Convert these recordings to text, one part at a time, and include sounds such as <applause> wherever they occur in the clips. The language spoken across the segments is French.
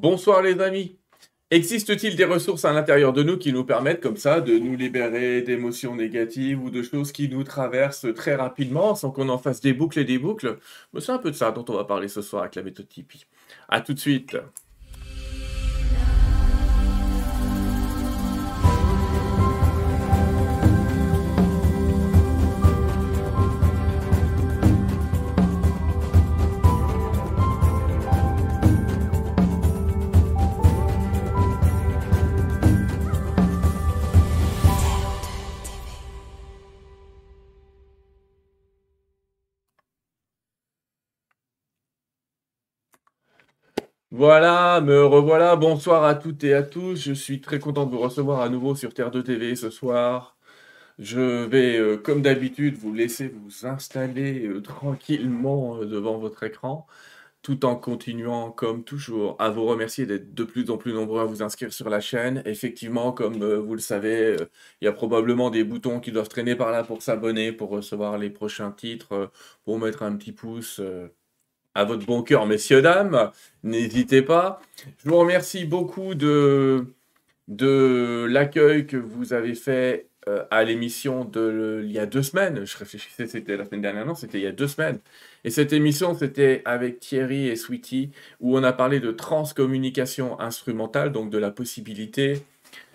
Bonsoir les amis. Existe-t-il des ressources à l'intérieur de nous qui nous permettent comme ça de nous libérer d'émotions négatives ou de choses qui nous traversent très rapidement sans qu'on en fasse des boucles et des boucles? C'est un peu de ça dont on va parler ce soir avec la méthode Tipeee. A tout de suite. Voilà, me revoilà. Bonsoir à toutes et à tous. Je suis très content de vous recevoir à nouveau sur Terre 2 TV ce soir. Je vais, euh, comme d'habitude, vous laisser vous installer euh, <laughs> tranquillement euh, devant votre écran, tout en continuant, comme toujours, à vous remercier d'être de plus en plus nombreux à vous inscrire sur la chaîne. Effectivement, comme vous le savez, il y a probablement des boutons qui doivent traîner par là pour s'abonner, pour recevoir les prochains titres, pour mettre un petit pouce à votre bon cœur, messieurs, dames. N'hésitez pas. Je vous remercie beaucoup de, de l'accueil que vous avez fait euh, à l'émission de il y a deux semaines. Je réfléchissais, c'était la semaine dernière, non, c'était il y a deux semaines. Et cette émission, c'était avec Thierry et Sweetie, où on a parlé de transcommunication instrumentale, donc de la possibilité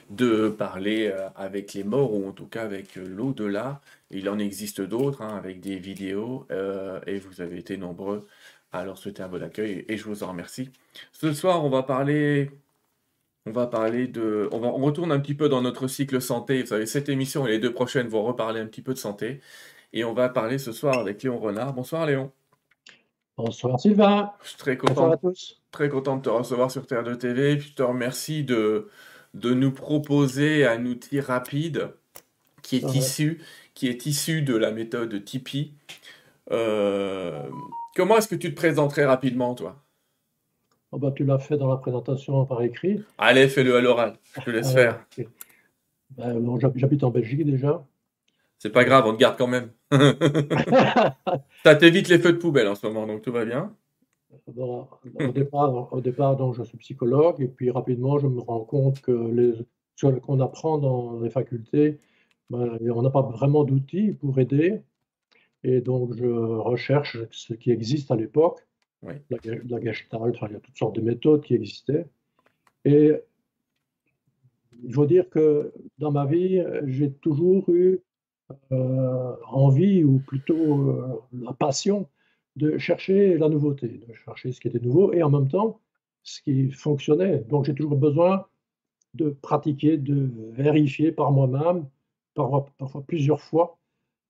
de parler euh, avec les morts, ou en tout cas avec euh, l'au-delà. Il en existe d'autres, hein, avec des vidéos, et vous avez été nombreux alors souhaiter un bon accueil et je vous en remercie. Ce soir, on va parler, on va parler de, on, on retourne un petit peu dans notre cycle santé. Vous savez, cette émission et les deux prochaines vont reparler un petit peu de santé. Et on va parler ce soir avec Léon Renard. Bonsoir Léon. Bonsoir Sylvain. Je suis très content, à tous. très content de te recevoir sur Terre de TV. je te remercie de, de nous proposer un outil rapide qui est issu, qui est issu de la méthode Tipeee. Euh, Comment est-ce que tu te présenterais rapidement, toi? Oh bah, Tu l'as fait dans la présentation par écrit. Allez, fais-le à l'oral. Je te laisse faire. Ben, j'habite en Belgique déjà. C'est pas grave, on te garde quand même. <laughs> Ça t'évite les feux de poubelle en ce moment, donc tout va bien. Au départ, au départ donc, je suis psychologue et puis rapidement, je me rends compte que les, ce qu'on apprend dans les facultés, ben, on n'a pas vraiment d'outils pour aider. Et donc, je recherche ce qui existe à l'époque, la, la Gestalt, il y a toutes sortes de méthodes qui existaient. Et il faut dire que dans ma vie, j'ai toujours eu euh, envie, ou plutôt euh, la passion, de chercher la nouveauté, de chercher ce qui était nouveau, et en même temps, ce qui fonctionnait. Donc, j'ai toujours besoin de pratiquer, de vérifier par moi-même, parfois plusieurs fois,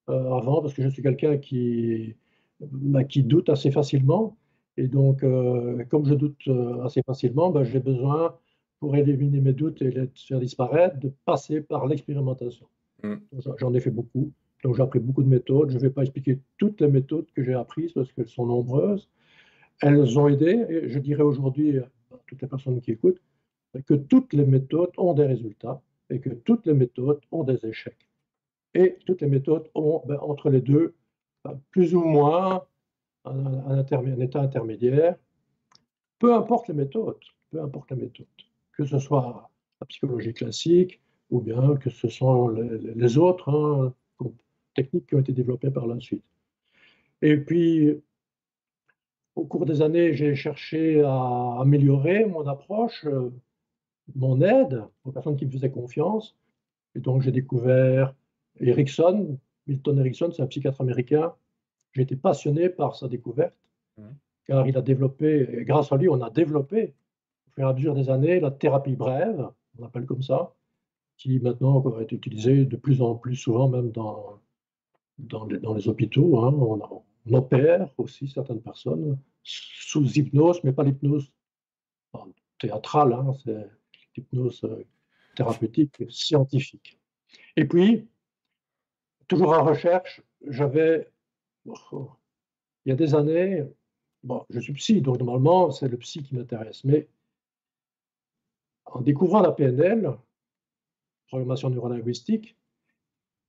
avant, parce que je suis quelqu'un qui, bah, qui doute assez facilement. Et donc, euh, comme je doute euh, assez facilement, bah, j'ai besoin, pour éliminer mes doutes et les faire disparaître, de passer par l'expérimentation. Mmh. J'en ai fait beaucoup. Donc, j'ai appris beaucoup de méthodes. Je ne vais pas expliquer toutes les méthodes que j'ai apprises parce qu'elles sont nombreuses. Elles ont aidé, et je dirais aujourd'hui à toutes les personnes qui écoutent, que toutes les méthodes ont des résultats et que toutes les méthodes ont des échecs. Et toutes les méthodes ont ben, entre les deux ben, plus ou moins un, état intermédiaire. Peu importe les méthodes, peu importe les méthodes, que ce soit la psychologie classique ou bien que ce soit les, autres hein, techniques qui ont été développées par la suite. Et puis, au cours des années, j'ai cherché à améliorer mon approche, euh, mon aide aux personnes qui me faisaient confiance. Et donc, j'ai découvert Erickson, Milton Erickson, c'est un psychiatre américain. J'ai été passionné par sa découverte, mmh. car il a développé, et grâce à lui, on a développé, au fur et à mesure des années, la thérapie brève, on l'appelle comme ça, qui maintenant est utilisée de plus en plus souvent, même dans, dans, les, hôpitaux. Hein. On, opère aussi certaines personnes sous hypnose, mais pas l'hypnose théâtrale, hein, c'est l'hypnose euh, thérapeutique scientifique. Et puis, toujours en recherche, j'avais, il y a des années, bon, je suis psy, donc normalement, c'est le psy qui m'intéresse, mais en découvrant la PNL, programmation neurolinguistique,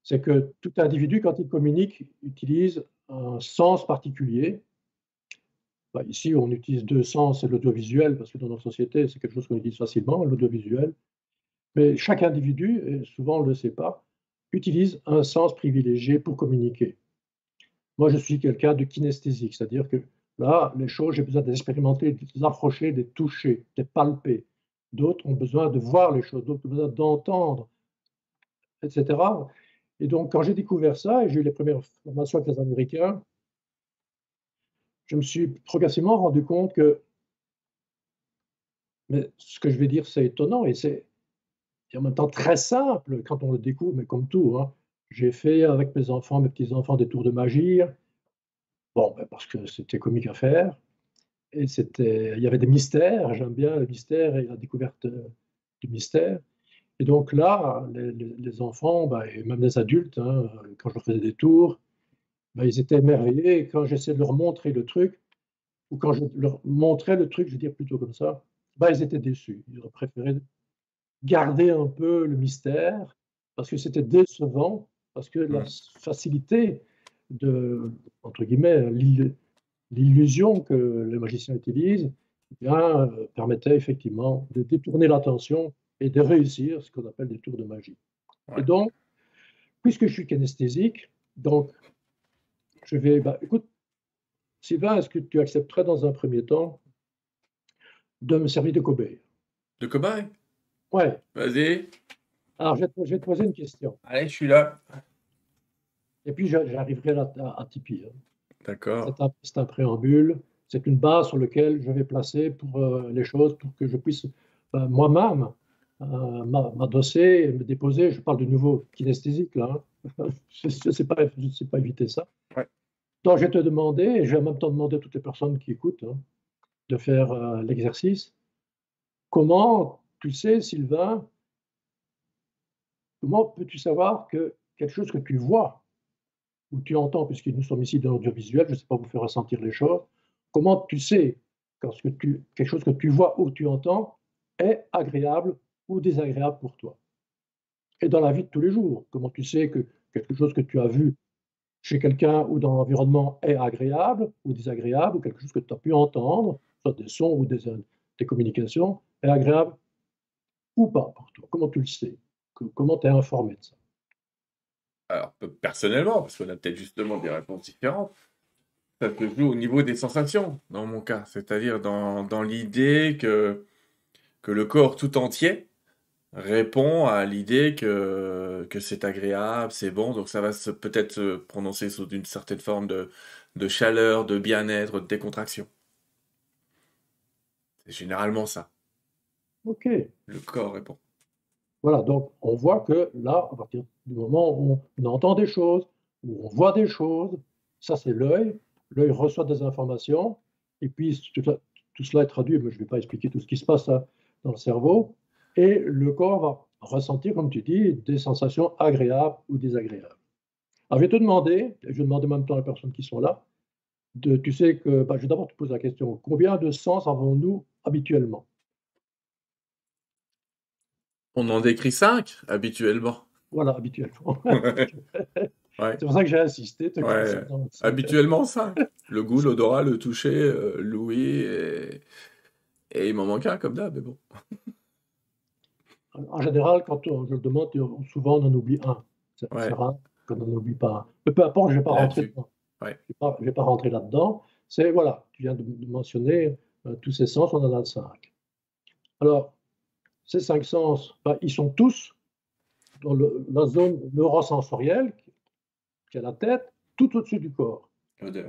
c'est que tout individu, quand il communique, utilise un sens particulier. bah, ici, on utilise deux sens, c'est l'audiovisuel, parce que dans notre société, c'est quelque chose qu'on utilise facilement, l'audiovisuel. Mais chaque individu, et souvent on ne le sait pas, utilise un sens privilégié pour communiquer. Moi, je suis quelqu'un de kinesthésique, c'est-à-dire que là, les choses, j'ai besoin d'expérimenter, de les approcher, de les toucher, de les palper. D'autres ont besoin de voir les choses, d'autres ont besoin d'entendre, etc. Et donc, quand j'ai découvert ça, et j'ai eu les premières formations avec les Américains, je me suis progressivement rendu compte que mais ce que je vais dire, c'est étonnant et c'est en même temps très simple quand on le découvre, mais comme tout. Hein. J'ai fait avec mes enfants, mes petits-enfants, des tours de magie. Bon, ben parce que c'était comique à faire. Et c'était, il y avait des mystères. J'aime bien le mystère et la découverte du mystère. Et donc là, les, enfants, ben, et même les adultes, hein, quand je leur faisais des tours, ben, ils étaient émerveillés. quand j'essayais de leur montrer le truc, ou quand je leur montrais le truc, je vais dire plutôt comme ça, ben, ils étaient déçus. Ils auraient préféré garder un peu le mystère, parce que c'était décevant, parce que la facilité de, entre guillemets, l'illusion que les magiciens utilisent, eh bien, euh, permettait effectivement de détourner l'attention et de réussir ce qu'on appelle des tours de magie. Et donc, puisque je suis kinesthésique, donc je vais, bah, écoute, Sylvain, est-ce que tu accepterais dans un premier temps de me servir de cobaye? De cobaye? Ouais. Vas-y. Alors, je vais, te, poser une question. Allez, je suis là. Et puis, j'arriverai à, à, Tipeee. Hein. D'accord. C'est un, préambule. C'est une base sur laquelle je vais placer pour euh, les choses, pour que je puisse euh, moi-même euh, m'adosser et me déposer. Je parle de nouveau kinesthésique, là. Hein. <laughs> je ne sais, pas, pas éviter ça. Donc, je vais te demander, et je vais en même temps demander à toutes les personnes qui écoutent, hein, de faire euh, l'exercice. Comment tu sais, Sylvain, comment peux-tu savoir que quelque chose que tu vois ou tu entends, puisque nous sommes ici dans l'audiovisuel, je ne sais pas vous faire ressentir les choses, comment tu sais quand que quelque chose que tu vois ou tu entends est agréable ou désagréable pour toi? Et dans la vie de tous les jours, comment tu sais que quelque chose que tu as vu chez quelqu'un ou dans l'environnement est agréable ou désagréable, ou quelque chose que tu as pu entendre, soit des sons ou des, des communications, est agréable ou pas pour toi? Comment tu le sais? Comment tu es informé de ça? Alors, personnellement, parce qu'on a peut-être justement des réponses différentes, ça se joue au niveau des sensations, dans mon cas. C'est-à-dire dans, l'idée que, le corps tout entier répond à l'idée que, que c'est agréable, c'est bon, donc ça va peut-être se prononcer sous une certaine forme de, de chaleur, de bien-être, de décontraction. C'est généralement ça. Ok. Le corps répond. Voilà, donc on voit que là, à partir du moment où on entend des choses, où on voit des choses, ça c'est l'œil. L'œil reçoit des informations, et puis tout, cela est traduit, mais je ne vais pas expliquer tout ce qui se passe hein, dans le cerveau, et le corps va ressentir, comme tu dis, des sensations agréables ou désagréables. Alors, je vais te demander, et je vais demander en même temps aux personnes qui sont là, de, tu sais que, bah, je vais d'abord te poser la question, combien de sens avons-nous habituellement? On en décrit cinq, habituellement. Voilà, habituellement. <laughs> C'est pour ça que j'ai insisté. Habituellement cinq. <laughs> Le goût, l'odorat, le toucher, euh, l'ouïe, et... et il m'en manque un comme d'hab, mais bon. En général, quand on, je le demande, souvent on en oublie un. C'est rare qu'on n'en oublie pas un. Mais peu importe, je ne vais pas rentrer dedans. Je vais pas, rentrer là-dedans. C'est, voilà, tu viens de, mentionner euh, tous ces sens, on en a cinq. Alors, ces cinq sens, ben, ils sont tous dans la zone neurosensorielle, qui est la tête, tout au-dessus du corps.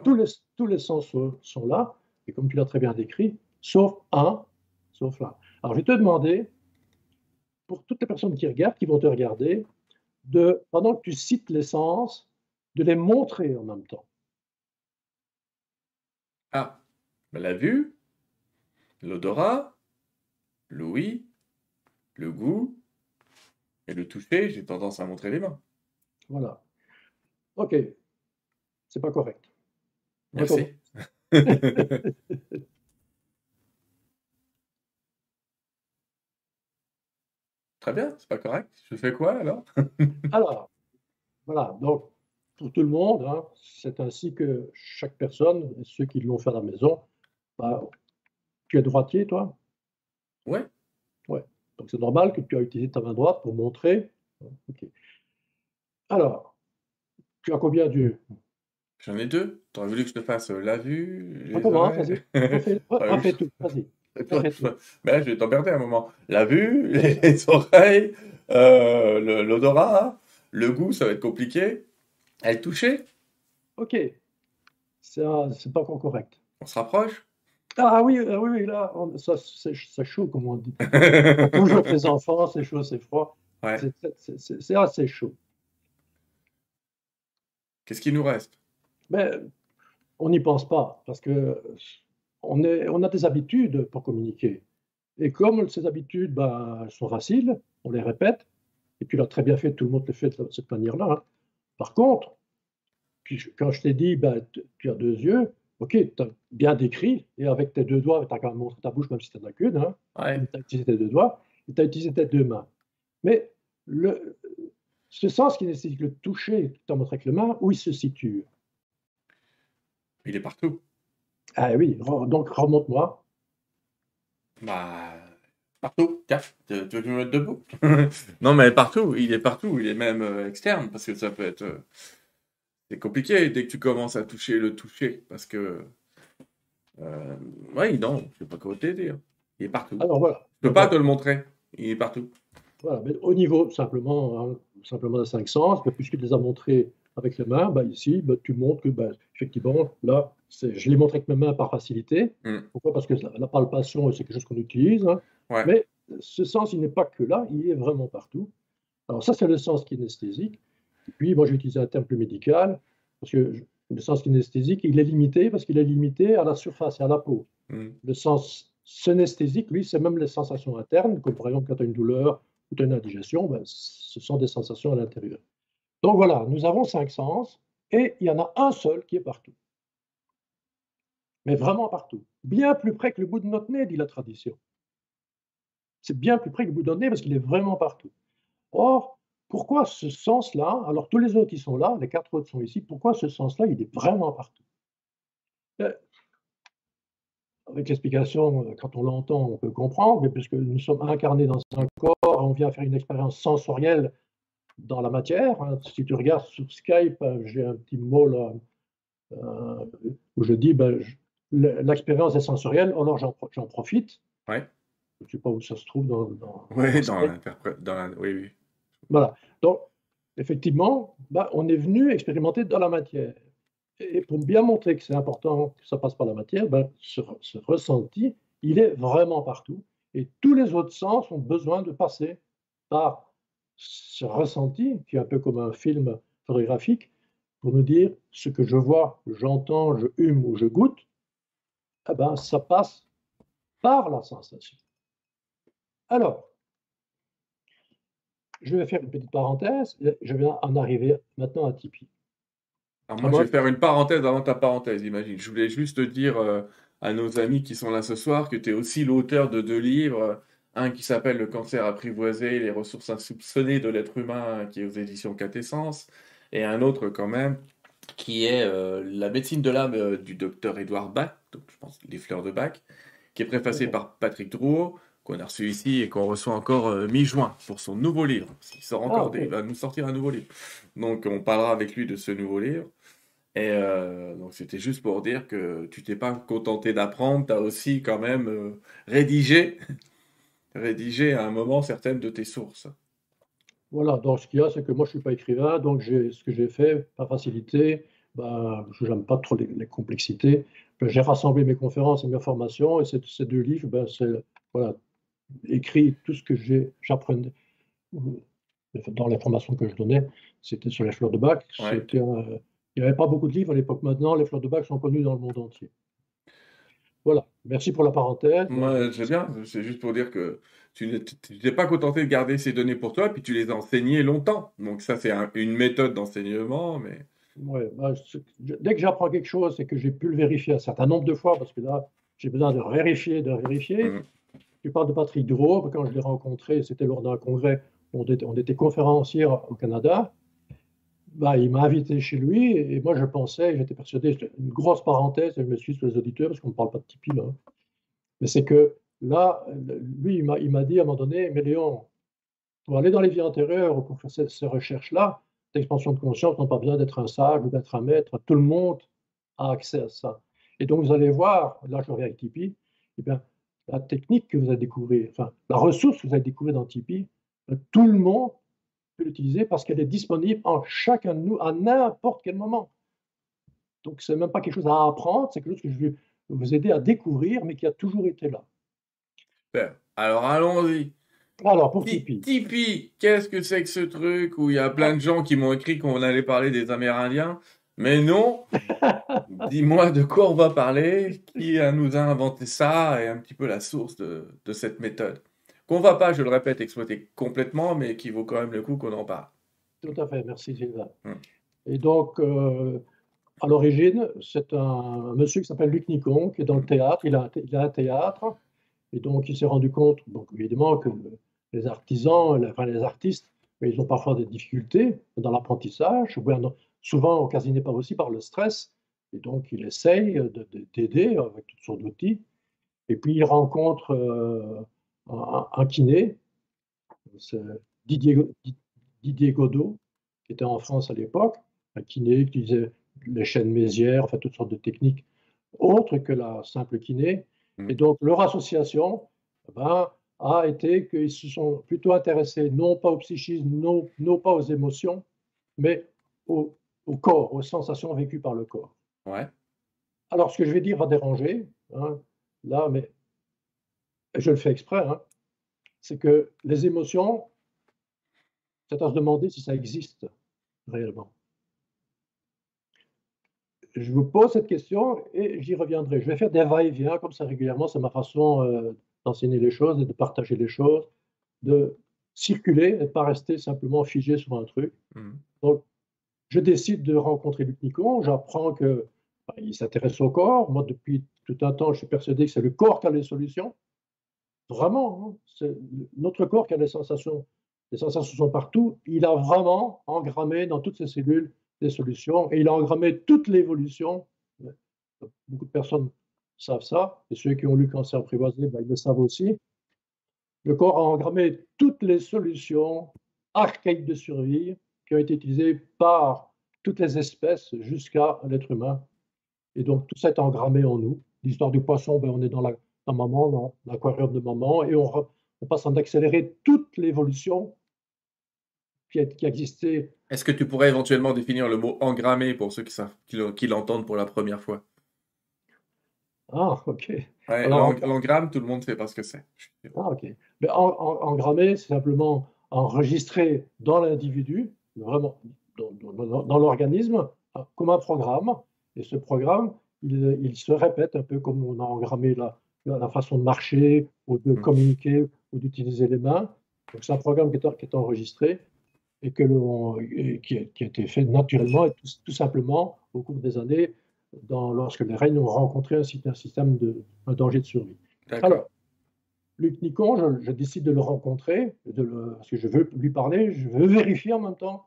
Tous les, tous les sens sont là, et comme tu l'as très bien décrit, sauf un, sauf là. Alors, je vais te demander pour toutes les personnes qui regardent, qui vont te regarder, de, pendant que tu cites l'essence, de les montrer en même temps. Ah, ben, la vue, l'odorat, l'ouïe, le goût et le toucher, j'ai tendance à montrer les mains. Voilà. Ok. C'est pas correct. Merci. <laughs> Très bien, c'est pas correct. Je fais quoi alors? <laughs> Alors, voilà, donc pour tout le monde, hein, c'est ainsi que chaque personne, ceux qui l'ont fait à la maison, Bah, tu es droitier, toi? Ouais. Donc c'est normal que tu as utilisé ta main droite pour montrer. Alors, tu as combien d'yeux J'en ai deux. Tu aurais voulu que je te fasse euh, la vue, On commence, vas-y. Refais, tout, vas-y. <laughs> Mais là, je vais t'emmerder un moment. La vue, les, <laughs> les oreilles, euh, l'odorat, le goût, ça va être compliqué. À le toucher, Ok. C'est pas encore correct. on se rapproche. Ah oui, ah oui, oui, là, on- ça, c'est chaud, comme on dit. Toujours avec les enfants, c'est chaud, c'est froid. Ouais. C'est- assez chaud. Qu'est-ce qui nous reste? Mais on n'y pense pas, parce que on, est, on a des habitudes pour communiquer. Et comme ces habitudes ben, sont faciles, on les répète, et tu l'as très bien fait, tout le monde le fait de cette manière-là. hein. Par contre, puis quand je t'ai dit, ben, tu as deux yeux, ok, tu as bien décrit, et avec tes deux doigts, tu as quand même montré ta bouche, même si tu n'en as qu'une, hein, Ouais. tu as utilisé tes deux doigts, et tu as utilisé tes deux mains. Mais le, ce sens qui nécessite le toucher, tu as montré avec le main, où il se situe? Il est partout. Ah oui, re- donc remonte-moi. Bah, partout. Tiens, tu tu veux que je me mette debout? <laughs> Non, mais partout. Il est partout. Il est même euh, externe parce que ça peut être. C'est compliqué dès que tu commences à toucher le toucher parce que. Euh, oui, non, je sais pas quoi te dire. Il est partout. Alors voilà. Je peux pas te le montrer. Il est partout. Voilà, mais au niveau simplement, hein, simplement des cinq sens, ben, puisque tu les as montrés avec les mains, ben, ici, ben, tu montres que, ben, effectivement, là, je l'ai montré avec mes mains par facilité. Mm. Pourquoi? Parce que la, la palpation, c'est quelque chose qu'on utilise. hein. Ouais. Mais ce sens, il n'est pas que là, il est vraiment partout. Alors ça, c'est le sens kinesthésique. Et puis, moi, j'ai utilisé un terme plus médical, parce que le sens kinesthésique, il est limité, parce qu'il est limité à la surface et à la peau. Mm. Le sens synesthésique, lui, c'est même les sensations internes, comme par exemple quand tu as une douleur ou tu as une indigestion, ben, ce sont des sensations à l'intérieur. Donc voilà, nous avons cinq sens et il y en a un seul qui est partout. Mais vraiment partout. Bien plus près que le bout de notre nez, dit la tradition. C'est bien plus près que le bout de notre nez parce qu'il est vraiment partout. Or, pourquoi ce sens-là, alors tous les autres qui sont là, les quatre autres sont ici, pourquoi ce sens-là, il est vraiment partout? Euh, avec l'explication, euh, quand on l'entend, on peut comprendre, mais puisque nous sommes incarnés dans un corps, on vient faire une expérience sensorielle dans la matière. hein. Si tu regardes sur Skype, euh, j'ai un petit mot là euh, où je dis ben, l'expérience est sensorielle, alors j'en pro- j'en profite. Ouais. Je ne sais pas où ça se trouve dans. dans- la... Oui, oui. Voilà. Donc, effectivement, ben, on est venu expérimenter dans la matière. Et pour bien montrer que c'est important que ça passe par la matière, ce, ce ressenti, il est vraiment partout. Et tous les autres sens ont besoin de passer par ce ressenti, qui est un peu comme un film photographique, pour nous dire ce que je vois, j'entends, je hume ou je goûte, eh ben, ça passe par la sensation. Alors, je vais faire une petite parenthèse. Je vais en arriver maintenant à Tipeee. Alors moi, Moi- je vais faire une parenthèse avant ta parenthèse, imagine. Je voulais juste dire euh, à nos amis qui sont là ce soir que tu es aussi l'auteur de deux livres. Un qui s'appelle Le cancer apprivoisé, les ressources insoupçonnées de l'être humain, qui est aux éditions Quatessence. Et un autre quand même, qui est euh, La médecine de l'âme euh, du docteur Édouard Bach, donc je pense Les fleurs de Bach, qui est préfacé par Patrick Drouot, qu'on a reçu ici et qu'on reçoit encore euh, mi-juin pour son nouveau livre. Il sort encore, des- il va nous sortir un nouveau livre. Donc on parlera avec lui de ce nouveau livre. Et euh, donc c'était juste pour dire que tu t'es pas contenté d'apprendre, tu as aussi quand même euh, rédigé, <laughs> rédigé à un moment certaines de tes sources. Voilà, donc ce qu'il y a, c'est que moi, je ne suis pas écrivain, donc j'ai- ce que j'ai fait, par facilité, ben, je n'aime pas trop les, les complexités. Ben, j'ai rassemblé mes conférences et mes formations, et ces, ces deux livres, ben, c'est voilà, écrit tout ce que j'apprenais dans les formations que je donnais, c'était sur les fleurs de bac. Ouais. Un- il n'y avait pas beaucoup de livres à l'époque. Maintenant, les fleurs de bac sont connues dans le monde entier. Voilà, merci pour la parenthèse. Moi, c'est bien, c'est juste pour dire que tu n'es- tu t'es pas contenté de garder ces données pour toi, puis tu les as enseignées longtemps. Donc ça, c'est un- une méthode d'enseignement, mais Ouais, bah, je- dès que j'apprends quelque chose, c'est que j'ai pu le vérifier un certain nombre de fois, parce que là, j'ai besoin de vérifier, de vérifier. Mhm. Tu parles de Patrick Drouot, quand je l'ai rencontré, c'était lors d'un congrès, on était, on était conférencier au Canada. bah, il m'a invité chez lui et moi je pensais, j'étais persuadé, une grosse parenthèse, je me suis sur les auditeurs parce qu'on ne parle pas de Tipeee là, mais c'est que là, lui, il m'a dit à un moment donné, mais Léon, pour aller dans les vies antérieures ou pour faire ces, recherches-là, d'expansion de conscience, n'ont pas besoin d'être un sage ou d'être un maître, tout le monde a accès à ça. Et donc vous allez voir, là je reviens avec Tipeee, eh bien, la technique que vous allez découvrir, enfin la ressource que vous allez découvrir dans Tipeee, ben, tout le monde peut l'utiliser parce qu'elle est disponible en chacun de nous à n'importe quel moment. Donc, ce n'est même pas quelque chose à apprendre, c'est quelque chose que je veux vous aider à découvrir, mais qui a toujours été là. Alors, allons-y. Alors, pour Tipeee. Tipeee, qu'est-ce que c'est que ce truc où il y a plein de gens qui m'ont écrit qu'on allait parler des Amérindiens? Mais non. <laughs> Dis-moi de quoi on va parler, qui nous a inventé ça et un petit peu la source de cette méthode. Qu'on va pas, je le répète, exploiter complètement, mais qui vaut quand même le coup qu'on en parle. Tout à fait, merci Sylvain. Hum. Et donc, euh, à l'origine, c'est un, monsieur qui s'appelle Luc Nicon, qui est dans le théâtre, il a, un théâtre, et donc il s'est rendu compte, donc, évidemment, que les artisans, les, enfin, les artistes, ils ont parfois des difficultés dans l'apprentissage, souvent occasionnées pas aussi par le stress, et donc il essaye d'aider avec toutes sortes d'outils. Et puis il rencontre euh, un, kiné, c'est Didier, Didier Godot, qui était en France à l'époque, un kiné qui utilisait les chaînes mésières, enfin toutes sortes de techniques autres que la simple kiné. Mm. Et donc leur association eh ben, a été qu'ils se sont plutôt intéressés non pas au psychisme, non, non pas aux émotions, mais au, au, corps, aux sensations vécues par le corps. Ouais. Alors ce que je vais dire va déranger, hein, là, mais je le fais exprès, hein, c'est que les émotions, c'est à se demander si ça existe réellement. Je vous pose cette question et j'y reviendrai. Je vais faire des va-et-vient comme ça régulièrement. C'est ma façon euh, d'enseigner les choses et de partager les choses, de circuler et pas rester simplement figé sur un truc. Mmh. Donc, je décide de rencontrer Luc Nicon. J'apprends qu'il bah, s'intéresse au corps. Moi, depuis tout un temps, je suis persuadé que c'est le corps qui a les solutions. Vraiment, hein, c'est notre corps qui a des sensations. Les sensations sont partout. Il a vraiment engrammé dans toutes ses cellules des solutions et il a engrammé toute l'évolution. Beaucoup de personnes savent ça, et ceux qui ont lu Cancer apprivoisé, ben, ils le savent aussi. Le corps a engrammé toutes les solutions archaïques de survie qui ont été utilisées par toutes les espèces jusqu'à l'être humain. Et donc tout ça est engrammé en nous. L'histoire du poisson, ben, on est dans la dans maman, dans l'aquarium de maman, et on, passe en accélérer toute l'évolution qui, existé. Est-ce que tu pourrais éventuellement définir le mot engrammé pour ceux qui, qui, l'entendent pour la première fois? Ah, ok. L'engramme, tout le monde sait pas ce que c'est. Ah, ok. Mais engrammé, c'est simplement enregistré dans l'individu, vraiment dans, dans, l'organisme, comme un programme. Et ce programme, il, il, se répète un peu comme on a engrammé là la façon de marcher ou de mmh. communiquer ou d'utiliser les mains. Donc c'est un programme qui est, qui est enregistré et que qui, a, qui, a, été fait naturellement et tout, simplement au cours des années dans, lorsque les règnes ont rencontré un, un système de un danger de survie. Alors, Luc Nicon, je, décide de le rencontrer, de le, parce que je veux lui parler, je veux vérifier en même temps,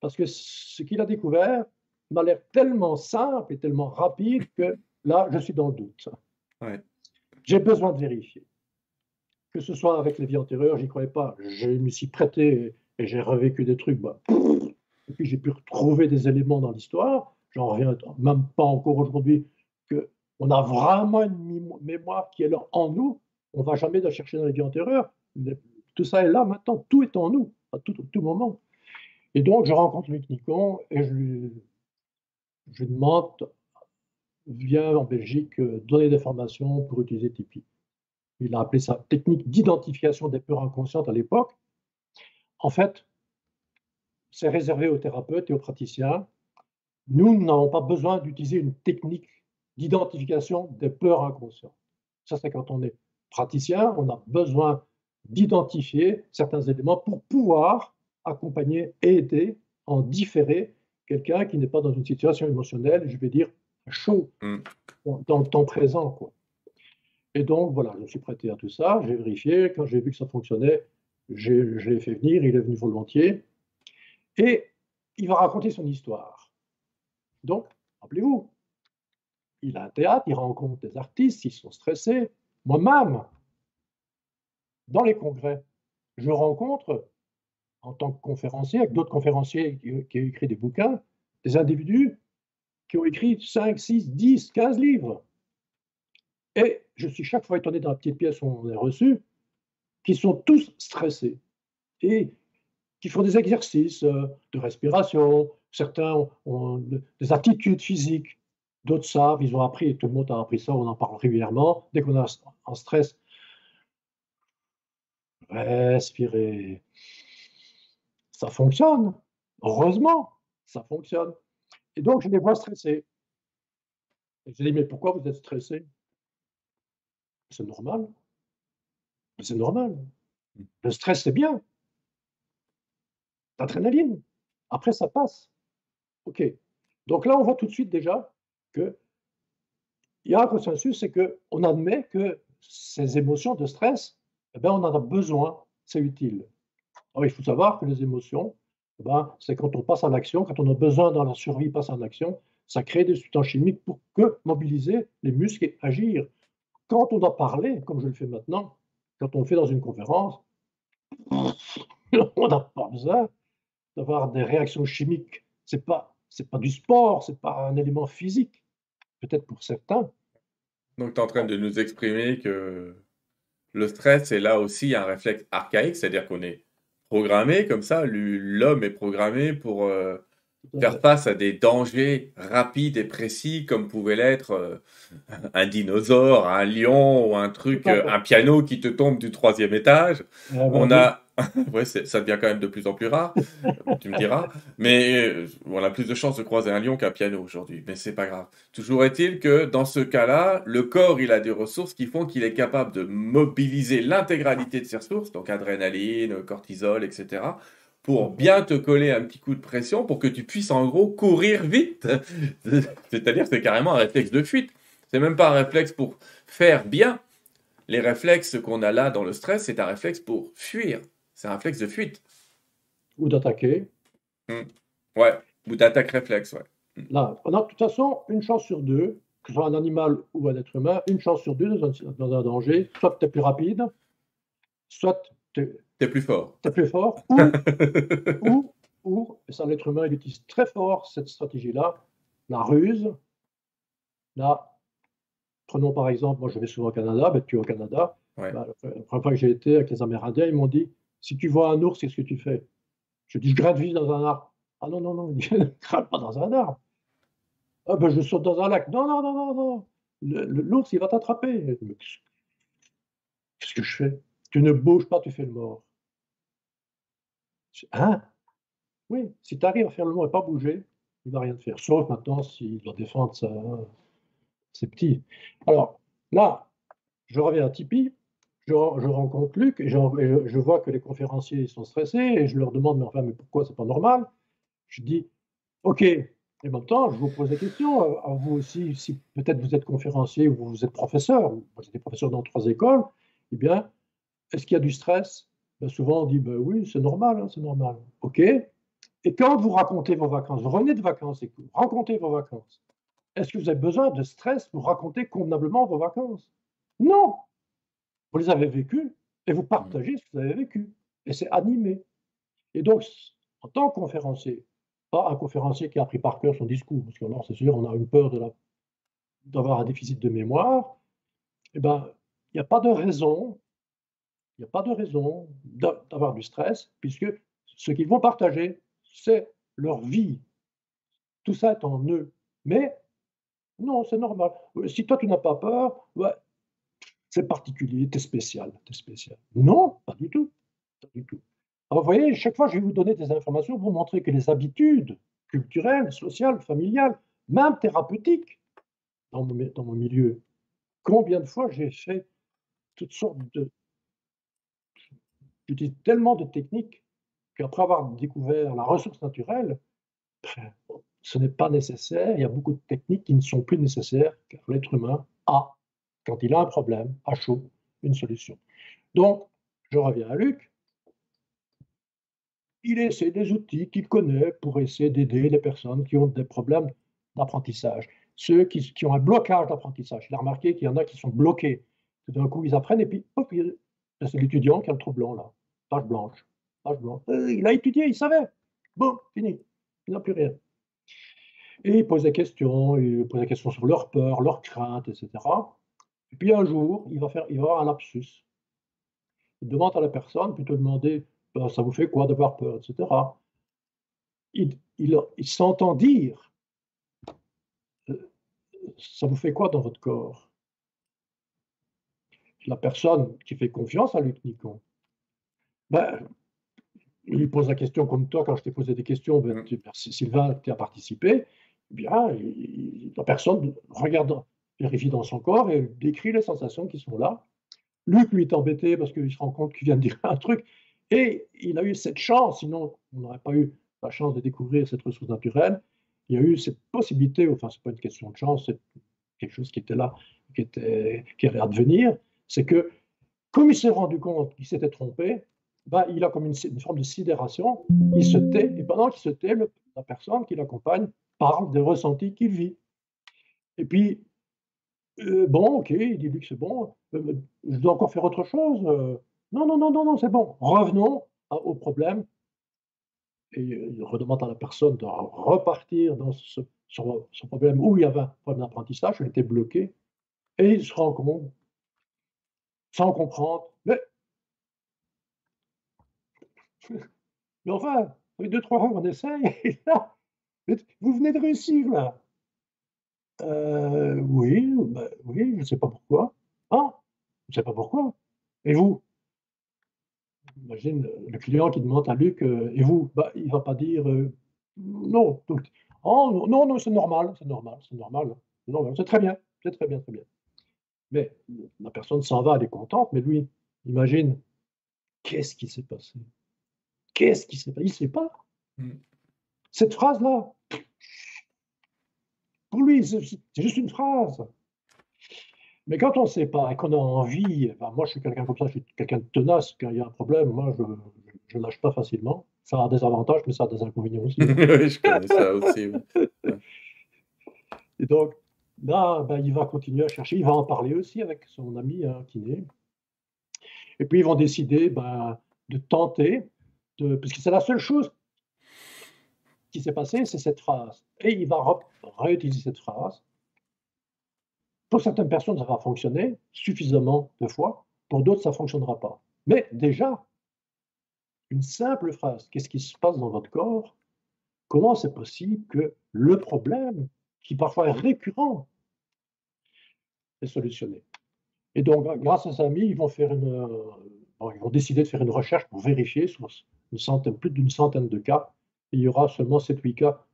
parce que ce qu'il a découvert m'a l'air tellement simple et tellement rapide que là, je suis dans le doute. Ouais. J'ai besoin de vérifier. Que ce soit avec les vies antérieures, j'y croyais pas. Je me suis prêté et j'ai revécu des trucs. Bah, et puis j'ai pu retrouver des éléments dans l'histoire. J'en reviens même pas encore aujourd'hui que on a vraiment une mémoire qui est là en nous. On va jamais la chercher dans les vies antérieures. Tout ça est là maintenant. Tout est en nous à tout, tout moment. Et donc je rencontre Luc Nicon et je lui, demande vient en Belgique euh, donner des formations pour utiliser Tipeee. Il a appelé ça technique d'identification des peurs inconscientes à l'époque. En fait, c'est réservé aux thérapeutes et aux praticiens. Nous n'avons pas besoin d'utiliser une technique d'identification des peurs inconscientes. Ça, c'est quand on est praticien, on a besoin d'identifier certains éléments pour pouvoir accompagner et aider en différer quelqu'un qui n'est pas dans une situation émotionnelle, je vais dire, chaud mm. dans, le temps présent. Quoi. Et donc, voilà, je me suis prêté à tout ça, j'ai vérifié. Quand j'ai vu que ça fonctionnait, je l'ai fait venir, il est venu volontiers. Et il va raconter son histoire. Donc, rappelez-vous, il a un théâtre, il rencontre des artistes, ils sont stressés. Moi-même, dans les congrès, je rencontre, en tant que conférencier, avec d'autres conférenciers qui, ont écrit des bouquins, des individus qui ont écrit 5, 6, 10, 15 livres. Et je suis chaque fois étonné dans la petite pièce où on est reçu, qui sont tous stressés et qui font des exercices euh, de respiration. Certains ont des attitudes physiques, d'autres savent, ils ont appris, tout le monde a appris ça, on en parle régulièrement. Dès qu'on est en stress, respirer. Ça fonctionne. Heureusement, ça fonctionne. Et donc, je les vois stressés. Et je dis, mais pourquoi vous êtes stressé C'est normal. C'est normal. Le stress, c'est bien. L'adrénaline. Après, ça passe. OK. Donc là, on voit tout de suite déjà que il y a un consensus, c'est qu'on admet que ces émotions de stress, eh ben, on en a besoin, c'est utile. Alors, il faut savoir que les émotions, eh ben, c'est quand on passe en action, quand on a besoin dans la survie, passe en action, ça crée des substances chimiques pour que mobiliser les muscles et agir. Quand on doit parler, comme je le fais maintenant, quand on le fait dans une conférence, <laughs> on n'a pas besoin d'avoir des réactions chimiques. C'est pas c'est pas du sport, c'est pas un élément physique. Peut-être pour certains. Donc tu es en train de nous exprimer que le stress c'est là aussi un réflexe archaïque, c'est-à-dire qu'on est programmé comme ça, l'homme est programmé pour euh, faire face à des dangers rapides et précis comme pouvait l'être euh, un dinosaure, un lion ou un truc, euh, un piano qui te tombe du troisième étage. On a <laughs> ouais, ça devient quand même de plus en plus rare, tu me diras. Mais euh, on a plus de chances de croiser un lion qu'un piano aujourd'hui, mais c'est pas grave. Toujours est-il que dans ce cas-là, le corps, il a des ressources qui font qu'il est capable de mobiliser l'intégralité de ses ressources, donc adrénaline, cortisol, etc., pour bien te coller un petit coup de pression pour que tu puisses en gros courir vite. <laughs> C'est-à-dire c'est carrément un réflexe de fuite. C'est même pas un réflexe pour faire bien. Les réflexes qu'on a là dans le stress, c'est un réflexe pour fuir. C'est un réflexe de fuite. Ou d'attaquer. Hmm. Ouais, ou d'attaque réflexe, ouais. Hmm. Là, on a de toute façon une chance sur deux, que ce soit un animal ou un être humain, une chance sur deux dans un, danger. Soit tu es plus rapide, soit tu es, plus fort. Tu es plus fort, <laughs> ou, ou, et ça l'être humain, il utilise très fort cette stratégie-là, la ruse. Là, prenons par exemple, moi je vais souvent au Canada, ben, tu es au Canada. Bah, la première fois que j'ai été avec les Amérindiens, ils m'ont dit si tu vois un ours, qu'est-ce que tu fais? Je dis, je gratte vite dans un arbre. Ah non, non, non, je ne <laughs> gratte pas dans un arbre. Ah ben, je saute dans un lac. Non, non, non, non, non. L'ours, il va t'attraper. Qu'est-ce que je fais? Tu ne bouges pas, tu fais le mort. Hein? Oui, si tu arrives à faire le mort et pas bouger, il ne va rien te faire. Sauf maintenant s'il doit défendre ça, c'est petit. Alors, là, je reviens à Tipeee je, rencontre Luc et, je, vois que les conférenciers sont stressés et je leur demande, mais enfin, mais pourquoi c'est pas normal? Je dis, OK, et en même temps, je vous pose la question, à vous aussi, si peut-être vous êtes conférencier ou vous êtes professeur, vous êtes professeur dans trois écoles, eh bien, est-ce qu'il y a du stress? Ben, Souvent, on dit, ben, oui, c'est normal, hein, c'est normal. OK. Et quand vous racontez vos vacances, vous revenez de vacances et vous racontez vos vacances, est-ce que vous avez besoin de stress pour raconter convenablement vos vacances? Non vous les avez vécues et vous mmh. partagez ce que vous avez vécu. Et c'est animé. Et donc, en tant que conférencier, pas un conférencier qui a appris par cœur son discours, parce que c'est sûr, on a une peur d'avoir un déficit de mémoire, eh ben, il n'y a pas de raison, il n'y a pas de raison d'avoir du stress, puisque ce qu'ils vont partager, c'est leur vie. Tout ça est en eux. Mais non, c'est normal. Si toi, tu n'as pas peur, ouais, c'est particulier, t'es spécial, t'es spécial. Non, pas du tout. Pas. Alors, vous voyez, chaque fois, je vais vous donner des informations pour montrer que les habitudes culturelles, sociales, familiales, même thérapeutiques, dans mon, dans mon milieu, combien de fois j'ai fait toutes sortes de... J'utilise tellement de techniques qu'après avoir découvert la ressource naturelle, ce n'est pas nécessaire. Il y a beaucoup de techniques qui ne sont plus nécessaires car l'être humain a quand il a un problème, à chaud, une solution. Donc, je reviens à Luc. il essaie des outils qu'il connaît pour essayer d'aider les personnes qui ont des problèmes d'apprentissage. Ceux qui, ont un blocage d'apprentissage. Il a remarqué qu'il y en a qui sont bloqués. D'un coup, ils apprennent et puis, hop, c'est l'étudiant qui a le trou blanc là. Page blanche. Page blanche. Euh, il a étudié, il savait. Bon, fini. Il n'a plus rien. Et il pose des questions, il pose des questions sur leur peur, leurs craintes, etc. Et puis un jour, il va, faire, il va avoir un lapsus. Il demande à la personne, plutôt demander ben, ça vous fait quoi d'avoir peur, etc. Il, il, il s'entend dire euh, ça vous fait quoi dans votre corps? La personne qui fait confiance à Luc Nicon, ben, il lui pose la question comme toi, quand je t'ai posé des questions, ben, tu, Sylvain, tu as participé, eh bien, la personne regarde, vérifie dans son corps et décrit les sensations qui sont là. Luc, lui, est embêté parce qu'il se rend compte qu'il vient de dire <laughs> un truc. Et il a eu cette chance, sinon on n'aurait pas eu la chance de découvrir cette ressource naturelle. Il y a eu cette possibilité, enfin, ce n'est pas une question de chance, c'est quelque chose qui était là, qui, était, qui allait advenir. C'est que, comme il s'est rendu compte qu'il s'était trompé, bah, il a comme une, forme de sidération, il se tait, et pendant qu'il se tait, la personne qui l'accompagne parle des ressentis qu'il vit. Et puis, euh, bon, ok, il dit lui que c'est bon, euh, je dois encore faire autre chose. Euh. non, non, non, non, non, c'est bon. Revenons au problème. Et il redemande à la personne de repartir dans ce, problème où il y avait un problème d'apprentissage, il était bloqué. Et il se rend compte, sans comprendre, mais, <laughs> mais enfin, deux, trois fois qu'on essaye, <laughs> et là, vous venez de réussir là. Euh, oui, bah, oui, je ne sais pas pourquoi. Ah, je ne sais pas pourquoi. Et vous? Imagine le client qui demande à Luc, euh, et vous? Bah, Il ne va pas dire euh, non. oh, non, non, c'est normal, c'est normal, c'est normal. c'est très bien, c'est très bien, très bien. Mais la personne s'en va, elle est contente, mais lui, imagine, qu'est-ce qui s'est passé? Qu'est-ce qui s'est passé Il ne sait pas. Hmm. Cette phrase-là, pour lui, c'est juste une phrase. Mais quand on ne sait pas et qu'on a envie, moi je suis quelqu'un comme ça, je suis quelqu'un de tenace, quand il y a un problème, moi je ne lâche pas facilement. Ça a des avantages, mais ça a des inconvénients aussi. <laughs> oui, je connais ça aussi. Et donc, là, ben, il va continuer à chercher, il va en parler aussi avec son ami hein, kiné. Et puis ils vont décider ben, de tenter, de, parce que c'est la seule chose qui s'est passé, c'est cette phrase. Et il va réutiliser cette phrase. Pour certaines personnes, ça va fonctionner suffisamment de fois. Pour d'autres, ça ne fonctionnera pas. Mais déjà, une simple phrase, qu'est-ce qui se passe dans votre corps? Comment c'est possible que le problème, qui parfois est récurrent, est solutionné? Et donc, grâce à ses amis, ils vont, faire une, euh, ils vont décider de faire une recherche pour vérifier sur plus d'une centaine de cas il y aura seulement 7-8 cas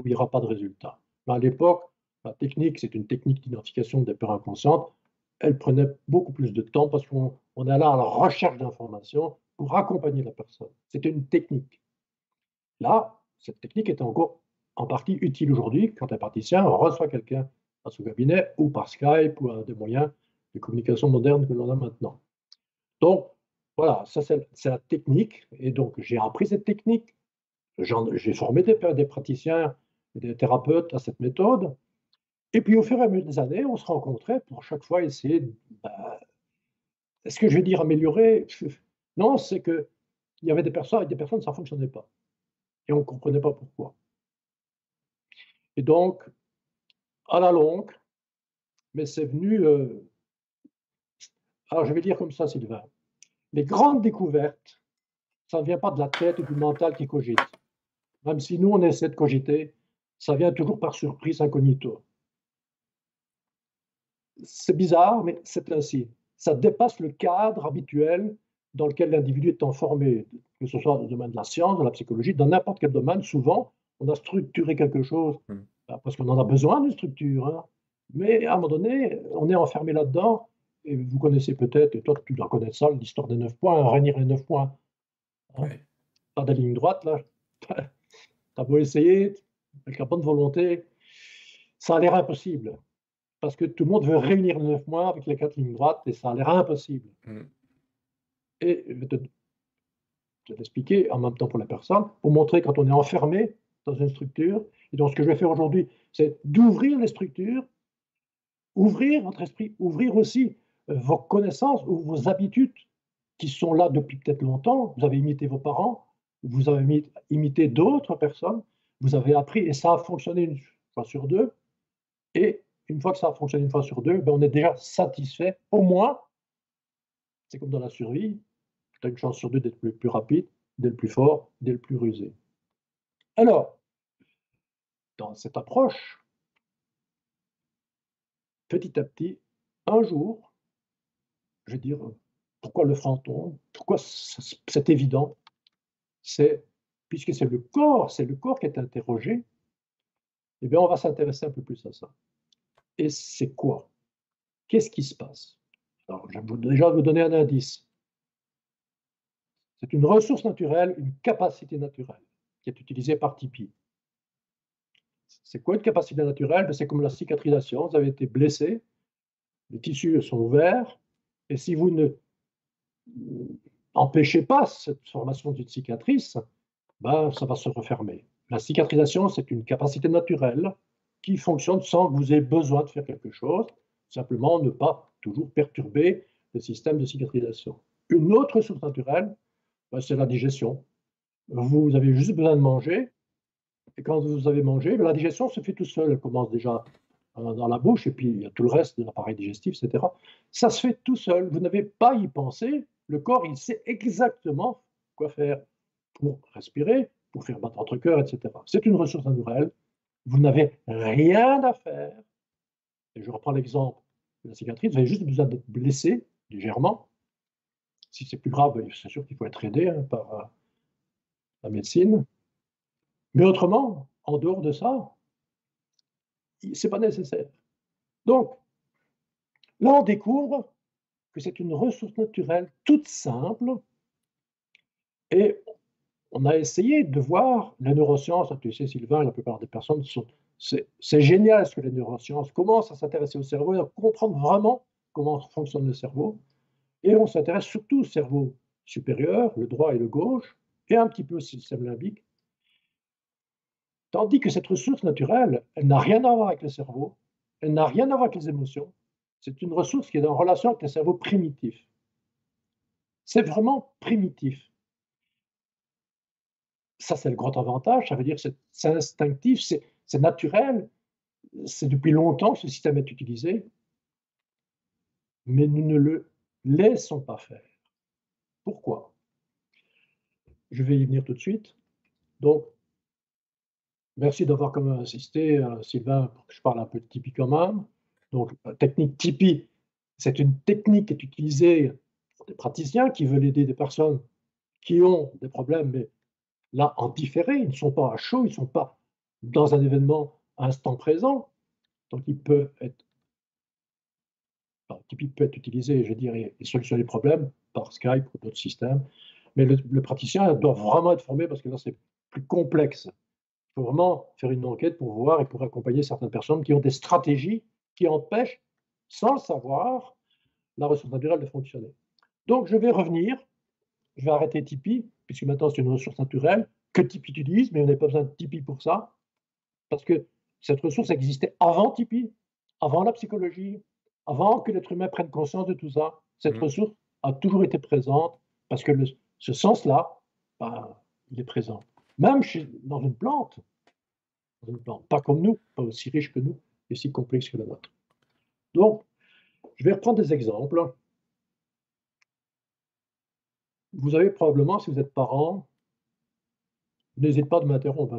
où il n'y aura pas de résultat. À l'époque, la technique, c'est une technique d'identification des peurs inconscientes. Elle prenait beaucoup plus de temps parce qu'on est là à la recherche d'informations pour accompagner la personne. C'était une technique. Là, cette technique est encore en partie utile aujourd'hui quand un praticien reçoit quelqu'un à son cabinet ou par Skype ou à des moyens de communication modernes que l'on a maintenant. Donc, voilà, ça c'est la technique. Et donc, j'ai appris cette technique j'ai formé des, praticiens, des thérapeutes à cette méthode. Et puis au fur et à mesure des années, on se rencontrait pour chaque fois essayer. Bah, Est-ce que je vais dire améliorer? Non, c'est que il y avait des personnes et des personnes ça ne fonctionnait pas. Et on ne comprenait pas pourquoi. Et donc, à la longue, mais c'est venu. Euh, alors je vais dire comme ça, Sylvain. Les grandes découvertes, ça ne vient pas de la tête ou du mental qui cogite. Même si nous, on essaie de cogiter, ça vient toujours par surprise incognito. C'est bizarre, mais c'est ainsi. Ça dépasse le cadre habituel dans lequel l'individu est informé, que ce soit dans le domaine de la science, de la psychologie, dans n'importe quel domaine. Souvent, on a structuré quelque chose hmm. ben, parce qu'on en a besoin d'une structure. Hein. Mais à un moment donné, on est enfermé là-dedans. Et vous connaissez peut-être, et toi tu dois connaître ça, l'histoire des neuf points, réunir les neuf points. Hein. Pas des lignes droites, là. <laughs> Tu as beau essayer, avec la bonne volonté, ça a l'air impossible. Parce que tout le monde veut réunir les neuf mois avec les quatre lignes droites et ça a l'air impossible. Mm. Et je vais l'expliquer en même temps pour la personne, pour montrer quand on est enfermé dans une structure. Et donc, ce que je vais faire aujourd'hui, c'est d'ouvrir les structures, ouvrir votre esprit, ouvrir aussi euh, vos connaissances ou vos habitudes qui sont là depuis peut-être longtemps. Vous avez imité vos parents, vous avez imité d'autres personnes, vous avez appris et ça a fonctionné une fois sur deux. Et une fois que ça a fonctionné une fois sur deux, ben on est déjà satisfait. Au moins, c'est comme dans la survie, tu as une chance sur deux d'être le plus rapide, d'être le plus fort, d'être le plus rusé. Alors, dans cette approche, petit à petit, un jour, je vais dire, pourquoi le fantôme Pourquoi c'est évident Puisque c'est le corps, c'est le corps qui est interrogé, eh bien, on va s'intéresser un peu plus à ça. Et c'est quoi? Qu'est-ce qui se passe? Alors, je vais déjà vous donner un indice. C'est une ressource naturelle, une capacité naturelle qui est utilisée par Tipeee. C'est quoi une capacité naturelle? Ben, C'est comme la cicatrisation. Vous avez été blessé, les tissus sont ouverts, et si vous ne empêchez pas cette formation d'une cicatrice, ben, ça va se refermer. La cicatrisation, c'est une capacité naturelle qui fonctionne sans que vous ayez besoin de faire quelque chose, simplement ne pas toujours perturber le système de cicatrisation. Une autre source naturelle, ben, c'est la digestion. Vous avez juste besoin de manger, et quand vous avez mangé, ben, la digestion se fait tout seul. Elle commence déjà dans la bouche, et puis il y a tout le reste de l'appareil digestif, etc. Ça se fait tout seul. Vous n'avez pas à y penser. Le corps, il sait exactement quoi faire pour respirer, pour faire battre votre cœur, etc. C'est une ressource naturelle. Vous n'avez rien à faire. Et je reprends l'exemple de la cicatrice. Vous avez juste besoin d'être blessé légèrement. Si c'est plus grave, c'est sûr qu'il faut être aidé hein, par euh, la médecine. Mais autrement, en dehors de ça, ce n'est pas nécessaire. Donc, là, on découvre c'est une ressource naturelle toute simple et on a essayé de voir les neurosciences, tu sais Sylvain, la plupart des personnes sont... C'est génial ce que les neurosciences commencent à s'intéresser au cerveau et à comprendre vraiment comment fonctionne le cerveau. Et on s'intéresse surtout au cerveau supérieur, le droit et le gauche, et un petit peu au système limbique. Tandis que cette ressource naturelle, elle n'a rien à voir avec le cerveau, elle n'a rien à voir avec les émotions. C'est une ressource qui est en relation avec le cerveau primitif. C'est vraiment primitif. Ça, c'est le grand avantage. Ça veut dire que c'est instinctif, c'est naturel. C'est depuis longtemps que ce système est utilisé. Mais nous ne le laissons pas faire. Pourquoi? Je vais y venir tout de suite. Donc, Merci d'avoir quand même insisté, euh, Sylvain, pour que je parle un peu de Tipeee quand même. Donc, la technique Tipeee, c'est une technique qui est utilisée pour des praticiens qui veulent aider des personnes qui ont des problèmes, mais là, en différé, ils ne sont pas à chaud, ils ne sont pas dans un événement à instant présent. Donc, ils peuvent être. Tipeee peut être utilisé, je dirais, et solutionner les problèmes par Skype ou d'autres systèmes. Mais le, praticien doit vraiment être formé parce que là, c'est plus complexe faut vraiment faire une enquête pour voir et pour accompagner certaines personnes qui ont des stratégies qui empêchent, sans le savoir, la ressource naturelle de fonctionner. Donc, je vais revenir, je vais arrêter Tipeee, puisque maintenant c'est une ressource naturelle que Tipeee utilise, mais on n'a pas besoin de Tipeee pour ça, parce que cette ressource existait avant Tipeee, avant la psychologie, avant que l'être humain prenne conscience de tout ça. Cette mmh. ressource a toujours été présente, parce que ce sens-là, ben, il est présent. Même dans une plante, pas comme nous, pas aussi riche que nous, et si complexe que la nôtre. Donc, je vais reprendre des exemples. Vous avez probablement, si vous êtes parent, n'hésite pas de m'interrompre.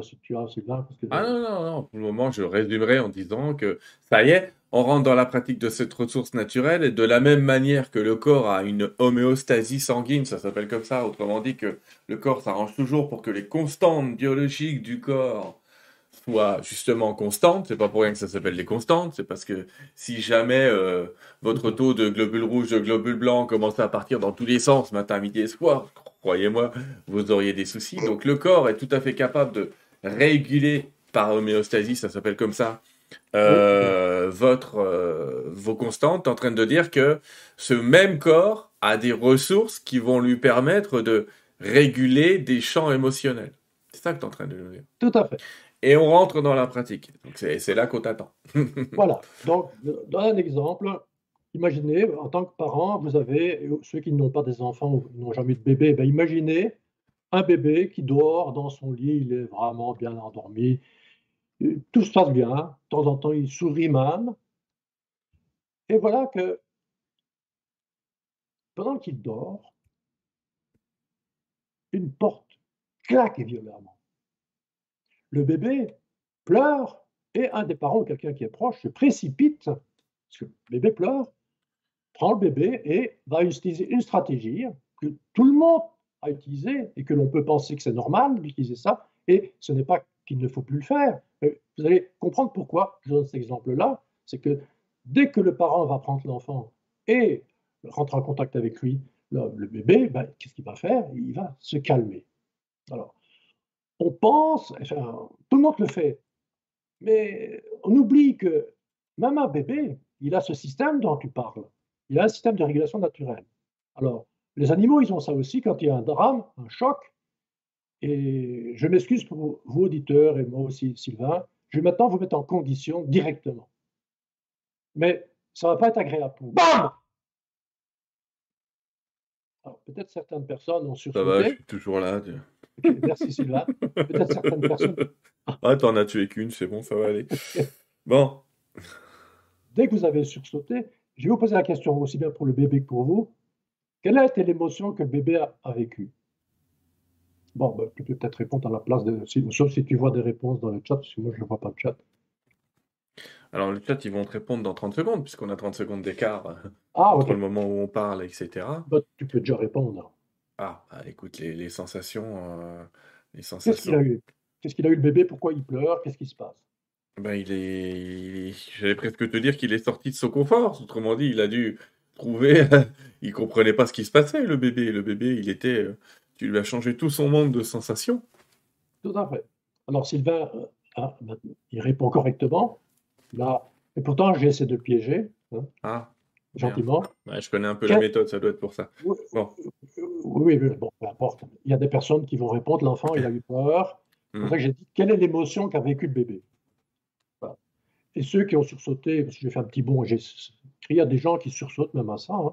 Ah non, non, non, pour le moment, je résumerai en disant que ça y est, on rentre dans la pratique de cette ressource naturelle et de la même manière que le corps a une homéostasie sanguine, ça s'appelle comme ça, autrement dit que le corps s'arrange toujours pour que les constantes biologiques du corps soient justement constantes. C'est pas pour rien que ça s'appelle les constantes, c'est parce que si jamais euh, votre taux de globules rouges, de globules blancs commençait à partir dans tous les sens, matin, midi et soir, croyez-moi, vous auriez des soucis. Donc le corps est tout à fait capable de réguler par homéostasie, ça s'appelle comme ça, euh, votre, euh, vos constantes, en train de dire que ce même corps a des ressources qui vont lui permettre de réguler des champs émotionnels. C'est ça que tu es en train de nous dire. Tout à fait. Et on rentre dans la pratique. C'est là qu'on t'attend. <laughs> voilà. Donc, dans un exemple, imaginez, en tant que parent, vous avez, ceux qui n'ont pas des enfants ou n'ont jamais eu de bébé, ben imaginez un bébé qui dort dans son lit, il est vraiment bien endormi, tout se passe bien, de temps en temps il sourit même. Et voilà que pendant qu'il dort, une porte claque violemment. Le bébé pleure et un des parents ou quelqu'un qui est proche se précipite, parce que le bébé pleure, prend le bébé et va utiliser une stratégie que tout le monde a utilisée et que l'on peut penser que c'est normal d'utiliser ça, et ce n'est pas qu'il ne faut plus le faire. Vous allez comprendre pourquoi je donne cet exemple-là, c'est que dès que le parent va prendre l'enfant et rentrer en contact avec lui, le, bébé, ben, qu'est-ce qu'il va faire? Il va se calmer. Alors, on pense, enfin, tout le monde le fait, mais on oublie que même un bébé, il a ce système dont tu parles. Il a un système de régulation naturelle. Alors, les animaux, ils ont ça aussi quand il y a un drame, un choc. Et je m'excuse pour vous, auditeurs, et moi aussi, Sylvain, je vais maintenant vous mettre en condition directement. Mais ça ne va pas être agréable pour vous. BAM peut-être certaines personnes ont sursauté. Ça va, je suis toujours là. <laughs> merci Sylvain. Peut-être certaines personnes. Ah, t'en as tué qu'une, c'est bon, ça va aller. <laughs> Bon. Dès que vous avez sursauté, je vais vous poser la question aussi bien pour le bébé que pour vous. Quelle a été l'émotion que le bébé a, a vécue? Bon, ben, tu peux peut-être répondre à la place de. sauf si tu vois des réponses dans le chat, parce que moi je ne vois pas le chat. Alors, le chat, ils vont te répondre dans 30 secondes, puisqu'on a 30 secondes d'écart ah, entre le moment où on parle, etc. Bah, tu peux déjà répondre. Ah, bah, écoute, les, sensations. Euh, sensations... Qu'est-ce qu'il a eu? Qu'est-ce qu'il a eu le bébé? Pourquoi il pleure? Qu'est-ce qui se passe? Ben, il est, j'allais presque te dire qu'il est sorti de son confort. Autrement dit, il a dû trouver, <laughs> il comprenait pas ce qui se passait, le bébé. Le bébé, il était, euh, tu lui as changé tout son monde de sensations. Tout à fait. Alors Sylvain, ah, il répond correctement. Là, et pourtant, j'ai essayé de le piéger. Hein, ah. Gentiment. je connais un peu la méthode, ça doit être pour ça. Oui, bon. oui, bon, peu importe. Il y a des personnes qui vont répondre l'enfant, il a eu peur. C'est pour hmm. ça que j'ai dit quelle est l'émotion qu'a vécu le bébé? Et ceux qui ont sursauté, parce que j'ai fait un petit bond, j'ai crié à des gens qui sursautent même à ça. Hein.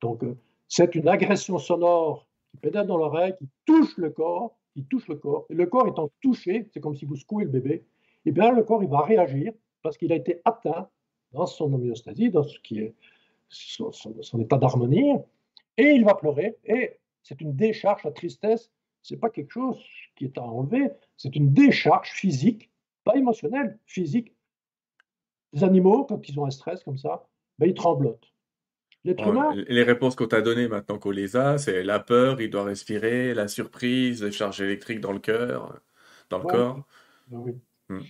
Donc, euh, c'est une agression sonore qui pénètre dans l'oreille, qui touche le corps, qui touche le corps. Et le corps étant touché, c'est comme si vous secouez le bébé, et eh bien le corps, il va réagir parce qu'il a été atteint dans son homéostasie, dans ce qui est son, état d'harmonie, et il va pleurer. Et c'est une décharge, la tristesse, c'est pas quelque chose qui est à enlever, c'est une décharge physique, pas émotionnelle, physique. Les animaux, quand ils ont un stress comme ça, ben, ils tremblotent. Les réponses qu'on t'a données maintenant qu'on les a, c'est la peur, il doit respirer, la surprise, les charges électriques dans le cœur, dans le corps. Ben oui. Hmm.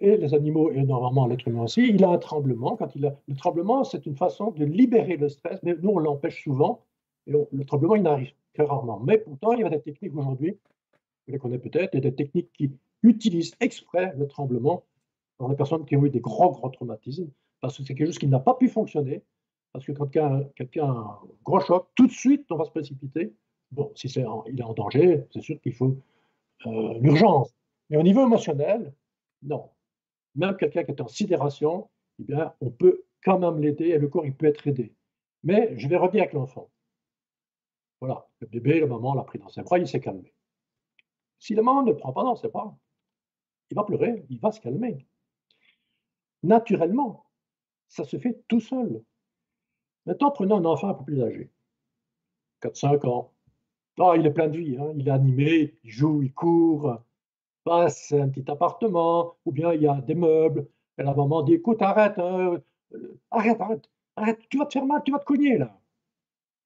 Et les animaux, et normalement l'être humain aussi, il a un tremblement. Quand il a, le tremblement, c'est une façon de libérer le stress, mais nous, on l'empêche souvent. Et le tremblement, il n'arrive que rarement. Mais pourtant, il y a des techniques aujourd'hui, vous les connaissez peut-être, a des techniques qui utilisent exprès le tremblement dans les personnes qui ont eu des gros, gros traumatismes, parce que c'est quelque chose qui n'a pas pu fonctionner. Parce que quand quelqu'un a un gros choc, tout de suite, on va se précipiter. Bon, si c'est il est en danger, c'est sûr qu'il faut euh, l'urgence. Mais au niveau émotionnel, non. Même quelqu'un qui est en sidération, eh bien, on peut quand même l'aider et le corps, il peut être aidé. Mais je vais revenir avec l'enfant. Voilà, le bébé, la maman l'a pris dans ses bras, il s'est calmé. Si la maman ne le prend pas dans ses bras, il va pleurer, il va se calmer. Naturellement, ça se fait tout seul. Maintenant, prenons un enfant un peu plus âgé, 4-5 ans. Ah, il est plein de vie, hein. il est animé, il joue, il court, c'est un petit appartement, ou bien il y a des meubles, et la maman dit écoute, arrête, hein, euh, arrête, arrête, arrête, tu vas te faire mal, tu vas te cogner là.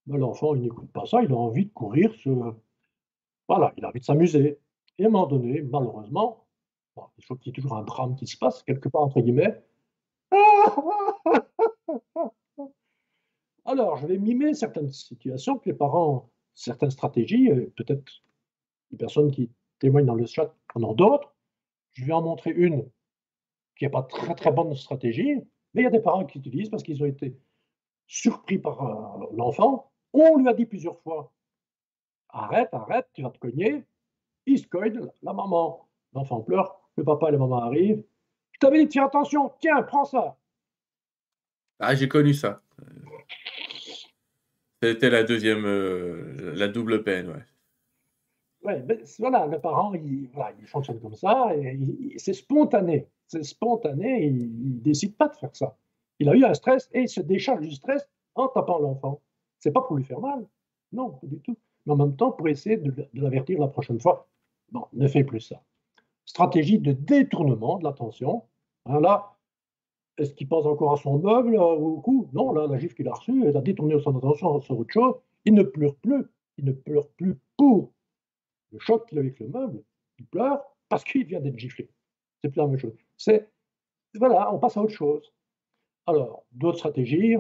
Mais l'enfant, il n'écoute pas ça, il a envie de courir, voilà, il a envie de s'amuser. Et à un moment donné, malheureusement, il faut qu'il y ait toujours un drame qui se passe, quelque part, entre guillemets. <laughs> Alors, je vais mimer certaines situations que les parents, certaines stratégies, peut-être des personnes qui témoignent dans le chat en ont d'autres. Je vais en montrer une qui n'est pas très très bonne stratégie, mais il y a des parents qui utilisent parce qu'ils ont été surpris par euh, l'enfant. On lui a dit plusieurs fois arrête, arrête, tu vas te cogner. Il se cogne, la maman, l'enfant pleure, le papa et la maman arrivent. Je t'avais dit faire attention, tiens, prends ça. Ah, j'ai connu ça. C'était la deuxième, euh, la double peine, ouais. Ouais, mais voilà, le parent, il, fonctionne comme ça, c'est spontané. C'est spontané, il ne décide pas de faire ça. Il a eu un stress et il se décharge du stress en tapant l'enfant. C'est pas pour lui faire mal, non, pas du tout. Mais en même temps, pour essayer de, l'avertir la prochaine fois, non, ne fais plus ça. Stratégie de détournement de l'attention. Hein, là, est-ce qu'il pense encore à son meuble euh, au cou? Non, là, la gifle qu'il a reçue, elle a détourné son attention sur autre chose. Il ne pleure plus. Il ne pleure plus pour le choc qu'il a avec le meuble. Il pleure parce qu'il vient d'être giflé. C'est plus la même chose. C'est, voilà, on passe à autre chose. Alors, d'autres stratégies.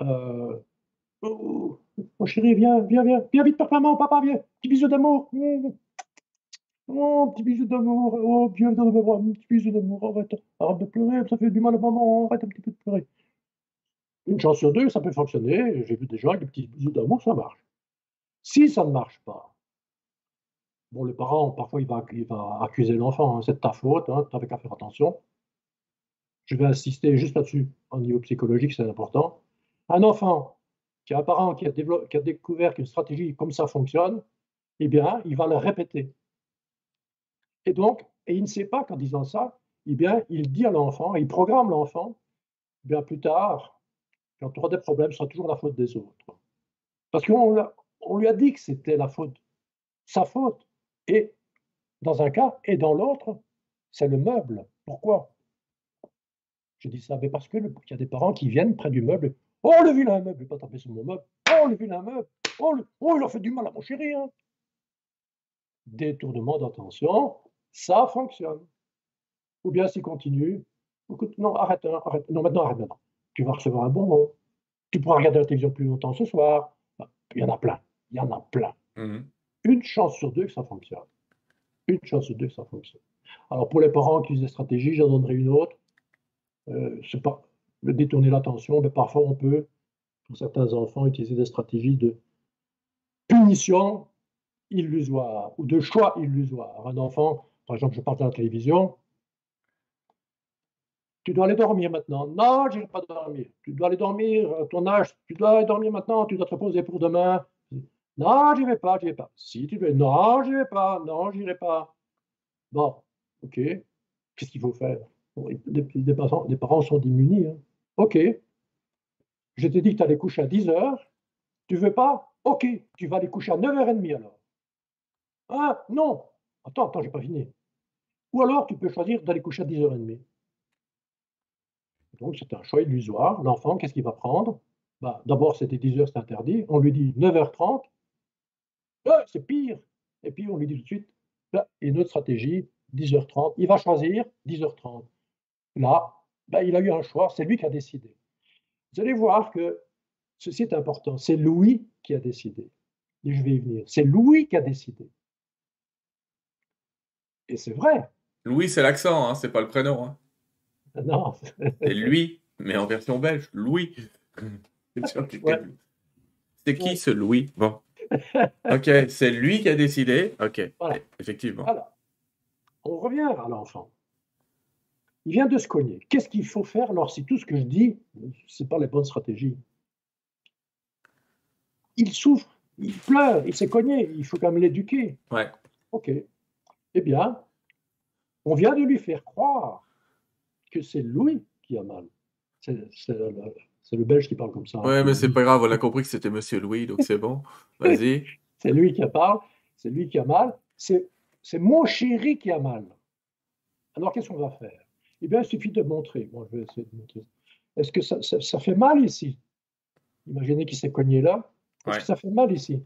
Euh, oh, mon chéri, viens, viens, viens, viens vite, papa, maman, papa, viens, petit bisou d'amour. Oh, petit bisou d'amour, oh, bras, petit bisou d'amour, arrête, arrête de pleurer, ça fait du mal à maman, arrête un petit peu de pleurer. Une chance sur deux, ça peut fonctionner. J'ai vu des gens avec des petits bisous d'amour, ça marche. Si ça ne marche pas, bon, le parent, parfois, il va, va accuser l'enfant, hein, c'est de ta faute, tu n'avais qu'à faire attention. Je vais insister juste là-dessus, au niveau psychologique, c'est important. Un enfant qui a un parent qui a, découvert qu'une stratégie comme ça fonctionne, eh bien, il va le répéter. Et donc, et il ne sait pas qu'en disant ça, eh bien, il dit à l'enfant, il programme l'enfant, eh bien plus tard, quand tu auras des problèmes, ce sera toujours la faute des autres. Parce qu'on on lui a dit que c'était la faute, sa faute. Et dans un cas, et dans l'autre, c'est le meuble. Pourquoi? Je dis ça mais parce qu'il y a des parents qui viennent près du meuble. Oh, le vilain meuble, pas taper sur mon meuble. Oh, le vilain meuble. Oh, oh, il a fait du mal à mon chéri. Hein. Détournement d'attention, ça fonctionne. Ou bien s'il continue, écoute, non, arrête, hein, arrête, non, maintenant, arrête maintenant. Tu vas recevoir un bonbon. Tu pourras regarder la télévision plus longtemps ce soir. Il y en a plein. Il y en a plein. Mmh Une chance sur deux que ça fonctionne. Une chance sur deux que ça fonctionne. Alors, pour les parents qui utilisent des stratégies, j'en donnerai une autre. Euh, c'est pas détourner l'attention, mais parfois on peut, pour certains enfants, utiliser des stratégies de punition illusoire ou de choix illusoire. Un enfant, par exemple, je parle de la télévision, tu dois aller dormir maintenant. Non, je ne vais pas dormir. Tu dois aller dormir à ton âge. Tu dois aller dormir maintenant. Tu dois te reposer pour demain. Non, je n'y vais pas, je vais pas. Si tu veux. Non, je vais pas. Non, je n'irai pas. Bon, ok. Qu'est-ce qu'il faut faire? Des, parents, sont démunis. Hein. Ok. Je t'ai dit que tu allais coucher à 10 heures. Tu veux pas? Ok. Tu vas aller coucher à 9h30 alors. Ah, non. Attends, attends, j'ai pas fini. Ou alors, tu peux choisir d'aller coucher à 10h30. Donc, c'est un choix illusoire. L'enfant, qu'est-ce qu'il va prendre? Bah, D'abord, c'était 10h, c'est interdit. On lui dit 9h30. Ah, c'est pire. Et puis, on lui dit tout de suite, bah, une autre stratégie, 10h30. Il va choisir 10h30. Là, bah, il a eu un choix, c'est lui qui a décidé. Vous allez voir que ceci est important. C'est Louis qui a décidé. Et je vais y venir. C'est Louis qui a décidé. Et c'est vrai. Louis, c'est l'accent, hein, c'est pas le prénom. Hein. Non. <laughs> c'est lui, mais en version belge. Louis. <laughs> C'est qui ce Louis? Bon. <laughs> Ok, c'est lui qui a décidé. Ok, effectivement. Voilà. On revient à l'enfant. Il vient de se cogner. Qu'est-ce qu'il faut faire? Alors si tout ce que je dis, ce n'est pas la bonne stratégie Il souffre, il pleure, il s'est cogné, il faut quand même l'éduquer. Ouais. Ok. Eh bien, on vient de lui faire croire que c'est Louis qui a mal. C'est le, Belge qui parle comme ça. Ouais, mais c'est pas grave, on a compris que c'était Monsieur Louis, donc c'est bon. <laughs> Vas-y. c'est lui qui parle, c'est lui qui a mal, c'est mon chéri qui a mal. Alors qu'est-ce qu'on va faire? Eh bien, il suffit de montrer. Bon, je vais essayer de montrer. Est-ce que ça, fait mal ici? Imaginez qu'il s'est cogné là. Est-ce que ça fait mal ici?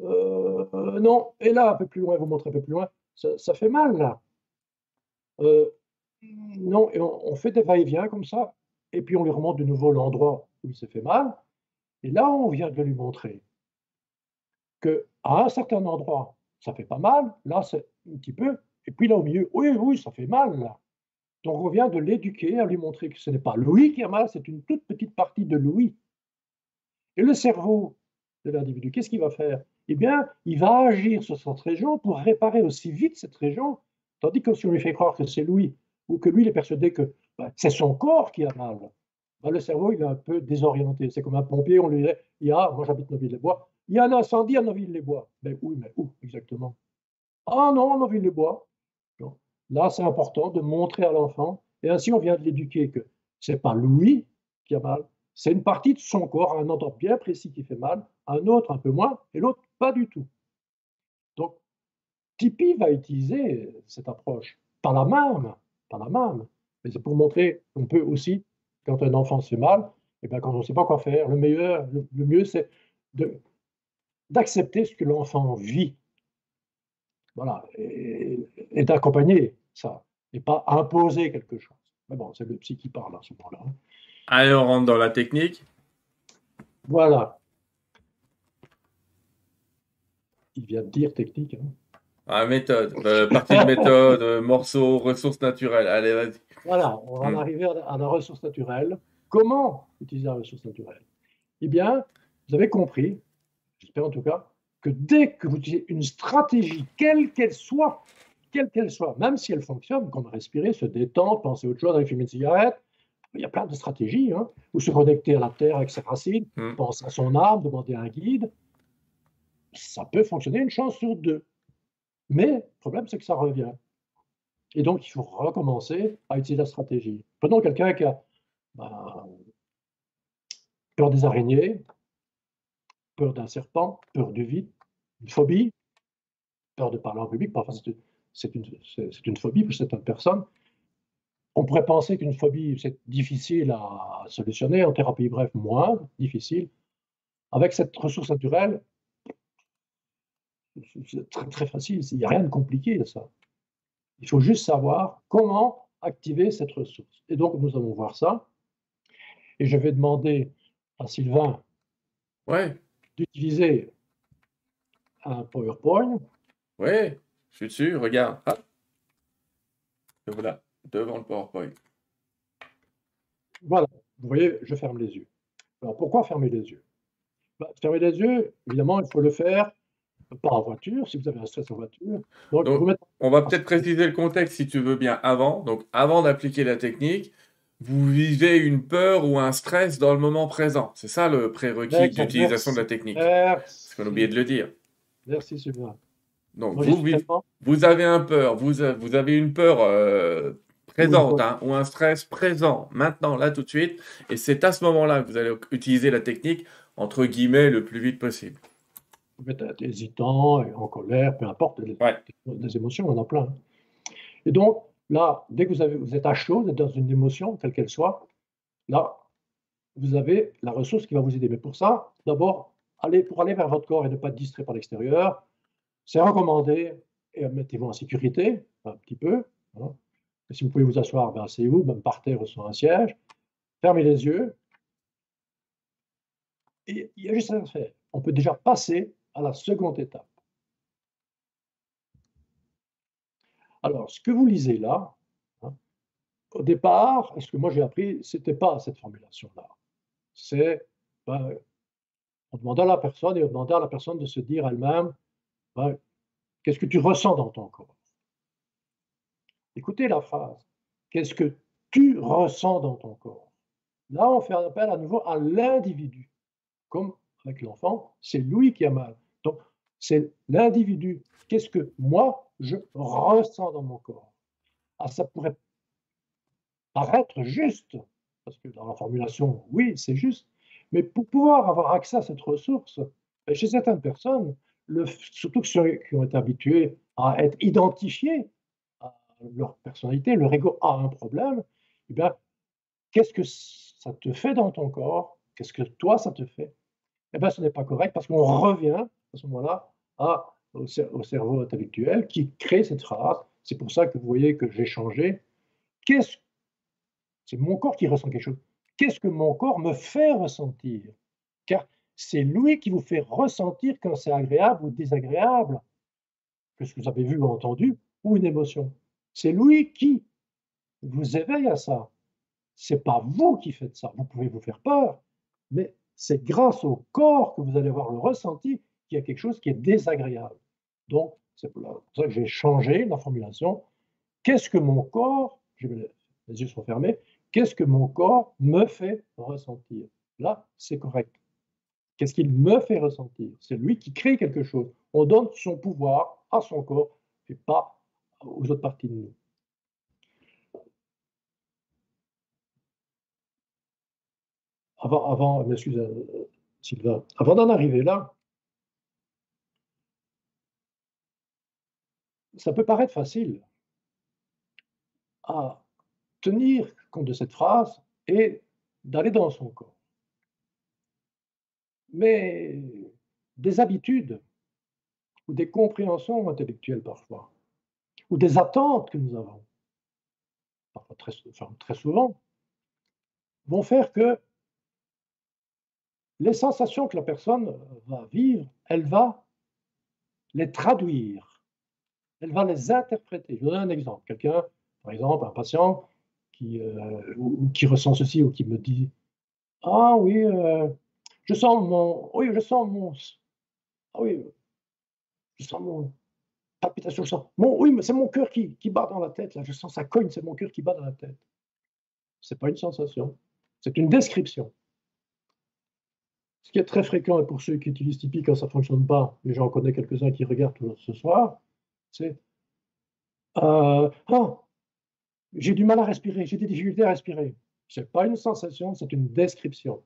Euh, Non. Et là, un peu plus loin, vous montrez un peu plus loin. Ça, fait mal là. Euh, non, et on, fait des va-et-vient comme ça. Et puis on lui remonte de nouveau l'endroit où il s'est fait mal. Et là, on vient de lui montrer que à un certain endroit, ça fait pas mal. Là, c'est un petit peu. Et puis là, au milieu, oui, oui, ça fait mal. Donc, on vient de l'éduquer, à lui montrer que ce n'est pas Louis qui a mal, c'est une toute petite partie de Louis. Et le cerveau, de l'individu, qu'est-ce qu'il va faire? Eh bien, il va agir sur cette région pour réparer aussi vite cette région, tandis que si on lui fait croire que c'est lui, ou que lui, il est persuadé que c'est son corps qui a mal, bah, le cerveau, il est un peu désorienté. C'est comme un pompier, on lui dit, il y a, moi j'habite Noville-les-Bois, il y a un incendie à Noville-les-Bois. Mais oui, mais où exactement? Ah non, Noville-les-Bois. Là, c'est important de montrer à l'enfant, et ainsi on vient de l'éduquer que c'est pas lui qui a mal, c'est une partie de son corps, un endroit bien précis qui fait mal, un autre un peu moins, et l'autre pas du tout. Donc, Tipeee va utiliser cette approche, pas la même, pas la même, mais c'est pour montrer qu'on peut aussi, quand un enfant se fait mal, et eh bien quand on ne sait pas quoi faire, le meilleur, le, mieux, c'est d'accepter ce que l'enfant vit. Voilà, et, et d'accompagner ça, et pas imposer quelque chose. Mais bon, c'est le psy qui parle à ce moment-là. Allez, on rentre dans la technique. Voilà. Il vient de dire technique. Hein. Ah, méthode, euh, partie de méthode, euh, morceau, ressources naturelles. Allez, vas-y. Voilà, on va en hmm. arriver à, la ressource naturelle. Comment utiliser la ressource naturelle? Eh bien, vous avez compris, j'espère en tout cas, que dès que vous utilisez une stratégie, quelle qu'elle soit, quelle qu'elle soit, même si elle fonctionne, comme respirer, se détendre, penser à autre chose, aller fumer une cigarette, il y a plein de stratégies, hein, ou se connecter à la Terre avec ses racines, hmm. penser à son âme, demander un guide. Ça peut fonctionner une chance sur deux. Mais le problème, c'est que ça revient. Et donc, il faut recommencer à utiliser la stratégie. Prenons quelqu'un qui a ben, peur des araignées, peur d'un serpent, peur du vide, une phobie, peur de parler en public. Parfois, c'est une, une, phobie pour cette personne. On pourrait penser qu'une phobie, c'est difficile à solutionner. En thérapie bref, moins difficile. Avec cette ressource naturelle, c'est très, très facile. Il n'y a rien de compliqué à ça. Il faut juste savoir comment activer cette ressource. Et donc, nous allons voir ça. Et je vais demander à Sylvain ouais. d'utiliser un PowerPoint. Oui, je suis dessus, regarde. Ah. voilà devant le PowerPoint. Voilà, vous voyez, je ferme les yeux. Alors pourquoi fermer les yeux? Bah, Fermer les yeux, évidemment, il faut le faire pas en voiture, si vous avez un stress en voiture. on va peut-être préciser le contexte si tu veux bien avant. Donc avant d'appliquer la technique, vous vivez une peur ou un stress dans le moment présent. C'est ça le prérequis d'utilisation de la technique. Merci. qu'on a oublié de le dire. Merci Sylvain. Donc vous, vous, avez un peur, vous, vous avez une peur euh, présente hein, ou un stress présent, maintenant, là, tout de suite. Et c'est à ce moment-là que vous allez utiliser la technique, entre guillemets, le plus vite possible. Vous pouvez être hésitant, en colère, peu importe, les, émotions, on en a plein. Hein. Et donc, là, dès que vous, avez, vous êtes à chaud, vous êtes dans une émotion, quelle qu'elle soit, là, vous avez la ressource qui va vous aider. Mais pour ça, d'abord, allez, pour aller vers votre corps et ne pas être distrait par l'extérieur, c'est recommandé, et mettez-vous en sécurité, un petit peu. Hein si vous pouvez vous asseoir, ben asseyez-vous, même par terre ou sur un siège. Fermez les yeux. Et il y a juste à faire. On peut déjà passer à la seconde étape. Alors, ce que vous lisez là, hein, au départ, ce que moi j'ai appris, ce n'était pas cette formulation-là. C'est, ben, on demandait à la personne et on demandait à la personne de se dire elle-même, ben, qu'est-ce que tu ressens dans ton corps? Écoutez la phrase. Qu'est-ce que tu ressens dans ton corps? Là, on fait appel à nouveau à l'individu. Comme avec l'enfant, c'est lui qui a mal. Donc, c'est l'individu. Qu'est-ce que moi, je ressens dans mon corps? Ah, Ça pourrait paraître juste, parce que dans la formulation, oui, c'est juste. Mais pour pouvoir avoir accès à cette ressource, ben, chez certaines personnes, surtout ceux qui ont été habitués à être identifiés leur personnalité, leur ego a un problème, eh bien, qu'est-ce que ça te fait dans ton corps? Qu'est-ce que toi, ça te fait? Eh bien, ce n'est pas correct parce qu'on revient à ce moment-là au, cerveau intellectuel qui crée cette phrase. C'est pour ça que vous voyez que j'ai changé. Qu'est-ce C'est mon corps qui ressent quelque chose. Qu'est-ce que mon corps me fait ressentir? Car c'est lui qui vous fait ressentir quand c'est agréable ou désagréable, que ce que vous avez vu ou entendu, ou une émotion? C'est lui qui vous éveille à ça. C'est pas vous qui faites ça. Vous pouvez vous faire peur, mais c'est grâce au corps que vous allez avoir le ressenti y a quelque chose qui est désagréable. Donc, c'est pour ça que j'ai changé la formulation. Qu'est-ce que mon corps, les yeux sont fermés, qu'est-ce que mon corps me fait ressentir? Là, c'est correct. Qu'est-ce qu'il me fait ressentir? C'est lui qui crée quelque chose. On donne son pouvoir à son corps et pas aux autres parties de nous. Avant, avant excusez, euh, Sylvain, avant d'en arriver là, ça peut paraître facile à tenir compte de cette phrase et d'aller dans son corps. Mais des habitudes ou des compréhensions intellectuelles parfois, ou des attentes que nous avons, parfois très, très souvent, vont faire que les sensations que la personne va vivre, elle va les traduire, elle va les interpréter. Je vous donne un exemple. Quelqu'un, par exemple, un patient qui, euh, ressent ceci ou qui me dit Ah oui, euh, je sens mon. Oui, je sens mon. Ah oui, je sens mon. Palpitation, je sens. Mon, oui, mais c'est mon cœur qui, qui bat dans la tête. Là, je sens ça cogne, c'est mon cœur qui bat dans la tête. Ce n'est pas une sensation, c'est une description. Ce qui est très fréquent, et pour ceux qui utilisent Tipeee quand ça ne fonctionne pas, et j'en connais quelques-uns qui regardent ce soir, c'est euh, oh, j'ai du mal à respirer, j'ai des difficultés à respirer. Ce n'est pas une sensation, c'est une description.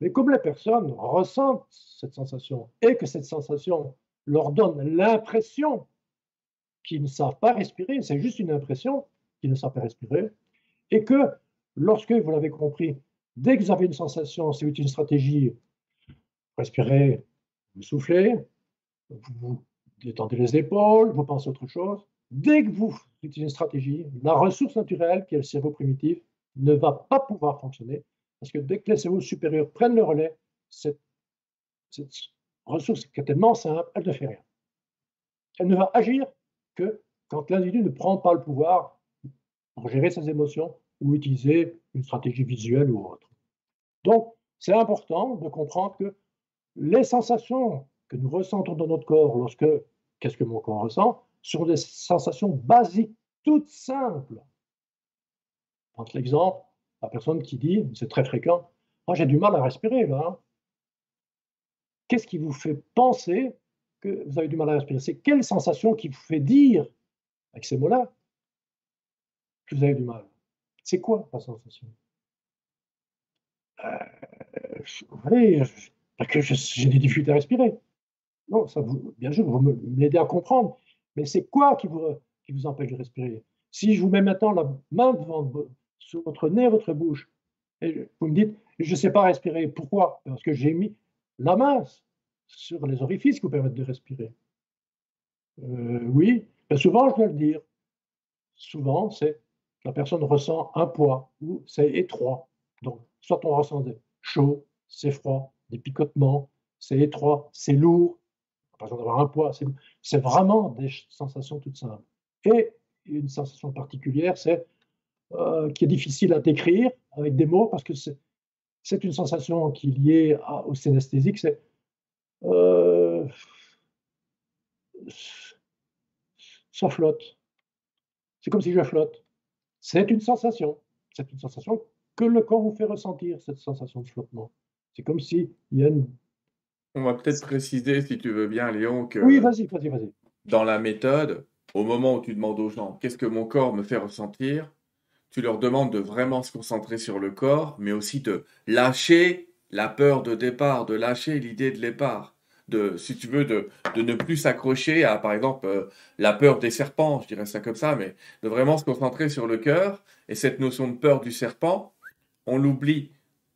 Mais comme les personnes ressentent cette sensation et que cette sensation leur donne l'impression qu'ils ne savent pas respirer, c'est juste une impression qu'ils ne savent pas respirer, et que lorsque, vous l'avez compris, dès que vous avez une sensation, c'est une stratégie, respirez, vous soufflez, vous détendez les épaules, vous pensez autre chose. Dès que vous utilisez une stratégie, la ressource naturelle, qui est le cerveau primitif, ne va pas pouvoir fonctionner parce que dès que les cerveaux supérieurs prennent le relais, cette, ressource qui est tellement simple, elle ne fait rien. Elle ne va agir que quand l'individu ne prend pas le pouvoir pour gérer ses émotions ou utiliser une stratégie visuelle ou autre. Donc, c'est important de comprendre que les sensations que nous ressentons dans notre corps lorsque, qu'est-ce que mon corps ressent, sont des sensations basiques, toutes simples. Prends l'exemple la personne qui dit, c'est très fréquent, ah, j'ai du mal à respirer là. Hein. Qu'est-ce qui vous fait penser que vous avez du mal à respirer? C'est quelle sensation qui vous fait dire, avec ces mots-là, que vous avez du mal? C'est quoi la sensation? Euh, parce que j'ai des difficultés à respirer. Non, ça vous, bien sûr, vous m'aidez à comprendre. Mais c'est quoi qui vous, qui vous empêche de respirer? Si je vous mets maintenant la main devant sur votre nez, votre bouche. Et vous me dites, je ne sais pas respirer. Pourquoi? Parce que j'ai mis la main sur les orifices qui vous permettent de respirer. Euh, oui, souvent je dois le dire. Souvent, c'est la personne ressent un poids ou c'est étroit. Donc, soit on ressent des chaud, c'est froid, des picotements, c'est étroit, c'est lourd. D'avoir un poids, c'est vraiment des sensations toutes simples. Et une sensation particulière, c'est euh, qui est difficile à décrire avec des mots parce que c'est une sensation qui est liée au synesthésique. C'est euh, ça flotte. C'est comme si je flotte. C'est une sensation. C'est une sensation que le corps vous fait ressentir, cette sensation de flottement. C'est comme si il y a une... On va peut-être préciser, si tu veux bien, Léon, que... Oui, vas-y, vas-y, vas-y. Dans la méthode, au moment où tu demandes aux gens, qu'est-ce que mon corps me fait ressentir tu leur demandes de vraiment se concentrer sur le corps, mais aussi de lâcher la peur de départ, de lâcher l'idée de départ. De, si tu veux, de, de ne plus s'accrocher à, par exemple, euh, la peur des serpents, je dirais ça comme ça, mais de vraiment se concentrer sur le cœur. Et cette notion de peur du serpent, on l'oublie.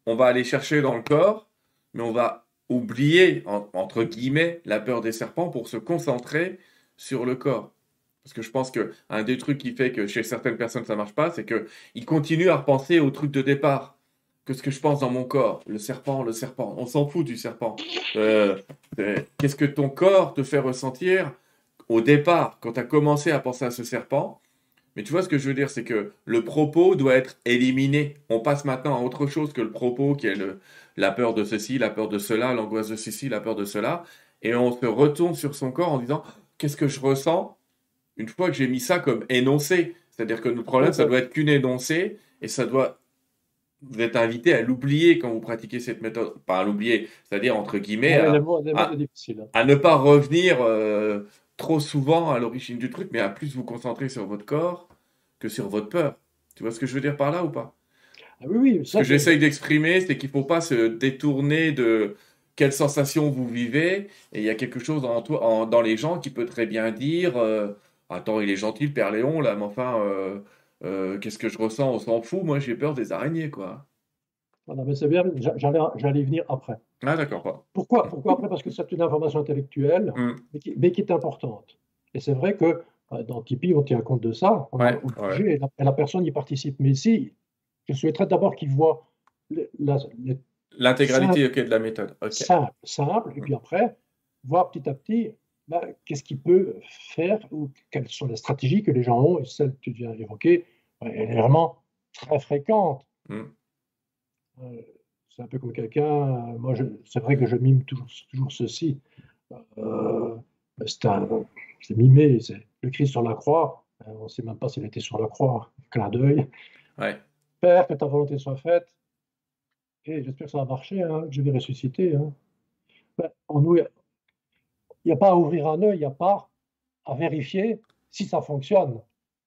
On va aller chercher dans le corps, mais on va oublier, entre guillemets, la peur des serpents pour se concentrer sur le corps. Parce que je pense qu'un des trucs qui fait que chez certaines personnes ça marche pas, c'est qu'ils continuent à repenser au truc de départ. Que ce que je pense dans mon corps, le serpent, le serpent. On s'en fout du serpent. Euh, qu'est-ce que ton corps te fait ressentir au départ, quand tu as commencé à penser à ce serpent Mais tu vois ce que je veux dire, c'est que le propos doit être éliminé. On passe maintenant à autre chose que le propos, qui est le, la peur de ceci, la peur de cela, l'angoisse de ceci, la peur de cela. Et on se retourne sur son corps en disant qu'est-ce que je ressens une fois que j'ai mis ça comme énoncé? C'est-à-dire que notre problème, ça doit être qu'une énoncé et ça doit. Vous êtes invité à l'oublier quand vous pratiquez cette méthode. Pas à l'oublier, c'est-à-dire entre guillemets, à, ne pas revenir euh, trop souvent à l'origine du truc, mais à plus vous concentrer sur votre corps que sur votre peur. Tu vois ce que je veux dire par là ou pas? Ah oui, oui. ce que j'essaye d'exprimer, c'est qu'il ne faut pas se détourner de quelle sensation vous vivez. Et il y a quelque chose en, en, dans les gens qui peut très bien dire euh, Attends, il est gentil, le Père Léon, là, mais enfin, euh, euh, qu'est-ce que je ressens? On s'en fout. Moi, j'ai peur des araignées, quoi. Voilà, mais c'est bien, j'allais y venir après. Ah, d'accord. Pourquoi, Pourquoi après? Parce que c'est une information intellectuelle, mm. mais, qui, est importante. Et c'est vrai que dans Tipeee, on tient compte de ça. On et, la, personne y participe. Mais ici, je souhaiterais d'abord qu'il voit l'intégralité de la méthode. Simple, simple, et puis après, voir petit à petit bah, qu'est-ce qu'il peut faire ou quelles sont les stratégies que les gens ont. Et celle que tu viens d'évoquer, elle est vraiment très fréquente. Mm. Euh, c'est un peu comme quelqu'un, moi c'est vrai que je mime toujours, toujours ceci. Euh, c'est mimé, c'est le Christ sur la croix. Euh, on ne sait même pas s'il était sur la croix, clin d'œil. Ouais. Père, que ta volonté soit faite. Et j'espère que ça va marcher, hein, que je vais ressusciter. Hein. Ben, il n'y a pas à ouvrir un œil, il n'y a pas à vérifier si ça fonctionne.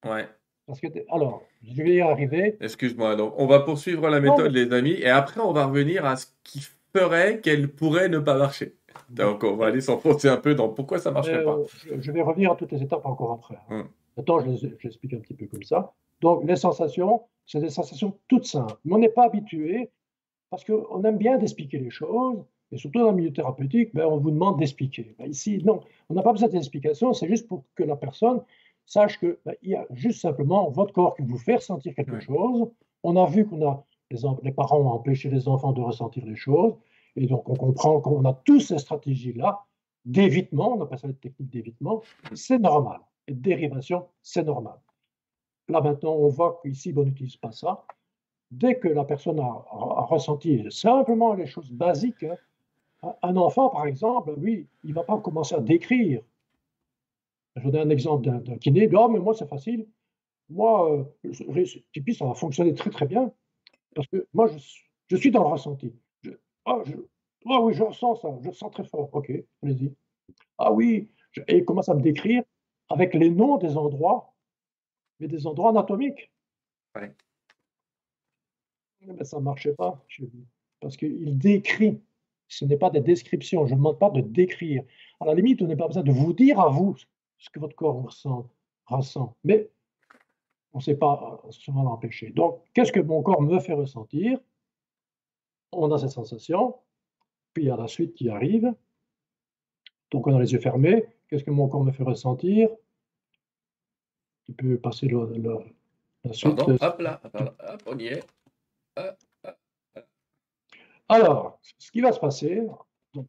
Ouais. Parce que, alors, je vais y arriver. Excuse-moi, donc on va poursuivre la méthode, les amis, et après on va revenir à ce qui ferait qu'elle pourrait ne pas marcher. Donc on va aller s'enfoncer un peu dans pourquoi ça ne marcherait pas. Euh, je vais revenir à toutes les étapes encore après. Hum. Maintenant, je l'explique un petit peu comme ça. Donc, les sensations, c'est des sensations toutes simples. Mais on n'est pas habitué parce qu'on aime bien d'expliquer les choses. Et surtout dans le milieu thérapeutique, ben, on vous demande d'expliquer. Ben, ici, non, on n'a pas besoin d'explication, c'est juste pour que la personne sache qu'il ben, y a juste simplement votre corps qui vous fait ressentir quelque chose. On a vu qu'on a, les, les, parents ont empêché les enfants de ressentir les choses. Et donc, on comprend qu'on a tous ces stratégies-là d'évitement, on appelle ça les techniques d'évitement, c'est normal. Et dérivation, c'est normal. Là maintenant, on voit qu'ici, on n'utilise pas ça. Dès que la personne a, ressenti simplement les choses basiques, hein, un enfant, par exemple, lui, il ne va pas commencer à décrire. Je donne un exemple d'un kiné, oh, mais moi, c'est facile. Moi, euh, ça va fonctionner très, très bien. Parce que moi, je, suis dans le ressenti. ah, ah oui, je ressens ça, je sens très fort. Ok, allez-y. Ah oui, et il commence à me décrire avec les noms des endroits mais des endroits anatomiques. Ouais. Mais ça ne marchait pas chez lui. Parce qu'il décrit. Ce n'est pas des descriptions. Je ne demande pas de décrire. À la limite, on n'est pas besoin de vous dire à vous ce que votre corps ressent. ressent. Mais on ne sait pas souvent l'empêcher. Donc, qu'est-ce que mon corps me fait ressentir? On a cette sensation. Puis il y a la suite qui arrive. Donc, on a les yeux fermés. Qu'est-ce que mon corps me fait ressentir? Tu peux passer le, la suite. Pardon, hop là, hop, on y est. Alors, ce qui va se passer, donc,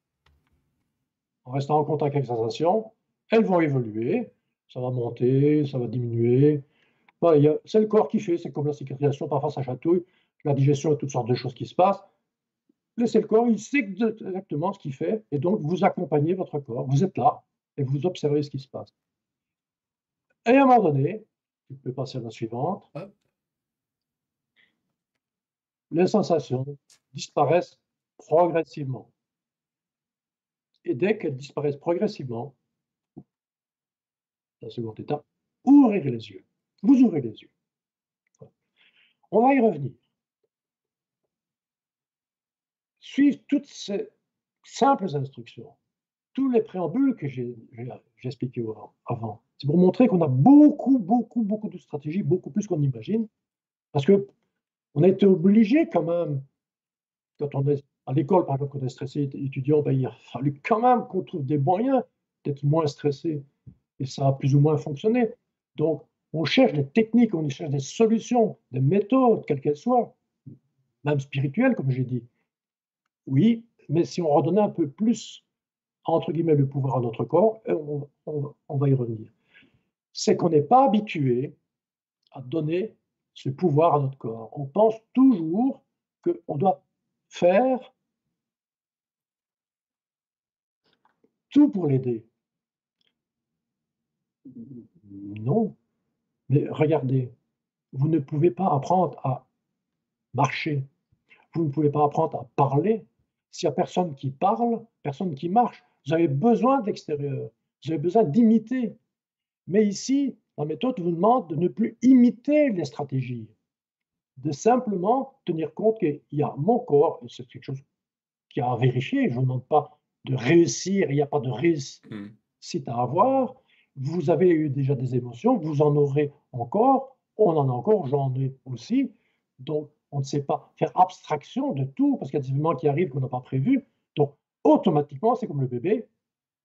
en restant en contact avec les sensations, elles vont évoluer, ça va monter, ça va diminuer. Voilà, c'est le corps qui fait, c'est comme la cicatrisation, parfois ça chatouille, la digestion, toutes sortes de choses qui se passent. Laissez le corps, il sait exactement ce qu'il fait, et donc vous accompagnez votre corps, vous êtes là, et vous observez ce qui se passe. Et à un moment donné, tu peux passer à la suivante, les sensations disparaissent progressivement. Et dès qu'elles disparaissent progressivement, la seconde étape, ouvrez les yeux. Vous ouvrez les yeux. On va y revenir. Suivre toutes ces simples instructions, tous les préambules que j'ai expliqués avant, c'est pour montrer qu'on a beaucoup, beaucoup, beaucoup de stratégies, beaucoup plus qu'on imagine. Parce que on a été obligé quand même, quand on est à l'école, par exemple, quand on est stressé, étudiant, ben, il a fallu quand même qu'on trouve des moyens d'être moins stressé. Et ça a plus ou moins fonctionné. Donc, on cherche des techniques, on cherche des solutions, des méthodes, quelles qu'elles soient, même spirituelles, comme j'ai dit. Oui, mais si on redonnait un peu plus, entre guillemets, le pouvoir à notre corps, on va y revenir c'est qu'on n'est pas habitué à donner ce pouvoir à notre corps. On pense toujours qu'on doit faire tout pour l'aider. Non. Mais regardez, vous ne pouvez pas apprendre à marcher. Vous ne pouvez pas apprendre à parler. S'il n'y a personne qui parle, personne qui marche. Vous avez besoin de l'extérieur. Vous avez besoin d'imiter. Mais ici, la méthode vous demande de ne plus imiter les stratégies, de simplement tenir compte qu'il y a mon corps, et c'est quelque chose qui a à vérifier. Je ne vous demande pas de réussir, il n'y a pas de réussite à avoir. Vous avez eu déjà des émotions, vous en aurez encore, on en a encore, j'en ai aussi. Donc, on ne sait pas faire abstraction de tout parce qu'il y a des événements qui arrivent qu'on n'a pas prévus. Donc, automatiquement, c'est comme le bébé,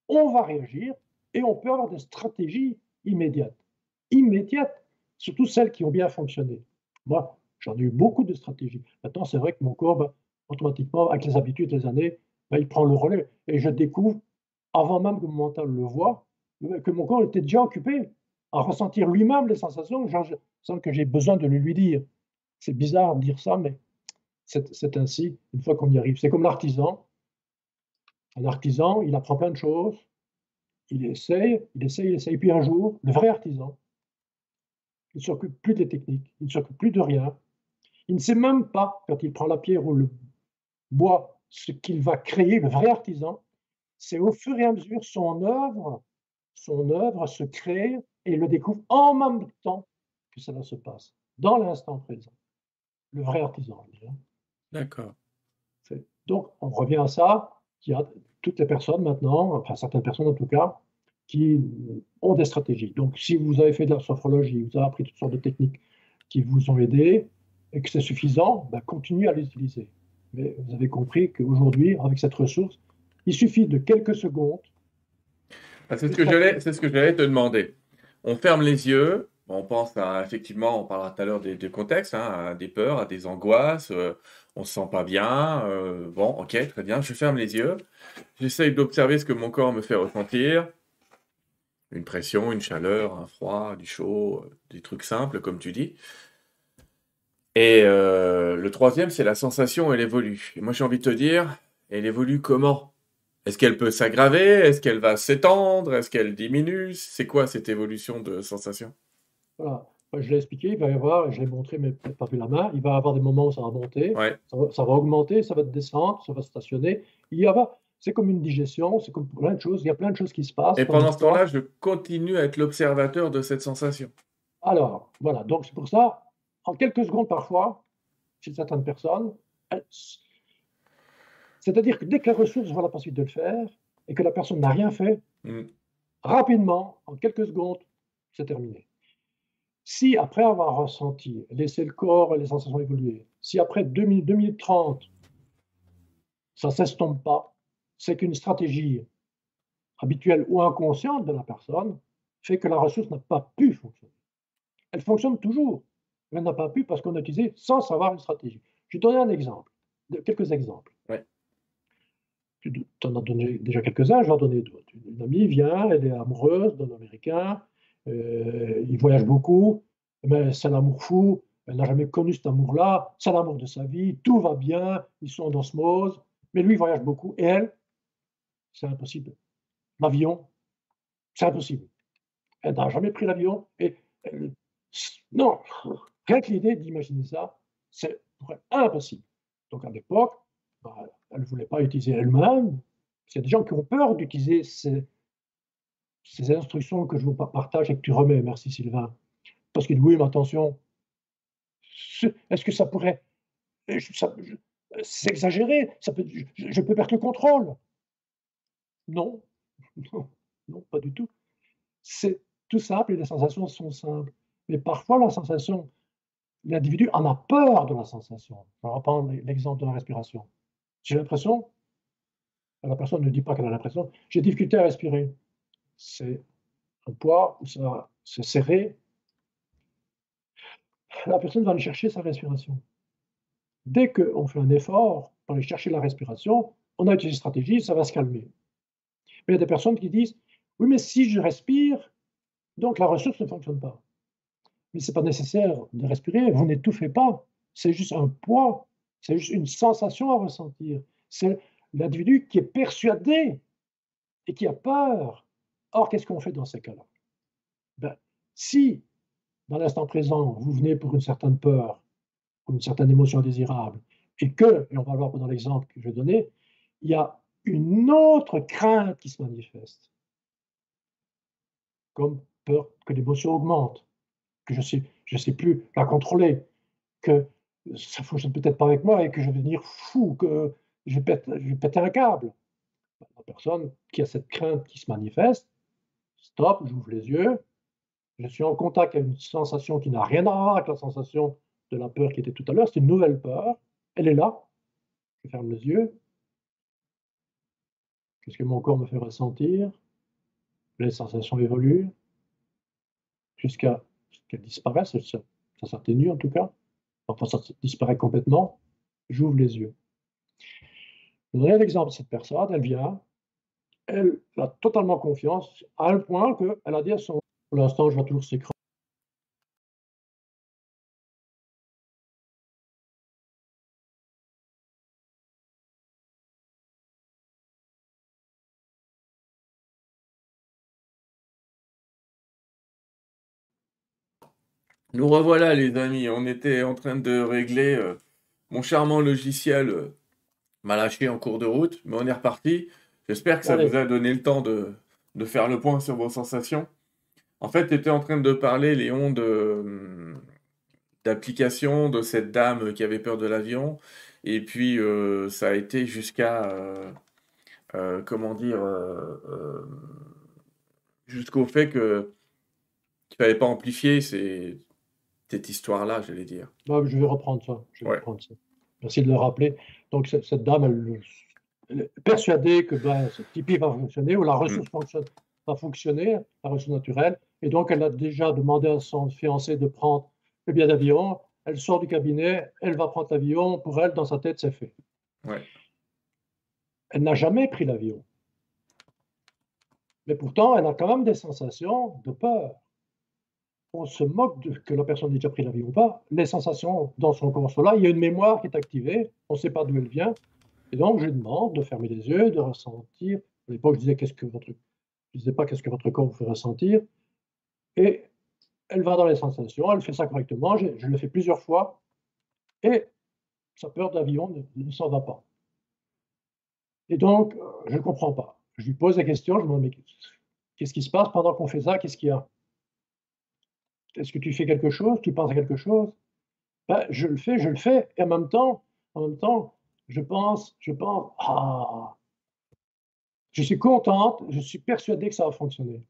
on va réagir et on peut avoir des stratégies immédiates. Immédiates, surtout celles qui ont bien fonctionné. Moi, j'en ai eu beaucoup de stratégies. Maintenant, c'est vrai que mon corps, ben, automatiquement, avec les habitudes, les années, ben, il prend le relais. Et je découvre, avant même que mon mental le voit, que mon corps était déjà occupé à ressentir lui-même les sensations sans que j'ai besoin de le lui dire. C'est bizarre de dire ça, mais c'est ainsi une fois qu'on y arrive. C'est comme l'artisan. Un artisan, il apprend plein de choses, il essaye, il essaye, il essaye. Puis un jour, le vrai artisan, il ne s'occupe plus des techniques, il ne s'occupe plus de rien. Il ne sait même pas, quand il prend la pierre ou le bois, ce qu'il va créer, le vrai artisan. C'est au fur et à mesure son œuvre, son œuvre se crée et le découvre en même temps que cela se passe, dans l'instant présent. Le vrai artisan. D'accord. Donc, on revient à ça, qu'il y a toutes les personnes maintenant, enfin certaines personnes en tout cas, qui ont des stratégies. Donc, si vous avez fait de la sophrologie, vous avez appris toutes sortes de techniques qui vous ont aidé et que c'est suffisant, ben, continuez à les utiliser. Mais vous avez compris qu'aujourd'hui, avec cette ressource, il suffit de quelques secondes. Ah, c'est ce que j'allais, te demander. On ferme les yeux, on pense à, effectivement, on parlera tout à l'heure des, contextes, hein, à des peurs, à des angoisses, euh, on se sent pas bien, euh, bon, ok, très bien, je ferme les yeux, j'essaye d'observer ce que mon corps me fait ressentir, une pression, une chaleur, un froid, du chaud, euh, des trucs simples, comme tu dis. Et le troisième, c'est la sensation, elle évolue. Et moi, j'ai envie de te dire, elle évolue comment? Est-ce qu'elle peut s'aggraver? Est-ce qu'elle va s'étendre? Est-ce qu'elle diminue? C'est quoi cette évolution de sensation? Voilà. Je l'ai expliqué, il va y avoir, je l'ai montré, mais peut-être pas vu la main, il va y avoir des moments où ça va monter, ça, va, augmenter, ça va descendre, ça va stationner. Il y a, c'est comme une digestion, c'est comme plein de choses, il y a plein de choses qui se passent. Et pendant ce temps-là, je continue à être l'observateur de cette sensation. Alors, voilà, donc c'est pour ça, en quelques secondes parfois, chez certaines personnes, c'est-à-dire que dès que la ressource voit la possibilité de le faire et que la personne n'a rien fait, mm. rapidement, en quelques secondes, c'est terminé. Si après avoir ressenti, laissé le corps et les sensations évoluer, si après 2 minutes, 2 minutes 30, ça ne s'estompe pas, c'est qu'une stratégie habituelle ou inconsciente de la personne fait que la ressource n'a pas pu fonctionner. Elle fonctionne toujours, mais elle n'a pas pu parce qu'on a utilisé sans savoir une stratégie. Je vais donner un exemple, quelques exemples. Tu en as donné déjà quelques-uns, je vais en donner d'autres. Une amie vient, elle est amoureuse d'un Américain, euh, il voyage beaucoup, mais c'est l'amour fou, elle n'a jamais connu cet amour-là, c'est l'amour de sa vie, tout va bien, ils sont en osmose, mais lui, il voyage beaucoup, et elle, c'est impossible. L'avion, c'est impossible. Elle n'a jamais pris l'avion, et non, rien que l'idée d'imaginer ça, c'est impossible. Donc à l'époque, elle ne voulait pas utiliser elle-même. Il y a des gens qui ont peur d'utiliser ces, instructions que je vous partage et que tu remets. Merci Sylvain. Parce qu'il dit oui, mais attention, est-ce que ça pourrait. C'est exagéré, ça peut, je, peux perdre le contrôle. Non, <laughs> non, non, pas du tout. C'est tout simple et les sensations sont simples. Mais parfois, la sensation, l'individu en a peur de la sensation. On va reprendre l'exemple de la respiration. J'ai l'impression, la personne ne dit pas qu'elle a l'impression, j'ai difficulté à respirer c'est un poids où ça va se serrer. La personne va aller chercher sa respiration. Dès qu'on fait un effort pour aller chercher la respiration, on a utilisé une stratégie, ça va se calmer. Mais il y a des personnes qui disent Oui, mais si je respire, donc la ressource ne fonctionne pas. mais ce n'est pas nécessaire de respirer, vous n'étouffez pas, c'est juste un poids, c'est juste une sensation à ressentir. C'est l'individu qui est persuadé et qui a peur. Or, qu'est-ce qu'on fait dans ces cas-là? Ben, Si, dans l'instant présent, vous venez pour une certaine peur, ou une certaine émotion désirable, et que, et on va le voir dans l'exemple que je vais donner, il y a une autre crainte qui se manifeste, comme peur que l'émotion augmente, que je ne sais, sais plus la contrôler, que ça ne fonctionne peut-être pas avec moi et que je vais devenir fou, que je vais, péter un câble. La personne qui a cette crainte qui se manifeste, stop, j'ouvre les yeux, je suis en contact avec une sensation qui n'a rien à voir avec la sensation de la peur qui était tout à l'heure, c'est une nouvelle peur, elle est là, je ferme les yeux, qu'est-ce que mon corps me fait ressentir, les sensations évoluent, jusqu'à ce qu'elles disparaissent, ça s'atténue en tout cas, enfin ça disparaît complètement, j'ouvre les yeux. Je donnerai l'exemple de cette personne, elle vient, elle a totalement confiance, à un point qu'elle a dit à son... Pour l'instant, je vois toujours ses Nous revoilà les amis, on était en train de régler euh, mon charmant logiciel euh, m'a lâché en cours de route, mais on est reparti. J'espère que ça vous a donné le temps de, faire le point sur vos sensations. En fait, tu étais en train de parler, Léon, de, d'application de cette dame qui avait peur de l'avion. Et puis, euh, ça a été jusqu'à, comment dire, jusqu'au fait que qu'il ne fallait pas amplifier ces, cette histoire-là, j'allais dire. je vais reprendre ça. Merci de le rappeler. Donc, cette, dame, elle, est persuadée que ben, ce Tipeee va fonctionner ou la mm. ressource fonctionne, va fonctionner, la ressource naturelle. Et donc, elle a déjà demandé à son fiancé de prendre le billet d'avion. Elle sort du cabinet, elle va prendre l'avion. Pour elle, dans sa tête, c'est fait. Elle n'a jamais pris l'avion. Mais pourtant, elle a quand même des sensations de peur on se moque de que la personne ait déjà pris l'avion ou pas. Les sensations dans son corps sont là. Il y a une mémoire qui est activée. On ne sait pas d'où elle vient. Et donc, je demande de fermer les yeux, de ressentir. À l'époque, je disais qu'est-ce que votre, disais pas qu'est-ce que votre corps vous fait ressentir. Et elle va dans les sensations. Elle fait ça correctement. Je, le fais plusieurs fois. Et sa peur de l'avion ne, s'en va pas. Et donc, euh, je ne comprends pas. Je lui pose la question. Je me demande mais qu'est-ce qui se passe pendant qu'on fait ça? Qu'est-ce qu'il y a? Est-ce que tu fais quelque chose? Tu penses à quelque chose? Ben, Je le fais, je le fais. Et en même temps, en même temps, je pense, je pense, ah, je suis contente, je suis persuadé que ça va fonctionner.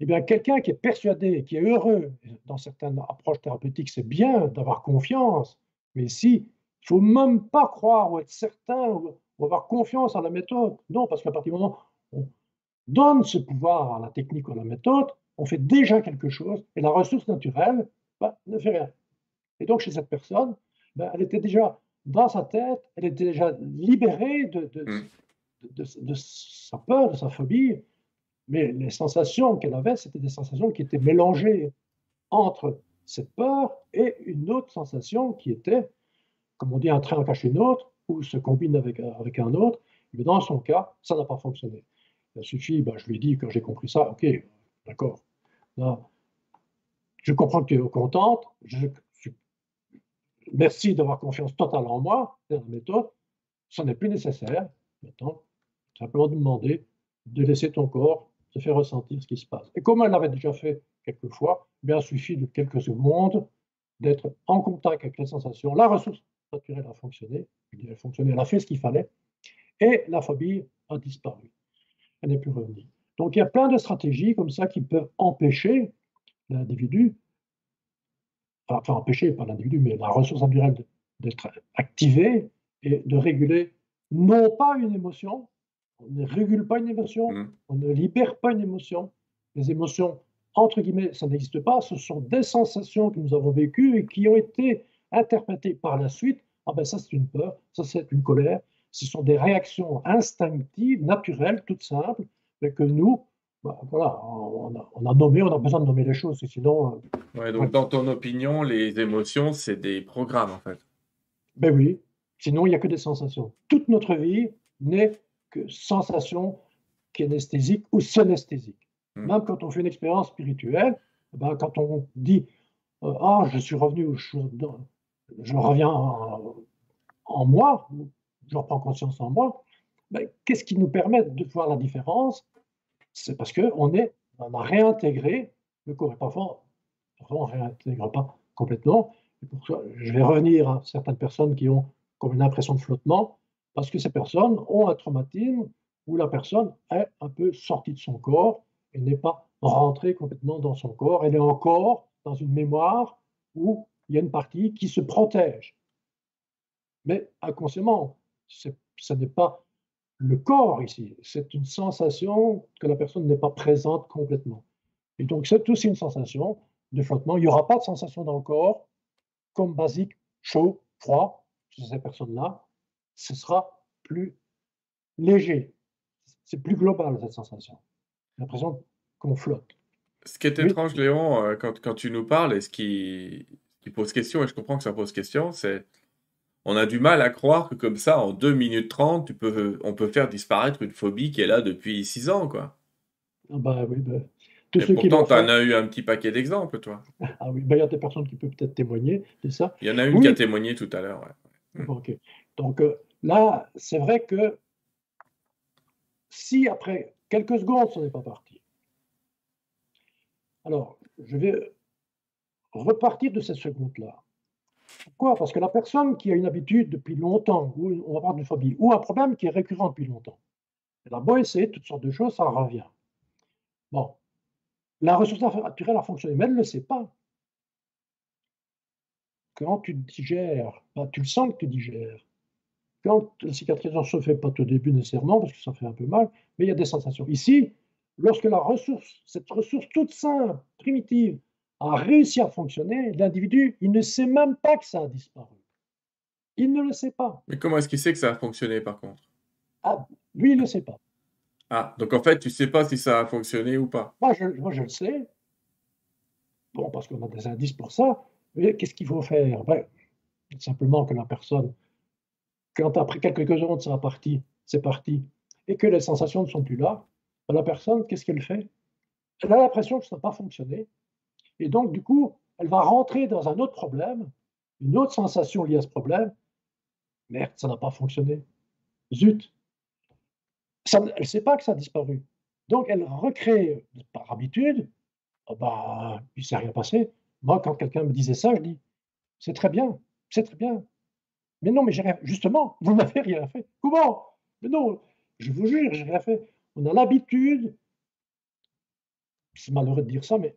Eh bien, quelqu'un qui est persuadé, qui est heureux, dans certaines approches thérapeutiques, c'est bien d'avoir confiance, mais si, il faut même pas croire ou être certain ou, avoir confiance en la méthode. Non, parce qu'à partir du moment où on donne ce pouvoir à la technique ou à la méthode, on fait déjà quelque chose et la ressource naturelle bah, ne fait rien. Et donc, chez cette personne, bah, elle était déjà dans sa tête, elle était déjà libérée de, mm. de, de, sa peur, de sa phobie, mais les sensations qu'elle avait, c'était des sensations qui étaient mélangées entre cette peur et une autre sensation qui était, comme on dit, un train en cache une autre, ou se combine avec, avec un autre. Mais dans son cas, ça n'a pas fonctionné. Il suffit, bah, je lui ai dit, quand j'ai compris ça, ok, d'accord, je comprends que tu es contente. merci d'avoir confiance totale en moi, la méthode. Ce n'est plus nécessaire. Maintenant, simplement demander de laisser ton corps te faire ressentir ce qui se passe. Et comme elle l'avait déjà fait quelques fois, eh bien, il suffit de quelques secondes d'être en contact avec les sensations. La ressource naturelle a fonctionné, elle a fonctionné, elle a fait ce qu'il fallait, et la phobie a disparu. Elle n'est plus revenue. Donc il y a plein de stratégies comme ça qui peuvent empêcher l'individu, enfin empêcher pas l'individu, mais la ressource naturelle d'être activée et de réguler non pas une émotion, on ne régule pas une émotion, mmh. on ne libère pas une émotion. Les émotions, entre guillemets, ça n'existe pas, ce sont des sensations que nous avons vécues et qui ont été interprétées par la suite. Ah ben ça c'est une peur, ça c'est une colère, ce sont des réactions instinctives, naturelles, toutes simples, mais que nous, Bah, voilà, on a, on a, nommé, on a besoin de nommer les choses, sinon. Euh, ouais, donc dans ton opinion, les émotions, c'est des programmes en fait. Ben oui, sinon il n'y a que des sensations. Toute notre vie n'est que sensation kinesthésique ou synesthésique. Hmm. Même quand on fait une expérience spirituelle, ben, quand on dit euh, Ah, je suis revenu, je, je reviens en, en, moi, je reprends conscience en moi, ben, qu'est-ce qui nous permet de voir la différence c'est parce qu'on on a réintégré le corps. Et parfois, on ne réintègre pas complètement. je vais revenir à certaines personnes qui ont comme une impression de flottement, parce que ces personnes ont un traumatisme où la personne est un peu sortie de son corps et n'est pas rentrée complètement dans son corps. Elle est encore dans une mémoire où il y a une partie qui se protège. Mais inconsciemment, ce n'est pas le corps ici. C'est une sensation que la personne n'est pas présente complètement. Et donc, c'est aussi une sensation de flottement. Il n'y aura pas de sensation dans le corps comme basique, chaud, froid, chez ces personnes-là. Ce sera plus léger. C'est plus global, cette sensation. L'impression qu'on flotte. Ce qui est étrange, Léon, euh, quand, quand, tu nous parles, et ce qui, qui pose question, et je comprends que ça pose question, c'est on a du mal à croire que comme ça, en 2 minutes 30, tu peux, on peut faire disparaître une phobie qui est là depuis 6 ans, quoi. Ah bah oui, bah, pourtant, tu en as eu un petit paquet d'exemples, toi. Ah oui, bah, il y a des personnes qui peuvent peut-être témoigner de ça. Il y en a une qui a témoigné tout à l'heure, ouais. Ok. Donc euh, là, c'est vrai que si après quelques secondes, ce n'est pas parti, alors je vais repartir de cette seconde-là. Pourquoi? Parce que la personne qui a une habitude depuis longtemps, ou on va parler d'une phobie, ou un problème qui est récurrent depuis longtemps, elle a beau essayer toutes sortes de choses, ça revient. Bon, la ressource naturelle a fonctionné, mais elle ne le sait pas. Quand tu digères, bah, tu le sens que tu digères. Quand la cicatrisation se fait pas au début nécessairement, parce que ça fait un peu mal, mais il y a des sensations. Ici, lorsque la ressource, cette ressource toute simple, primitive, a réussi à fonctionner, l'individu, il ne sait même pas que ça a disparu. Il ne le sait pas. Mais comment est-ce qu'il sait que ça a fonctionné par contre? Ah, Lui, il ne le sait pas. Ah, donc en fait, tu ne sais pas si ça a fonctionné ou pas? Moi, je, moi, je le sais. Bon, parce qu'on a des indices pour ça. Mais qu'est-ce qu'il faut faire? Ben, Simplement que la personne, quand après quelques secondes, ça parti, c'est parti, et que les sensations ne sont plus là, ben, la personne, qu'est-ce qu'elle fait? Elle a l'impression que ça n'a pas fonctionné, et donc, du coup, elle va rentrer dans un autre problème, une autre sensation liée à ce problème. Merde, ça n'a pas fonctionné. Zut. elle ne sait pas que ça a disparu. Donc, elle recrée par habitude. Oh bah, il ne s'est rien passé. Moi, quand quelqu'un me disait ça, je dis c'est très bien, c'est très bien. Mais non, mais rien. Justement, vous <laughs> n'avez rien fait. Comment? Mais non, je vous jure, j'ai rien fait. On a l'habitude, c'est malheureux de dire ça, mais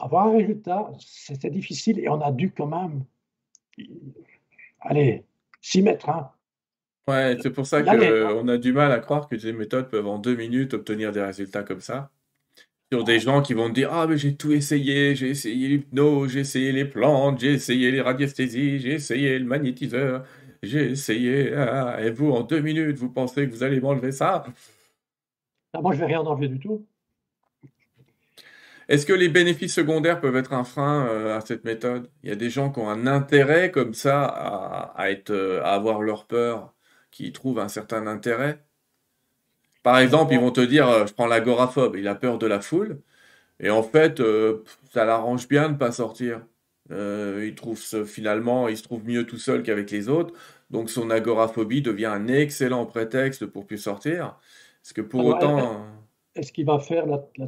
avoir un résultat, c'était difficile et on a dû quand même, allez, s'y mettre. Hein. Ouais, c'est pour ça qu'on a du mal à croire que ces méthodes peuvent en deux minutes obtenir des résultats comme ça. Sur des gens qui vont dire Ah, mais j'ai tout essayé, j'ai essayé l'hypnose, j'ai essayé les plantes, j'ai essayé les radiesthésies, j'ai essayé le magnétiseur, j'ai essayé. Ah, et vous, en deux minutes, vous pensez que vous allez m'enlever ça? Ah, Moi, je vais rien enlever du tout. Est-ce que les bénéfices secondaires peuvent être un frein euh, à cette méthode? Il y a des gens qui ont un intérêt comme ça à, être, euh, à avoir leur peur, qui trouvent un certain intérêt? Par exemple, ils vont te dire, euh, je prends l'agoraphobe, il a peur de la foule, et en fait, ça l'arrange bien de ne pas sortir. il trouve finalement, il se trouve mieux tout seul qu'avec les autres, donc son agoraphobie devient un excellent prétexte pour plus sortir. Parce que pour autant. Est-ce qu'il va faire la, la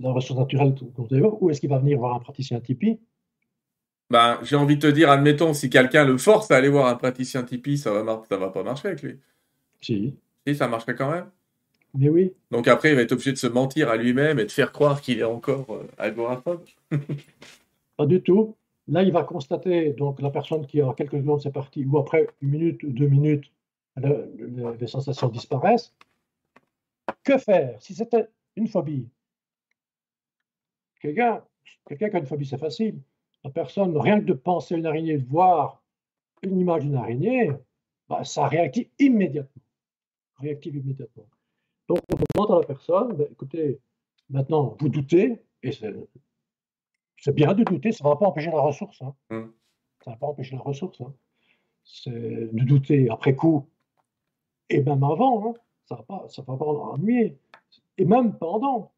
ressource naturelle ou est-ce qu'il va venir voir un praticien Tipeee? Ben, J'ai envie de te dire, admettons, si quelqu'un le force à aller voir un praticien Tipeee, ça va, ça va pas marcher avec lui. Si. Si, ça marcherait quand même Mais oui. Donc après, il va être obligé de se mentir à lui-même et de faire croire qu'il est encore euh, agoraphobe <laughs> Pas du tout. Là, il va constater, donc la personne qui a quelques secondes, c'est parti, ou après une minute ou deux minutes, les sensations disparaissent. Que faire? Si c'était une phobie, Quelqu'un qui a une phobie, c'est facile. La personne, rien que de penser à une araignée, de voir une image d'une araignée, bah, ça réactive immédiatement. Réactive immédiatement. Donc, on demande à la personne, ben, écoutez, maintenant, vous doutez, et c'est bien de douter, ça ne va pas empêcher la ressource. Hein. Mmh. Ça ne va pas empêcher la ressource. Hein. C'est de douter après coup, et même avant, hein, ça ne va, pas, ça va pas ennuyer. Et même pendant.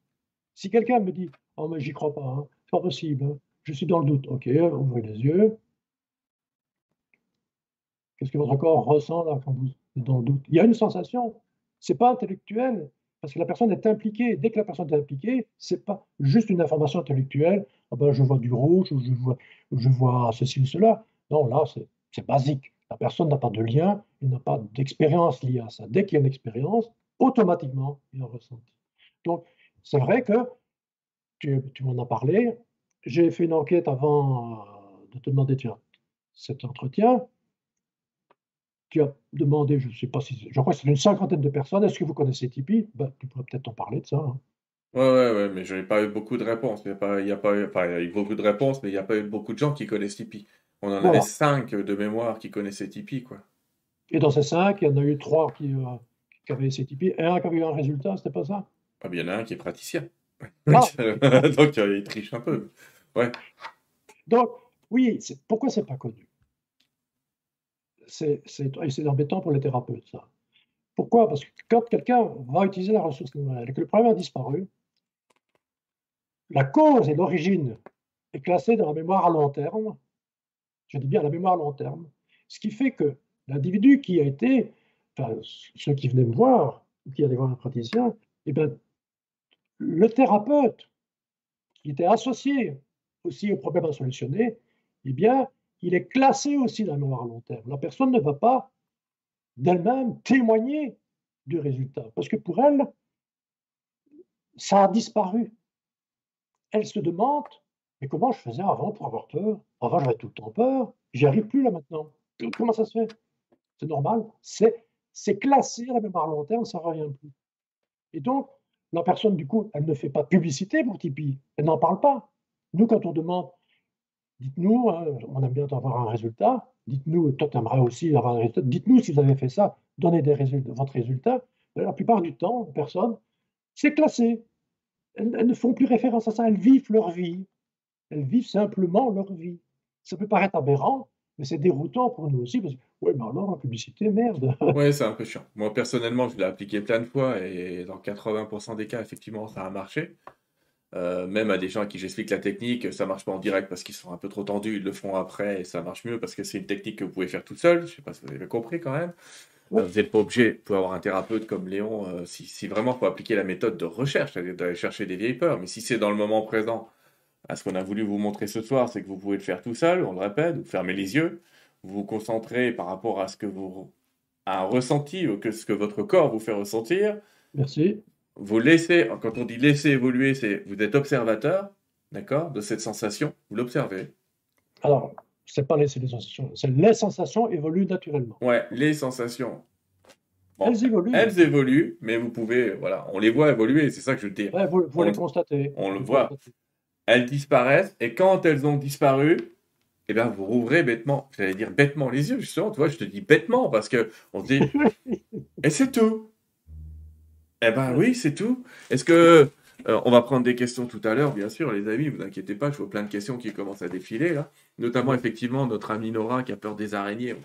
Si quelqu'un me dit Oh, mais j'y crois pas, hein, c'est pas possible, je suis dans le doute. Ok, ouvrez les yeux. Qu'est-ce que votre corps ressent là quand vous êtes dans le doute? Il y a une sensation, c'est pas intellectuel, parce que la personne est impliquée. Dès que la personne est impliquée, c'est pas juste une information intellectuelle. Ah ben, je vois du rouge, ou je vois, je vois ceci ou cela. Non, là, c'est basique. La personne n'a pas de lien, il n'a pas d'expérience liée à ça. Dès qu'il y a une expérience, automatiquement, il en ressenti. Donc, c'est vrai que tu, tu m'en as parlé. J'ai fait une enquête avant euh, de te demander, tiens, cet entretien. Tu as demandé, je ne sais pas si, je crois que c'est une cinquantaine de personnes. Est-ce que vous connaissez Tipeee? Ben, Tu pourrais peut-être en parler de ça. Hein. Ouais, ouais, ouais, mais je n'ai pas eu beaucoup de réponses. Il y a pas, il y a pas, enfin, il y a eu beaucoup de réponses, mais il n'y a pas eu beaucoup de gens qui connaissent Tipeee. On en avait cinq de mémoire qui connaissaient Tipeee, quoi. Et dans ces cinq, il y en a eu trois qui, euh, qui avaient essayé Tipeee et un qui avait eu un résultat, c'était pas ça? Ah, bien, il y en a un qui est praticien. Ah. <laughs> Donc, euh, il triche un peu. Ouais. Donc, oui, pourquoi c'est pas connu? C'est embêtant pour les thérapeutes, ça. Pourquoi? Parce que quand quelqu'un va utiliser la ressource et que le problème a disparu, la cause et l'origine est classée dans la mémoire à long terme. Je dis bien la mémoire à long terme. Ce qui fait que l'individu qui a été, enfin, ceux qui venaient me voir, qui allaient voir un praticien, eh bien, le thérapeute qui était associé aussi au problème à solutionner, eh bien, il est classé aussi dans la mémoire à long terme. La personne ne va pas d'elle-même témoigner du résultat, parce que pour elle, ça a disparu elle se demande Mais comment je faisais avant pour avoir peur? Avant, j'avais tout le temps peur. J'y arrive plus là maintenant. Comment ça se fait? C'est normal. C'est, classé à la mémoire long terme, ça ne revient plus. Et donc, la personne, du coup, elle ne fait pas publicité pour Tipeee. Elle n'en parle pas. Nous, quand on demande, dites-nous, hein, on aime bien avoir un résultat. Dites-nous, toi, tu aimerais aussi avoir un résultat. Dites-nous si vous avez fait ça, donnez des résultats, votre résultat. La plupart du temps, personne, c'est classé elles, ne font plus référence à ça, elles vivent leur vie. Elles vivent simplement leur vie. Ça peut paraître aberrant, mais c'est déroutant pour nous aussi, ouais, mais alors la publicité, merde. <laughs> Ouais, c'est un peu chiant. Moi, personnellement, je l'ai appliqué plein de fois, et dans 80% des cas, effectivement, ça a marché. Euh, même à des gens à qui j'explique la technique, ça marche pas en direct parce qu'ils sont un peu trop tendus, ils le font après et ça marche mieux parce que c'est une technique que vous pouvez faire tout seul. Je sais pas si vous avez compris quand même. Vous n'êtes pas obligé, pour avoir un thérapeute comme Léon, euh, si, si, vraiment faut appliquer la méthode de recherche, d'aller chercher des vieilles peurs, mais si c'est dans le moment présent, à ce qu'on a voulu vous montrer ce soir, c'est que vous pouvez le faire tout seul, on le répète, vous fermez les yeux, vous vous concentrez par rapport à ce que vous à un ressenti ou que ce que votre corps vous fait ressentir. Merci. Vous laissez, quand on dit laisser évoluer, c'est vous êtes observateur, d'accord, de cette sensation, vous l'observez. Alors, c'est pas laisser les sensations, c'est les sensations évoluent naturellement. Ouais, les sensations. elles évoluent. Elles évoluent, mais vous pouvez, voilà, on les voit évoluer, c'est ça que je veux dire. Ouais, vous, vous les constatez. On le voit. Elles disparaissent, et quand elles ont disparu, eh bien, vous rouvrez bêtement, j'allais dire bêtement les yeux, justement, tu vois, je te dis bêtement, parce que on se dit, <laughs> et c'est tout. Eh ben oui, c'est tout. Est-ce que euh, on va prendre des questions tout à l'heure, bien sûr, les amis, vous inquiétez pas, je vois plein de questions qui commencent à défiler là. Notamment, effectivement, notre ami Nora qui a peur des araignées.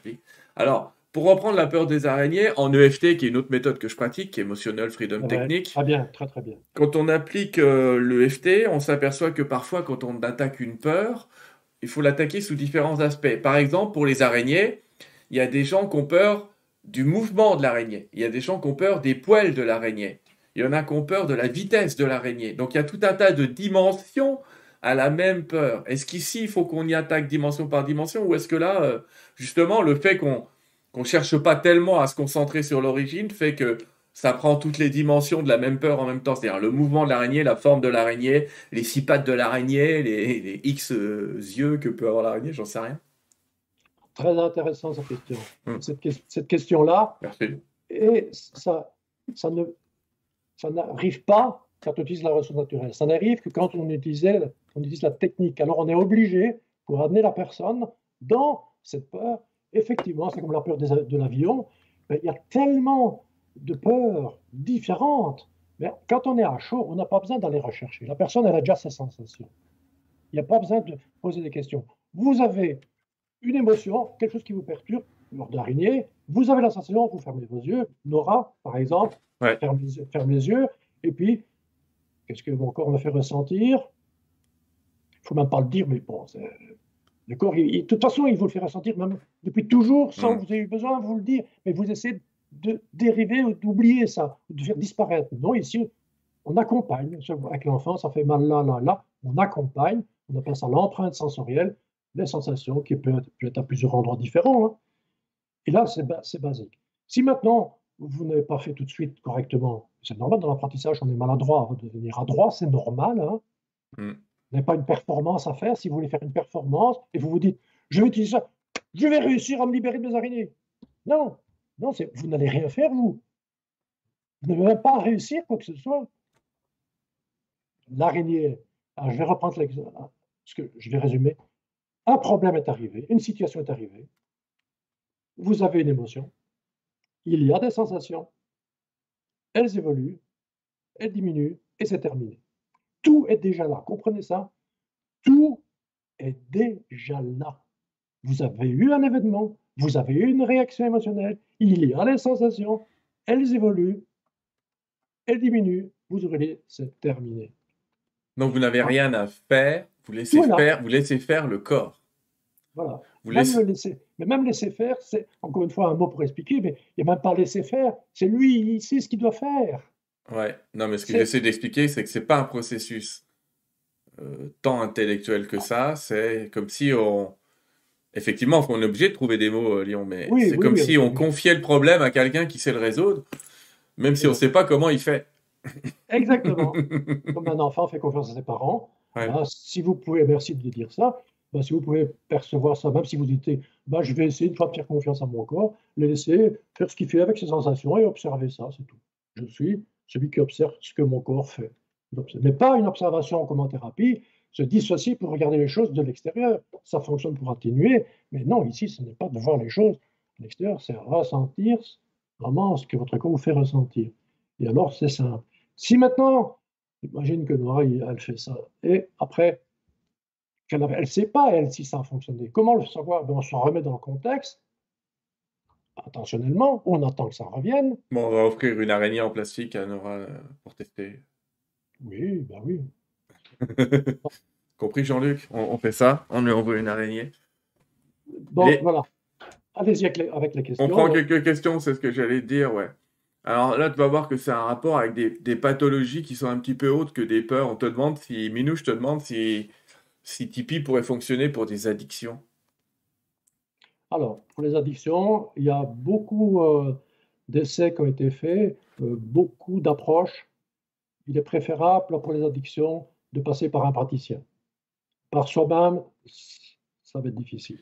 Alors, pour reprendre la peur des araignées, en EFT, qui est une autre méthode que je pratique, qui est Emotional Freedom Technique. Très bien, très très bien. Quand on applique euh, l'EFT, on s'aperçoit que parfois, quand on attaque une peur, il faut l'attaquer sous différents aspects. Par exemple, pour les araignées, il y a des gens qui ont peur du mouvement de l'araignée. Il y a des gens qui ont peur des poils de l'araignée. Il y en a qui ont peur de la vitesse de l'araignée. Donc il y a tout un tas de dimensions à la même peur. Est-ce qu'ici, il faut qu'on y attaque dimension par dimension ou est-ce que là, euh, justement, le fait qu'on ne cherche pas tellement à se concentrer sur l'origine fait que ça prend toutes les dimensions de la même peur en même temps, c'est-à-dire le mouvement de l'araignée, la forme de l'araignée, les six pattes de l'araignée, les, X euh, yeux que peut avoir l'araignée, j'en sais rien. Très intéressant cette question. Hmm. Cette, cette question-là. Merci. Et ça, ça ne, ça n'arrive pas quand on utilise la ressource naturelle. Ça n'arrive que quand on, utilisait, on utilise la technique. Alors on est obligé, pour amener la personne dans cette peur, effectivement, c'est comme la peur de l'avion, il y a tellement de peurs différentes. Mais quand on est à chaud, on n'a pas besoin d'aller rechercher. La personne, elle a déjà ses sensations. Il n'y a pas besoin de poser des questions. Vous avez une émotion, quelque chose qui vous perturbe, lors d'araignée, vous avez la sensation, vous fermez vos yeux. Nora, par exemple, ferme, les, yeux, et puis, qu'est-ce que mon corps me fait ressentir? Il ne faut même pas le dire, mais bon, le corps, de toute façon, il vous le fait ressentir, même depuis toujours, sans mm. que vous ayez eu besoin de vous le dire, mais vous essayez de dériver ou d'oublier ça, de faire disparaître. Non, ici, on accompagne. Avec l'enfant, ça fait mal là, là, là. On accompagne. On appelle ça l'empreinte sensorielle, les sensations qui peuvent être, à plusieurs endroits différents. Hein. Et là, c'est basique. Si maintenant, vous n'avez pas fait tout de suite correctement, c'est normal dans l'apprentissage, on est maladroit. De devenir adroit, c'est normal. Hein. Mm. Vous n'avez pas une performance à faire. Si vous voulez faire une performance et vous vous dites, je vais utiliser ça, je vais réussir à me libérer de mes araignées. Non, non, vous n'allez rien faire, vous. Vous n'allez même pas réussir quoi que ce soit. L'araignée, je vais reprendre l'exemple, parce que je vais résumer. Un problème est arrivé, une situation est arrivée. Vous avez une émotion. Il y a des sensations. Elles évoluent, elles diminuent et c'est terminé. Tout est déjà là. Comprenez ça? Tout est déjà là. Vous avez eu un événement, vous avez une réaction émotionnelle, il y a des sensations, elles évoluent, elles diminuent, vous aurez c'est terminé. Donc vous n'avez rien à faire, vous laissez faire, vous laissez faire le corps. Voilà. Vous laissez... laisser, mais même laisser faire, c'est encore une fois un mot pour expliquer, mais il n'y a même pas laisser faire, c'est lui, il sait ce qu'il doit faire. Ouais, non, mais ce que j'essaie d'expliquer, c'est que c'est pas un processus euh, tant intellectuel que ça, c'est comme si on, Effectivement, on est obligé de trouver des mots, euh, Lyon, mais c'est comme si on confiait le problème à quelqu'un qui sait le résoudre, même si on ne sait pas comment il fait. Exactement. <laughs> comme un enfant fait confiance à ses parents. Ah, si vous pouvez, merci de dire ça, bah, si vous pouvez percevoir ça, même si vous dites, bah, je vais essayer de faire confiance à mon corps, le laisser faire ce qu'il fait avec ses sensations et observer ça, c'est tout. Je suis celui qui observe ce que mon corps fait. Mais pas une observation comme en thérapie, se dissocier pour regarder les choses de l'extérieur. Ça fonctionne pour atténuer, mais non, ici, ce n'est pas de voir les choses de l'extérieur, c'est ressentir vraiment ce que votre corps vous fait ressentir. Et alors, c'est simple. Si maintenant, imagine que Noah, elle fait ça, et après, elle ne sait pas, elle, si ça a fonctionné. Comment le savoir? Ben, On se remet dans le contexte, intentionnellement, on attend que ça revienne. Bon, on va offrir une araignée en plastique à Nora euh, pour tester. Oui, ben oui. <laughs> Compris, Jean-Luc? On, fait ça, on lui envoie une araignée. Bon, voilà. Allez-y avec, les questions. On prend quelques questions, c'est ce que j'allais dire, ouais. Alors là, tu vas voir que c'est un rapport avec des, pathologies qui sont un petit peu autres que des peurs. On te demande si, Minou, je te demande si, si Tipeee pourrait fonctionner pour des addictions. Alors, pour les addictions, il y a beaucoup euh, d'essais qui ont été faits, euh, beaucoup d'approches. Il est préférable pour les addictions de passer par un praticien. Par soi-même, ça va être difficile.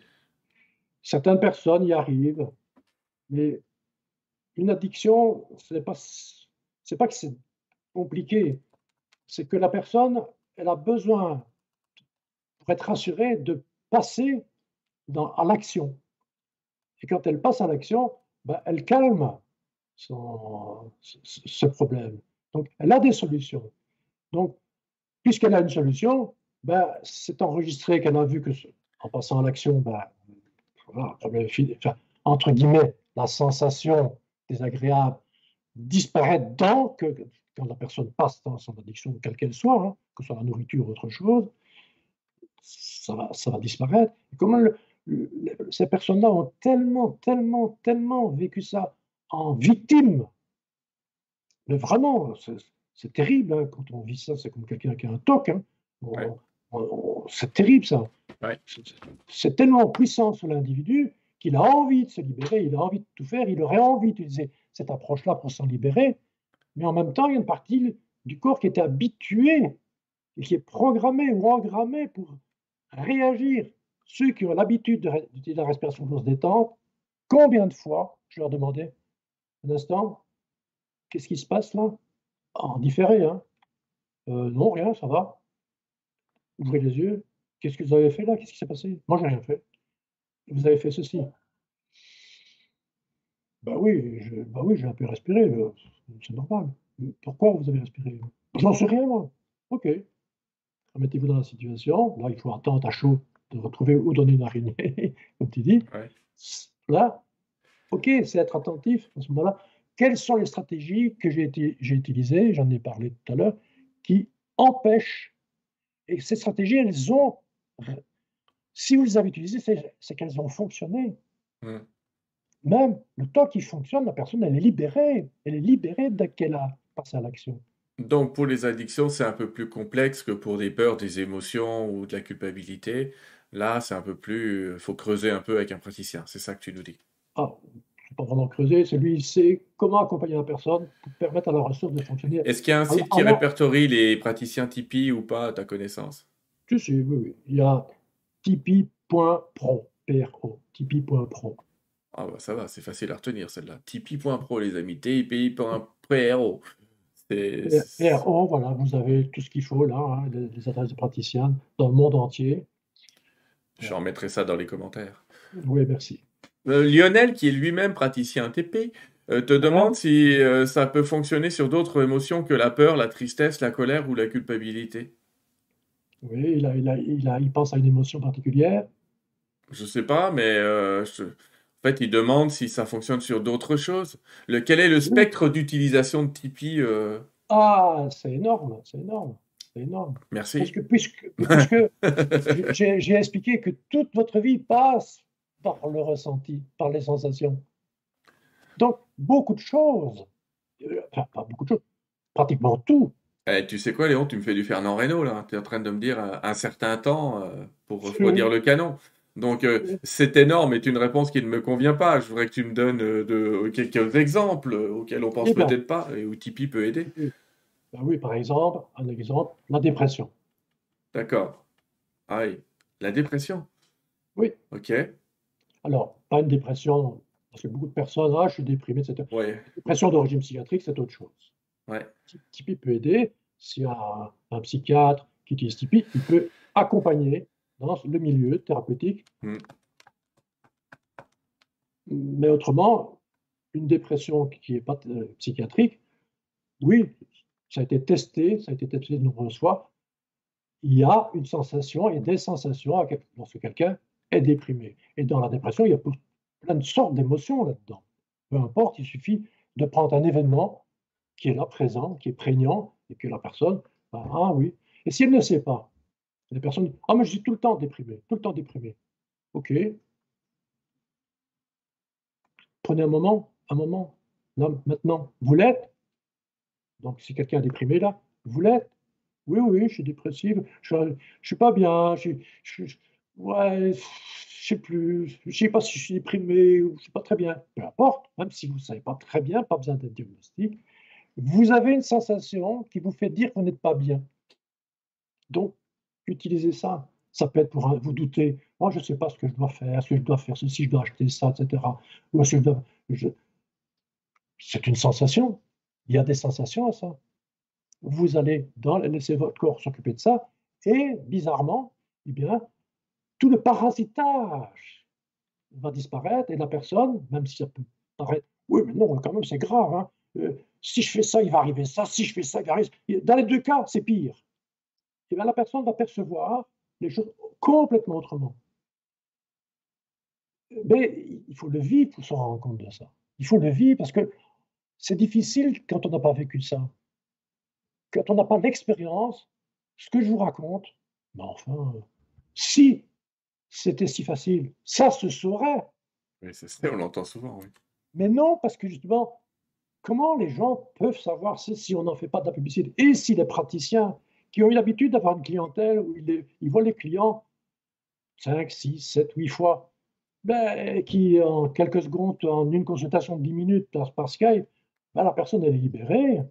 Certaines personnes y arrivent, mais une addiction, ce n'est pas, pas que c'est compliqué, c'est que la personne, elle a besoin, pour être rassurée, de passer dans, à l'action. Et quand elle passe à l'action, ben, elle calme ce problème. Donc, elle a des solutions. Donc, puisqu'elle a une solution, ben, c'est enregistré qu'elle a vu que, en passant à l'action, ben, entre guillemets, la sensation désagréable disparaît dans que, quand la personne passe dans son addiction, quelle qu'elle soit, hein, que ce soit la nourriture ou autre chose, ça va, ça va disparaître. Comment ces personnes-là ont tellement, tellement, tellement vécu ça en victime, mais vraiment, c'est terrible hein, quand on vit ça, c'est comme quelqu'un qui a un toc. Hein. C'est terrible ça. C'est tellement puissant sur l'individu qu'il a envie de se libérer, il a envie de tout faire, il aurait envie d'utiliser cette approche-là pour s'en libérer, mais en même temps, il y a une partie du corps qui est habituée et qui est programmée ou engrammée pour réagir. Ceux qui ont l'habitude d'utiliser la respiration grosse détente, combien de fois je leur demandais, un instant, qu'est-ce qui se passe là? En différé, hein. Euh, non, rien, ça va. Ouvrez les yeux. Qu'est-ce que vous avez fait là? Qu'est-ce qui s'est passé? Moi, j'ai rien fait. Vous avez fait ceci. Bah oui, je bah oui, j'ai un peu respiré, heu, c'est normal. pourquoi vous avez respiré? J'en sais rien moi. OK. Remettez-vous dans la situation. Là, il faut attendre à chaud de retrouver où donner une araignée, <laughs> comme tu dis. Ouais. Là, OK, c'est être attentif à ce moment-là. Quelles sont les stratégies que j'ai utilisées, j'en ai parlé tout à l'heure, qui empêchent et ces stratégies, elles ont si vous les avez utilisées, c'est qu'elles ont fonctionné. Mmh. Même le temps qui fonctionne, la personne, elle est libérée. Elle est libérée dès qu'elle a passé à l'action. Donc pour les addictions, c'est un peu plus complexe que pour des peurs, des émotions ou de la culpabilité. Là, c'est un peu plus, il faut creuser un peu avec un praticien. C'est ça que tu nous dis. Ah, pas vraiment creuser, c'est lui, il sait comment accompagner la personne pour permettre à la ressource de fonctionner. Est-ce qu'il y a un site qui répertorie les praticiens Tipeee ou pas, à ta connaissance? Si, si, oui, oui. Il y a tipeee.pro, P-R-O, tipeee.pro. Ah bah ça va, c'est facile à retenir celle-là. Tipeee.pro les amis, tipeee.pro. PRO, voilà, vous avez tout ce qu'il faut là, hein, les, adresses de praticiens dans le monde entier. J'en mettrai ça dans les commentaires. Oui, merci. Euh, Lionel, qui est lui-même praticien TP, euh, te demande si euh, ça peut fonctionner sur d'autres émotions que la peur, la tristesse, la colère ou la culpabilité. Oui, il, a, il, a, il, a, il pense à une émotion particulière. Je sais pas, mais je... En fait, il demande si ça fonctionne sur d'autres choses. Le, quel est le spectre d'utilisation de Tipeee euh? Ah, c'est énorme, c'est énorme, c'est énorme. Merci. Parce que, puisque, <laughs> j'ai expliqué que toute votre vie passe par le ressenti, par les sensations. Donc, beaucoup de choses, euh, enfin, pas beaucoup de choses, pratiquement tout. Eh, tu sais quoi, Léon, tu me fais du Fernand Reynaud, là. Tu es en train de me dire euh, un certain temps pour refroidir le canon. Donc, euh, c'est énorme est une réponse qui ne me convient pas. Je voudrais que tu me donnes euh, de, quelques exemples auxquels on pense eh ben. peut-être pas et où Tipeee peut aider. Ben oui, par exemple, un exemple, la dépression. D'accord. Ah oui, la dépression. Oui. Ok. Alors, pas une dépression, parce que beaucoup de personnes, ah, je suis déprimé, etc. Ouais. Dépression d'origine psychiatrique, c'est autre chose. Ouais. Tipeee peut aider. S'il y a un psychiatre qui utilise Tipeee, il peut accompagner dans le milieu thérapeutique. Mm. Mais autrement, une dépression qui n'est pas euh, psychiatrique, oui, ça a été testé, ça a été testé de nombreuses fois. Il y a une sensation et des sensations lorsque quelqu'un est déprimé. Et dans la dépression, il y a plein de sortes d'émotions là-dedans. Peu importe, il suffit de prendre un événement qui est là présent, qui est prégnant, et que la personne, ah oui. Et si elle ne sait pas, des personnes disent Ah, mais je suis tout le temps déprimé, tout le temps déprimé. Ok. Prenez un moment, un moment. Là, maintenant, vous l'êtes Donc, si quelqu'un est déprimé là, vous l'êtes Oui, oui, je suis dépressive, je ne suis pas bien, je, je, ouais, je sais plus, je sais pas si je suis déprimé ou je suis pas très bien. Peu importe, même si vous ne savez pas très bien, pas besoin d'un diagnostic, vous avez une sensation qui vous fait dire que vous n'êtes pas bien. Donc, utilisez ça. Ça peut être pour vous douter. Moi, je ne sais pas ce que je dois faire. Est-ce que je dois faire ceci Je dois acheter ça, etc. Ou que je dois. C'est une sensation. Il y a des sensations à ça. Vous allez dans, laisser votre corps s'occuper de ça. Et bizarrement, eh bien, tout le parasitage va disparaître et la personne, même si ça peut paraître, oui, mais non, quand même, c'est grave. Hein. Euh, si je fais ça, il va arriver ça. Si je fais ça, il va arriver ça. Dans les deux cas, c'est pire. Eh la personne va percevoir les choses complètement autrement. Mais il faut le vivre pour se rendre compte de ça. Il faut le vivre parce que c'est difficile quand on n'a pas vécu ça. Quand on n'a pas l'expérience, ce que je vous raconte, mais enfin, si c'était si facile, ça se saurait. Oui, c'est on l'entend souvent, oui. Mais non, parce que justement, comment les gens peuvent savoir si on n'en fait pas de la publicité? Et si les praticiens qui ont eu l'habitude d'avoir une clientèle où ils, voient les clients 5, 6, 7, 8 fois, ben, qui en quelques secondes, en une consultation de 10 minutes par, Skype, ben, la personne elle est libérée.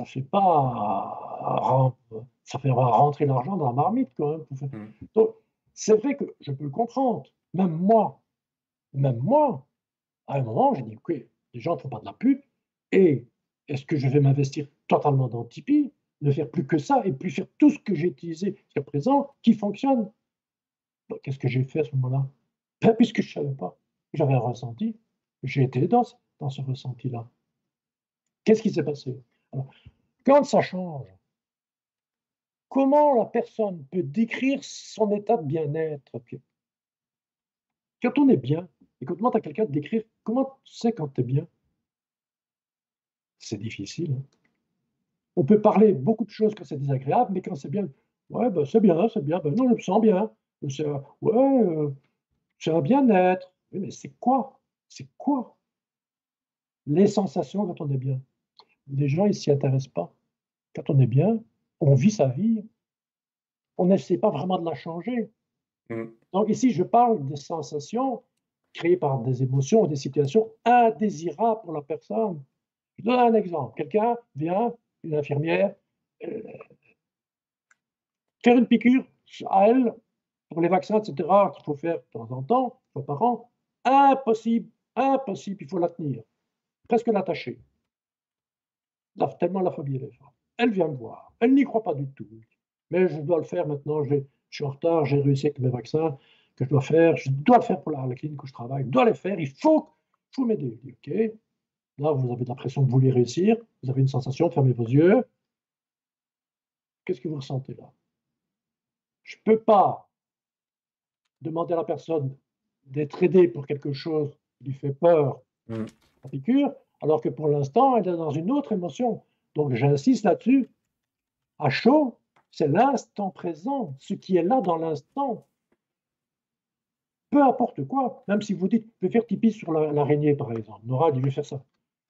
Ça fait pas ça fait rentrer l'argent dans la marmite quand même. Mmh. Donc c'est vrai que je peux le comprendre. Même moi, même moi, à un moment, j'ai dit, ok, les gens ne font pas de la pub, et est-ce que je vais m'investir totalement dans Tipeee ne faire plus que ça et puis faire tout ce que j'ai utilisé jusqu'à présent qui fonctionne? Qu'est-ce que j'ai fait à ce moment-là? Ben, Puisque je ne savais pas, j'avais un ressenti, j'ai été dans, dans ce ressenti-là. Qu'est-ce qui s'est passé? Quand ça change, comment la personne peut décrire son état de bien-être Quand on est bien, et quand on demande à quelqu'un de décrire comment tu sais quand tu es bien, c'est difficile. Hein. On peut parler beaucoup de choses quand c'est désagréable, mais quand c'est bien, ouais, ben, c'est bien, c'est bien, ben, non, je me sens bien. Ouais, euh, c'est un bien-être. mais c'est quoi? C'est quoi? Les sensations quand on est bien. Les gens, ils s'y intéressent pas. Quand on est bien, on vit sa vie. On n'essaie pas vraiment de la changer. Mmh. Donc ici, je parle des sensations créées par des émotions, des situations indésirables pour la personne. Je donne un exemple. Quelqu'un vient, une infirmière, euh, faire une piqûre à elle pour les vaccins, etc., qu'il faut faire de temps en temps, fois par an. Impossible, impossible, il faut la tenir, presque l'attacher. Tellement la phobie elle est forte. Elle vient me voir, elle n'y croit pas du tout. Mais je dois le faire maintenant, je suis en retard, j'ai réussi avec mes vaccins que je dois faire, je dois le faire pour la, clinique où je travaille, je dois les faire, il faut, faut m'aider. ok, Là, vous avez l'impression que vous voulez réussir, vous avez une sensation, fermez vos yeux. Qu'est-ce que vous ressentez là? Je ne peux pas demander à la personne d'être aidée pour quelque chose qui lui fait peur, mmh. la piqûre, alors que pour l'instant, elle est dans une autre émotion. Donc j'insiste là-dessus. À chaud, c'est l'instant présent, ce qui est là dans l'instant. Peu importe quoi, même si vous dites, je vais faire tipi sur l'araignée, par exemple. Nora dit, je vais faire ça.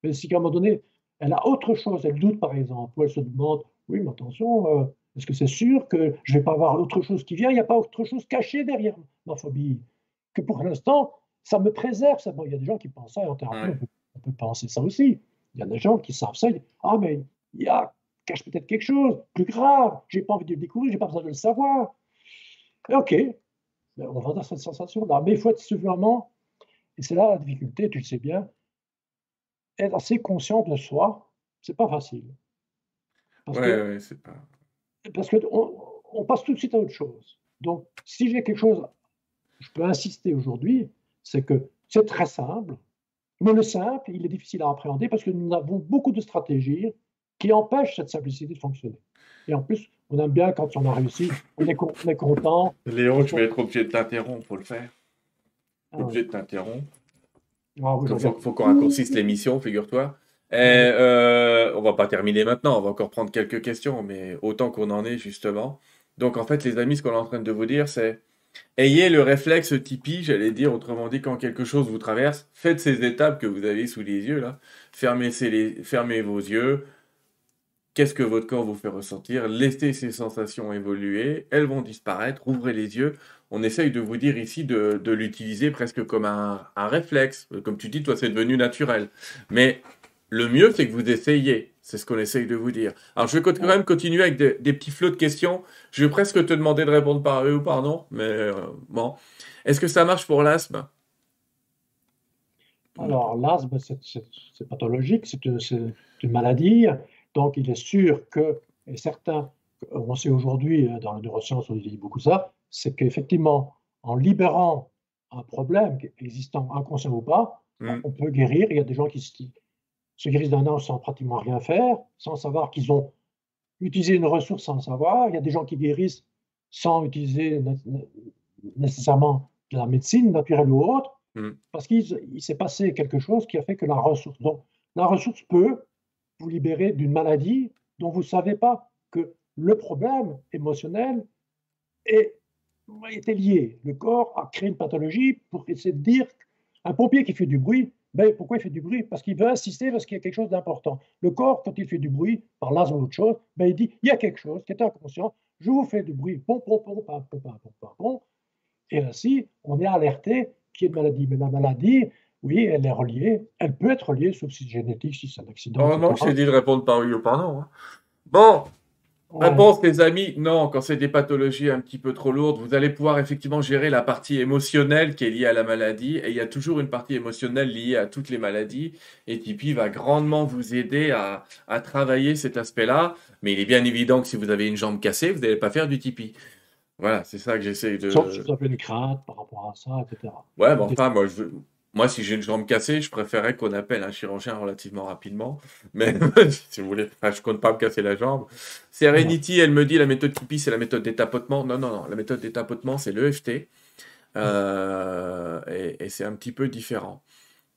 Mais si à un moment donné, elle a autre chose, elle doute par exemple, ou elle se demande, oui, mais attention, euh, est-ce que c'est sûr que je ne vais pas avoir autre chose qui vient? Il n'y a pas autre chose cachée derrière ma phobie Que pour l'instant, ça me préserve. Ça. il y a des gens qui pensent ça, en thérapie, on, peut, penser ça aussi. Il y a des gens qui savent ça. ah, mais il y a, cache peut-être quelque chose plus grave. J'ai pas envie de le découvrir, j'ai pas besoin de le savoir. ok, on va dans cette sensation-là. Mais il faut être suffisamment, et c'est là la difficulté, tu le sais bien, être assez conscient de soi, c'est pas facile. Parce que, c'est pas. Parce qu'on on passe tout de suite à autre chose. Donc, si j'ai quelque chose, je peux insister aujourd'hui, c'est que c'est très simple, mais le simple, il est difficile à appréhender parce que nous avons beaucoup de stratégies qui empêchent cette simplicité de fonctionner. Et en plus, on aime bien quand on a réussi, on est, content. Léon, je vais être obligé de t'interrompre pour le faire. Ah obligé de t'interrompre. Ah il faut, qu'on raccourcisse l'émission, figure-toi. Et, euh, on va pas terminer maintenant, on va encore prendre quelques questions, mais autant qu'on en est justement. Donc en fait, les amis, ce qu'on est en train de vous dire, c'est ayez le réflexe Tipeee, j'allais dire, autrement dit, quand quelque chose vous traverse, faites ces étapes que vous avez sous les yeux là, fermez, vos yeux, Qu'est-ce que votre corps vous fait ressentir? Laissez ces sensations évoluer, elles vont disparaître, ouvrez les yeux. On essaye de vous dire ici de, l'utiliser presque comme un, réflexe. Comme tu dis, toi, c'est devenu naturel. Mais le mieux, c'est que vous essayiez. C'est ce qu'on essaye de vous dire. Alors, je vais quand même continuer avec des, petits flots de questions. Je vais presque te demander de répondre par oui ou par non. Mais euh, bon. Est-ce que ça marche pour l'asthme? Alors, l'asthme, c'est pathologique. C'est une maladie. Donc, il est sûr que, et certains, on sait aujourd'hui euh, dans la neuroscience, on dit beaucoup ça, c'est qu'effectivement, en libérant un problème existant, inconscient ou pas, mm. on peut guérir. Il y a des gens qui se guérissent d'un an sans pratiquement rien faire, sans savoir qu'ils ont utilisé une ressource sans savoir. Il y a des gens qui guérissent sans utiliser nécessairement de la médecine naturelle ou autre, mm. parce qu'il s'est passé quelque chose qui a fait que la ressource. Donc, la ressource peut vous libérer d'une maladie dont vous ne savez pas que le problème émotionnel est, était lié. Le corps a créé une pathologie pour essayer de dire un pompier qui fait du bruit, ben, pourquoi il fait du bruit? Parce qu'il veut insister parce qu'il y a quelque chose d'important. Le corps, quand il fait du bruit, par l'asthme ou autre chose, ben, il dit il y a quelque chose qui est inconscient, je vous fais du bruit, pom, pom, pom, pom, pom, pom, pom, pom. Et ainsi, on est alerté qu'il y a une maladie. Mais la maladie, oui, elle est reliée. Elle peut être reliée, sauf si c'est génétique, si c'est un accident. Oh non, j'ai dit de répondre par oui ou par non. Hein. Bon, réponse, les amis. Non, quand c'est des pathologies un petit peu trop lourdes, vous allez pouvoir effectivement gérer la partie émotionnelle qui est liée à la maladie. Et il y a toujours une partie émotionnelle liée à toutes les maladies. Et Tipeee va grandement vous aider à, à travailler cet aspect-là. Mais il est bien évident que si vous avez une jambe cassée, vous n'allez pas faire du Tipeee. Voilà, c'est ça que j'essaie de. Sauf si vous avez une crainte par rapport à ça, etc. Ouais, mais enfin, moi, je, Moi, si j'ai une jambe cassée, je préférerais qu'on appelle un chirurgien relativement rapidement. Mais <laughs> si vous voulez, enfin, je compte pas me casser la jambe. Serenity, elle me dit la méthode Tipeee, c'est la méthode des tapotements. Non, non, non. La méthode des tapotements, c'est l'EFT. Euh, et, c'est un petit peu différent.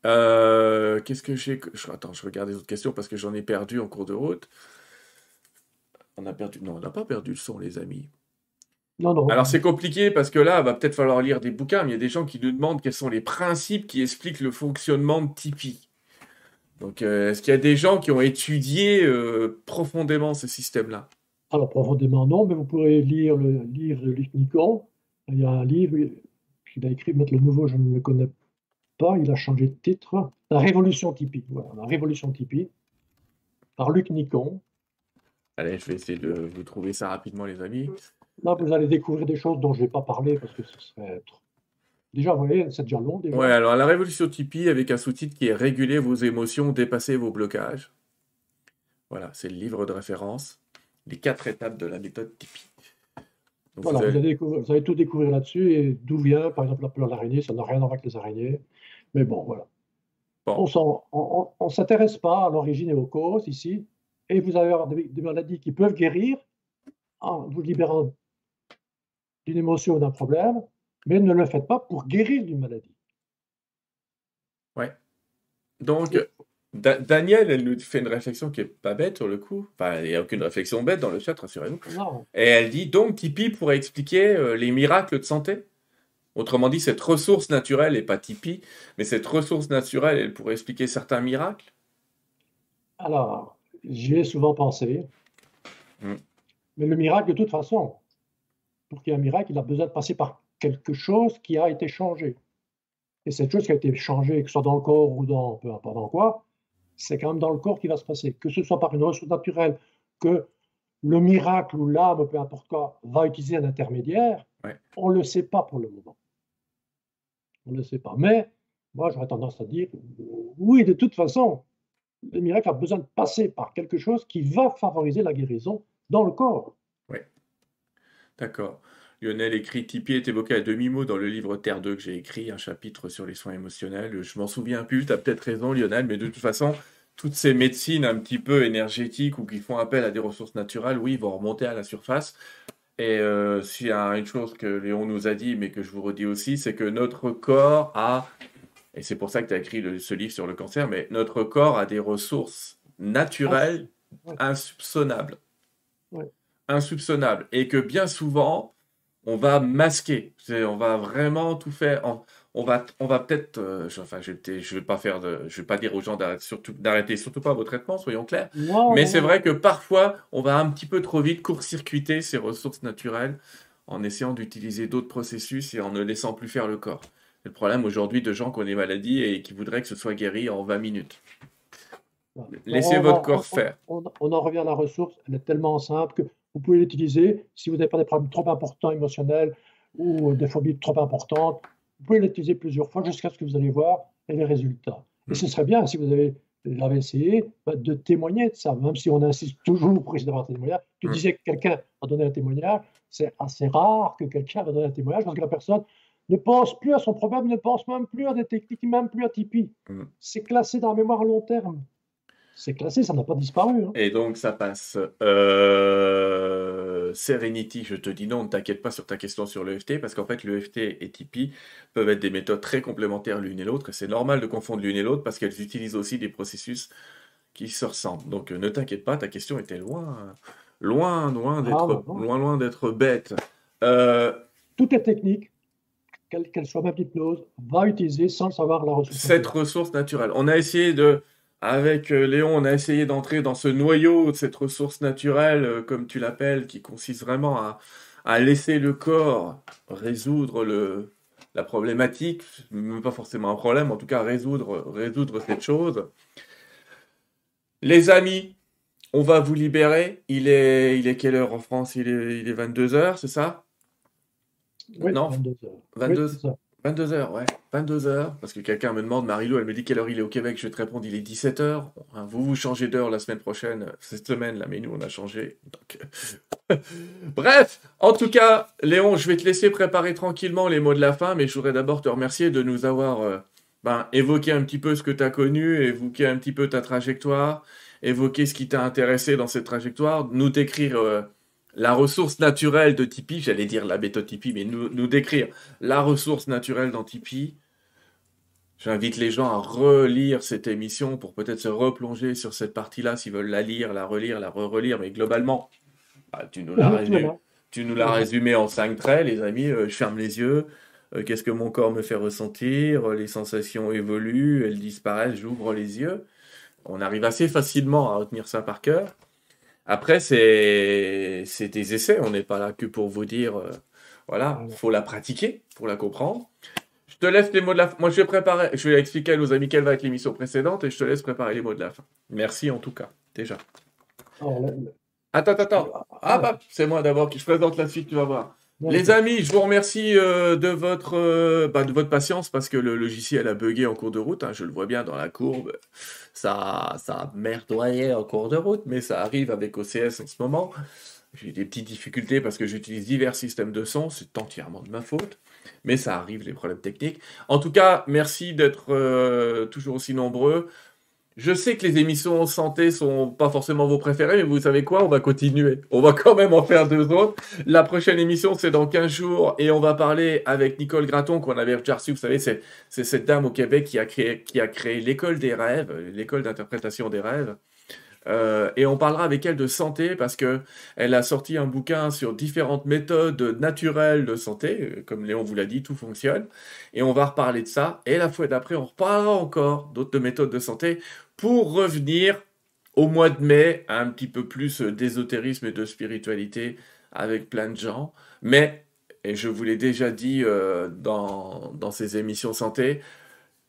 Euh, qu'est-ce que j'ai Attends, je regarde les autres questions parce que j'en ai perdu en cours de route. On a perdu. Non, on n'a pas perdu le son, les amis. Non, non. Alors c'est compliqué parce que là, va peut-être falloir lire des bouquins, mais il y a des gens qui nous demandent quels sont les principes qui expliquent le fonctionnement de Tipeee. Donc, euh, est-ce qu'il y a des gens qui ont étudié profondément ce système-là Alors, profondément, non, mais vous pourrez lire le livre de Luc Nicon. Il y a un livre qu'il a écrit, mettre le nouveau, je ne le connais pas, il a changé de titre. La Révolution Tipeee, voilà, la Révolution Tipeee, par Luc Nicon. Allez, je vais essayer de vous trouver ça rapidement, les amis. Là, vous allez découvrir des choses dont je ne vais pas parler parce que ce serait trop. Déjà, vous voyez, c'est déjà long. Déjà. Ouais, alors la révolution Tipeee avec un sous-titre qui est réguler vos émotions, dépasser vos blocages. Voilà, c'est le livre de référence. Les quatre étapes de la méthode Tipeee voilà, vous, allez... tout découvrir là-dessus et d'où vient, par exemple, la peur de l'araignée, ça n'a rien à voir avec les araignées. Mais bon, voilà. On ne s'intéresse pas à l'origine et aux causes ici. Et vous avez des, maladies qui peuvent guérir en vous libérant d'une émotion ou d'un problème, mais ne le faites pas pour guérir d'une maladie. Ouais. Donc, Daniel, elle nous fait une réflexion qui est pas bête sur le coup. Enfin, il n'y a aucune réflexion bête dans le chat, rassurez-vous. Et elle dit donc Tipeee pourrait expliquer euh, les miracles de santé. Autrement dit, cette ressource naturelle, et pas Tipeee, mais cette ressource naturelle, elle pourrait expliquer certains miracles Alors, j'y ai souvent pensé. Hmm. Mais le miracle, de toute façon, pour qu'il y ait un miracle, il a besoin de passer par quelque chose qui a été changé. Et cette chose qui a été changée, que ce soit dans le corps ou dans peu importe dans quoi, c'est quand même dans le corps qui va se passer. Que ce soit par une ressource naturelle, que le miracle ou l'âme, peu importe quoi, va utiliser un intermédiaire, on ne le sait pas pour le moment. On ne le sait pas. Mais moi, j'aurais tendance à dire, oui, de toute façon, le miracle a besoin de passer par quelque chose qui va favoriser la guérison dans le corps. D'accord. Lionel écrit Tipeee est évoqué à demi-mot dans le livre Terre 2 que j'ai écrit, un chapitre sur les soins émotionnels. Je m'en souviens plus, tu as peut-être raison Lionel, mais de toute façon, toutes ces médecines un petit peu énergétiques ou qui font appel à des ressources naturelles, oui, vont remonter à la surface. Et euh, s'il y a une chose que Léon nous a dit, mais que je vous redis aussi, c'est que notre corps a, et c'est pour ça que tu as écrit ce livre sur le cancer, mais notre corps a des ressources naturelles insoupçonnables. Insoupçonnables. Et que bien souvent, on va masquer. On va vraiment tout faire. On, va, on va peut-être. Euh, enfin, je ne vais pas faire de, je vais pas dire aux gens d'arrêter surtout, surtout pas vos traitements, soyons clairs. Mais c'est vrai que parfois, on va un petit peu trop vite court-circuiter ces ressources naturelles en essayant d'utiliser d'autres processus et en ne laissant plus faire le corps. C'est le problème aujourd'hui de gens qui ont des maladies et qui voudraient que ce soit guéri en 20 minutes. Laissez votre corps faire. On, en revient à la ressource, elle est tellement simple que vous pouvez l'utiliser si vous n'avez pas des problèmes trop importants émotionnels ou des phobies trop importantes. Vous pouvez l'utiliser plusieurs fois jusqu'à ce que vous allez voir les résultats. Et ce serait bien, si vous avez l'avez essayé, bah, de témoigner de ça, même si on insiste toujours pour essayer d'avoir un témoignage. Tu disais que quelqu'un a donné un témoignage, c'est assez rare que quelqu'un va donner un témoignage parce que la personne ne pense plus à son problème, ne pense même plus à des techniques, même plus à Tipeee. Mm. C'est classé dans la mémoire à long terme. C'est classé, ça n'a pas disparu. Hein. Et donc ça passe. Euh, Serenity, je te dis non, ne t'inquiète pas sur ta question sur l'EFT, parce qu'en fait l'EFT et Tipeee peuvent être des méthodes très complémentaires l'une et l'autre, c'est normal de confondre l'une et l'autre, parce qu'elles utilisent aussi des processus qui se ressemblent. Donc euh, ne t'inquiète pas, ta question était loin, loin, loin d'être, ah, bah, loin, loin d'être bête. Euh, Tout est technique qu'elle soit ma hypnose, va utiliser sans le savoir la ressource. Cette ressource naturelle. On a essayé de, avec euh, Léon, on a essayé d'entrer dans ce noyau de cette ressource naturelle, euh, comme tu l'appelles, qui consiste vraiment à, laisser le corps résoudre le, la problématique, même pas forcément un problème, en tout cas résoudre, résoudre cette chose. Les amis, on va vous libérer. Il est, il est quelle heure en France? Il est, il est 22h, c'est ça? Oui, non? 22h. 22h, ouais. 22h. Parce que quelqu'un me demande, Marilou, elle me dit quelle heure il est au Québec. Je vais te répondre, il est 17h. Hein, vous, vous changez d'heure la semaine prochaine, cette semaine, là, mais nous, on a changé. Euh, <laughs> bref, en tout cas, Léon, je vais te laisser préparer tranquillement les mots de la fin, mais je voudrais d'abord te remercier de nous avoir, euh, ben, évoquer un petit peu ce que tu as connu, évoquer un petit peu ta trajectoire, évoquer ce qui t'a intéressé dans cette trajectoire, nous décrire euh, la ressource naturelle de Tipeee, j'allais dire la méthode Tipeee, mais nous, nous décrire la ressource naturelle dans Tipeee. J'invite les gens à relire cette émission pour peut-être se replonger sur cette partie-là s'ils veulent la lire, la relire, la re-relire, mais globalement, bah, tu nous l'as résumé, tu nous l'as résumé en cinq traits, les amis. Euh, je ferme les yeux. Euh, qu'est-ce que mon corps me fait ressentir? Les sensations évoluent, elles disparaissent, j'ouvre les yeux. On arrive assez facilement à retenir ça par cœur. Après, c'est des essais. On n'est pas là que pour vous dire, euh, voilà, il faut la pratiquer pour la comprendre. Je te laisse les mots de la fin. Moi, je vais préparer, je vais expliquer à nos amis quelle va être l'émission précédente et je te laisse préparer les mots de la fin. Merci en tout cas, déjà. Attends, attends. Ah, bah, c'est moi d'abord qui je présente la suite, tu vas voir. Les amis, je vous remercie euh, de, votre, euh, bah, de votre patience parce que le logiciel a bugué en cours de route. Hein, je le vois bien dans la courbe. Ça, ça a merdoyé en cours de route, mais ça arrive avec OCS en ce moment. J'ai des petites difficultés parce que j'utilise divers systèmes de son. C'est entièrement de ma faute. Mais ça arrive, les problèmes techniques. En tout cas, merci d'être euh, toujours aussi nombreux. Je sais que les émissions santé sont pas forcément vos préférées, mais vous savez quoi? On va continuer. On va quand même en faire deux autres. La prochaine émission, c'est dans 15 jours et on va parler avec Nicole Graton qu'on avait déjà reçu. Vous savez, c'est, cette dame au Québec qui a créé, qui a créé l'école des rêves, l'école d'interprétation des rêves. Euh, et on parlera avec elle de santé parce que elle a sorti un bouquin sur différentes méthodes naturelles de santé. Comme Léon vous l'a dit, tout fonctionne. Et on va reparler de ça. Et la fois d'après, on reparlera encore d'autres méthodes de santé pour revenir au mois de mai à un petit peu plus d'ésotérisme et de spiritualité avec plein de gens. Mais, et je vous l'ai déjà dit euh, dans, dans ces émissions santé,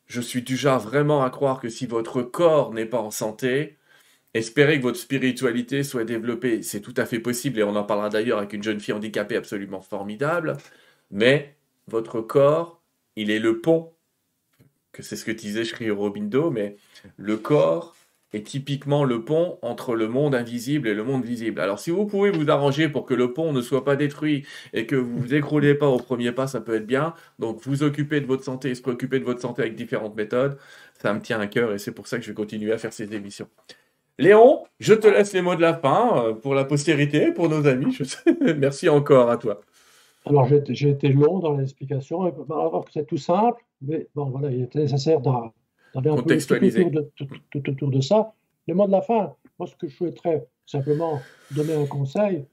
je suis genre vraiment à croire que si votre corps n'est pas en santé, espérez que votre spiritualité soit développée. C'est tout à fait possible et on en parlera d'ailleurs avec une jeune fille handicapée absolument formidable. Mais votre corps, il est le pont que c'est ce que disait Shri Aurobindo, mais le corps est typiquement le pont entre le monde invisible et le monde visible. Alors si vous pouvez vous arranger pour que le pont ne soit pas détruit et que vous vous écroulez pas au premier pas, ça peut être bien. Donc vous occupez de votre santé et se préoccuper de votre santé avec différentes méthodes, ça me tient à cœur et c'est pour ça que je vais continuer à faire ces émissions. Léon, je te laisse les mots de la fin euh, pour la postérité, pour nos amis. <laughs> Merci encore à toi. Alors, j'ai été long dans l'explication. Alors que c'est tout simple, mais bon, voilà, il était nécessaire d'aller un peu tout autour, de, ça. Le mot de la fin, moi, ce que je souhaiterais simplement donner un conseil,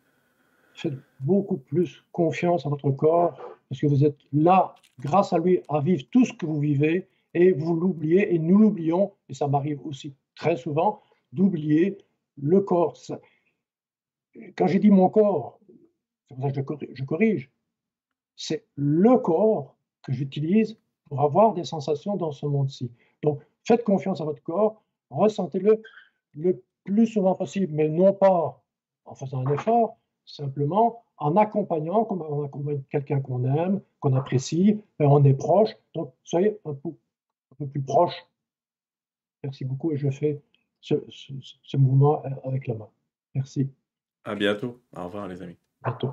faites beaucoup plus confiance à votre corps, parce que vous êtes là, grâce à lui, à vivre tout ce que vous vivez, et vous l'oubliez, et nous l'oublions, et ça m'arrive aussi très souvent, d'oublier le corps. Quand j'ai dit mon corps, c'est pour ça que je corrige, c'est le corps que j'utilise pour avoir des sensations dans ce monde-ci. Donc, faites confiance à votre corps, ressentez-le le plus souvent possible, mais non pas en faisant un effort, simplement en accompagnant, comme on accompagne quelqu'un qu'on aime, qu'on apprécie, et on est proche. Donc, soyez un peu, un peu plus proche. Merci beaucoup et je fais ce, ce mouvement avec la main. Merci. À bientôt. Au revoir, les amis. À bientôt.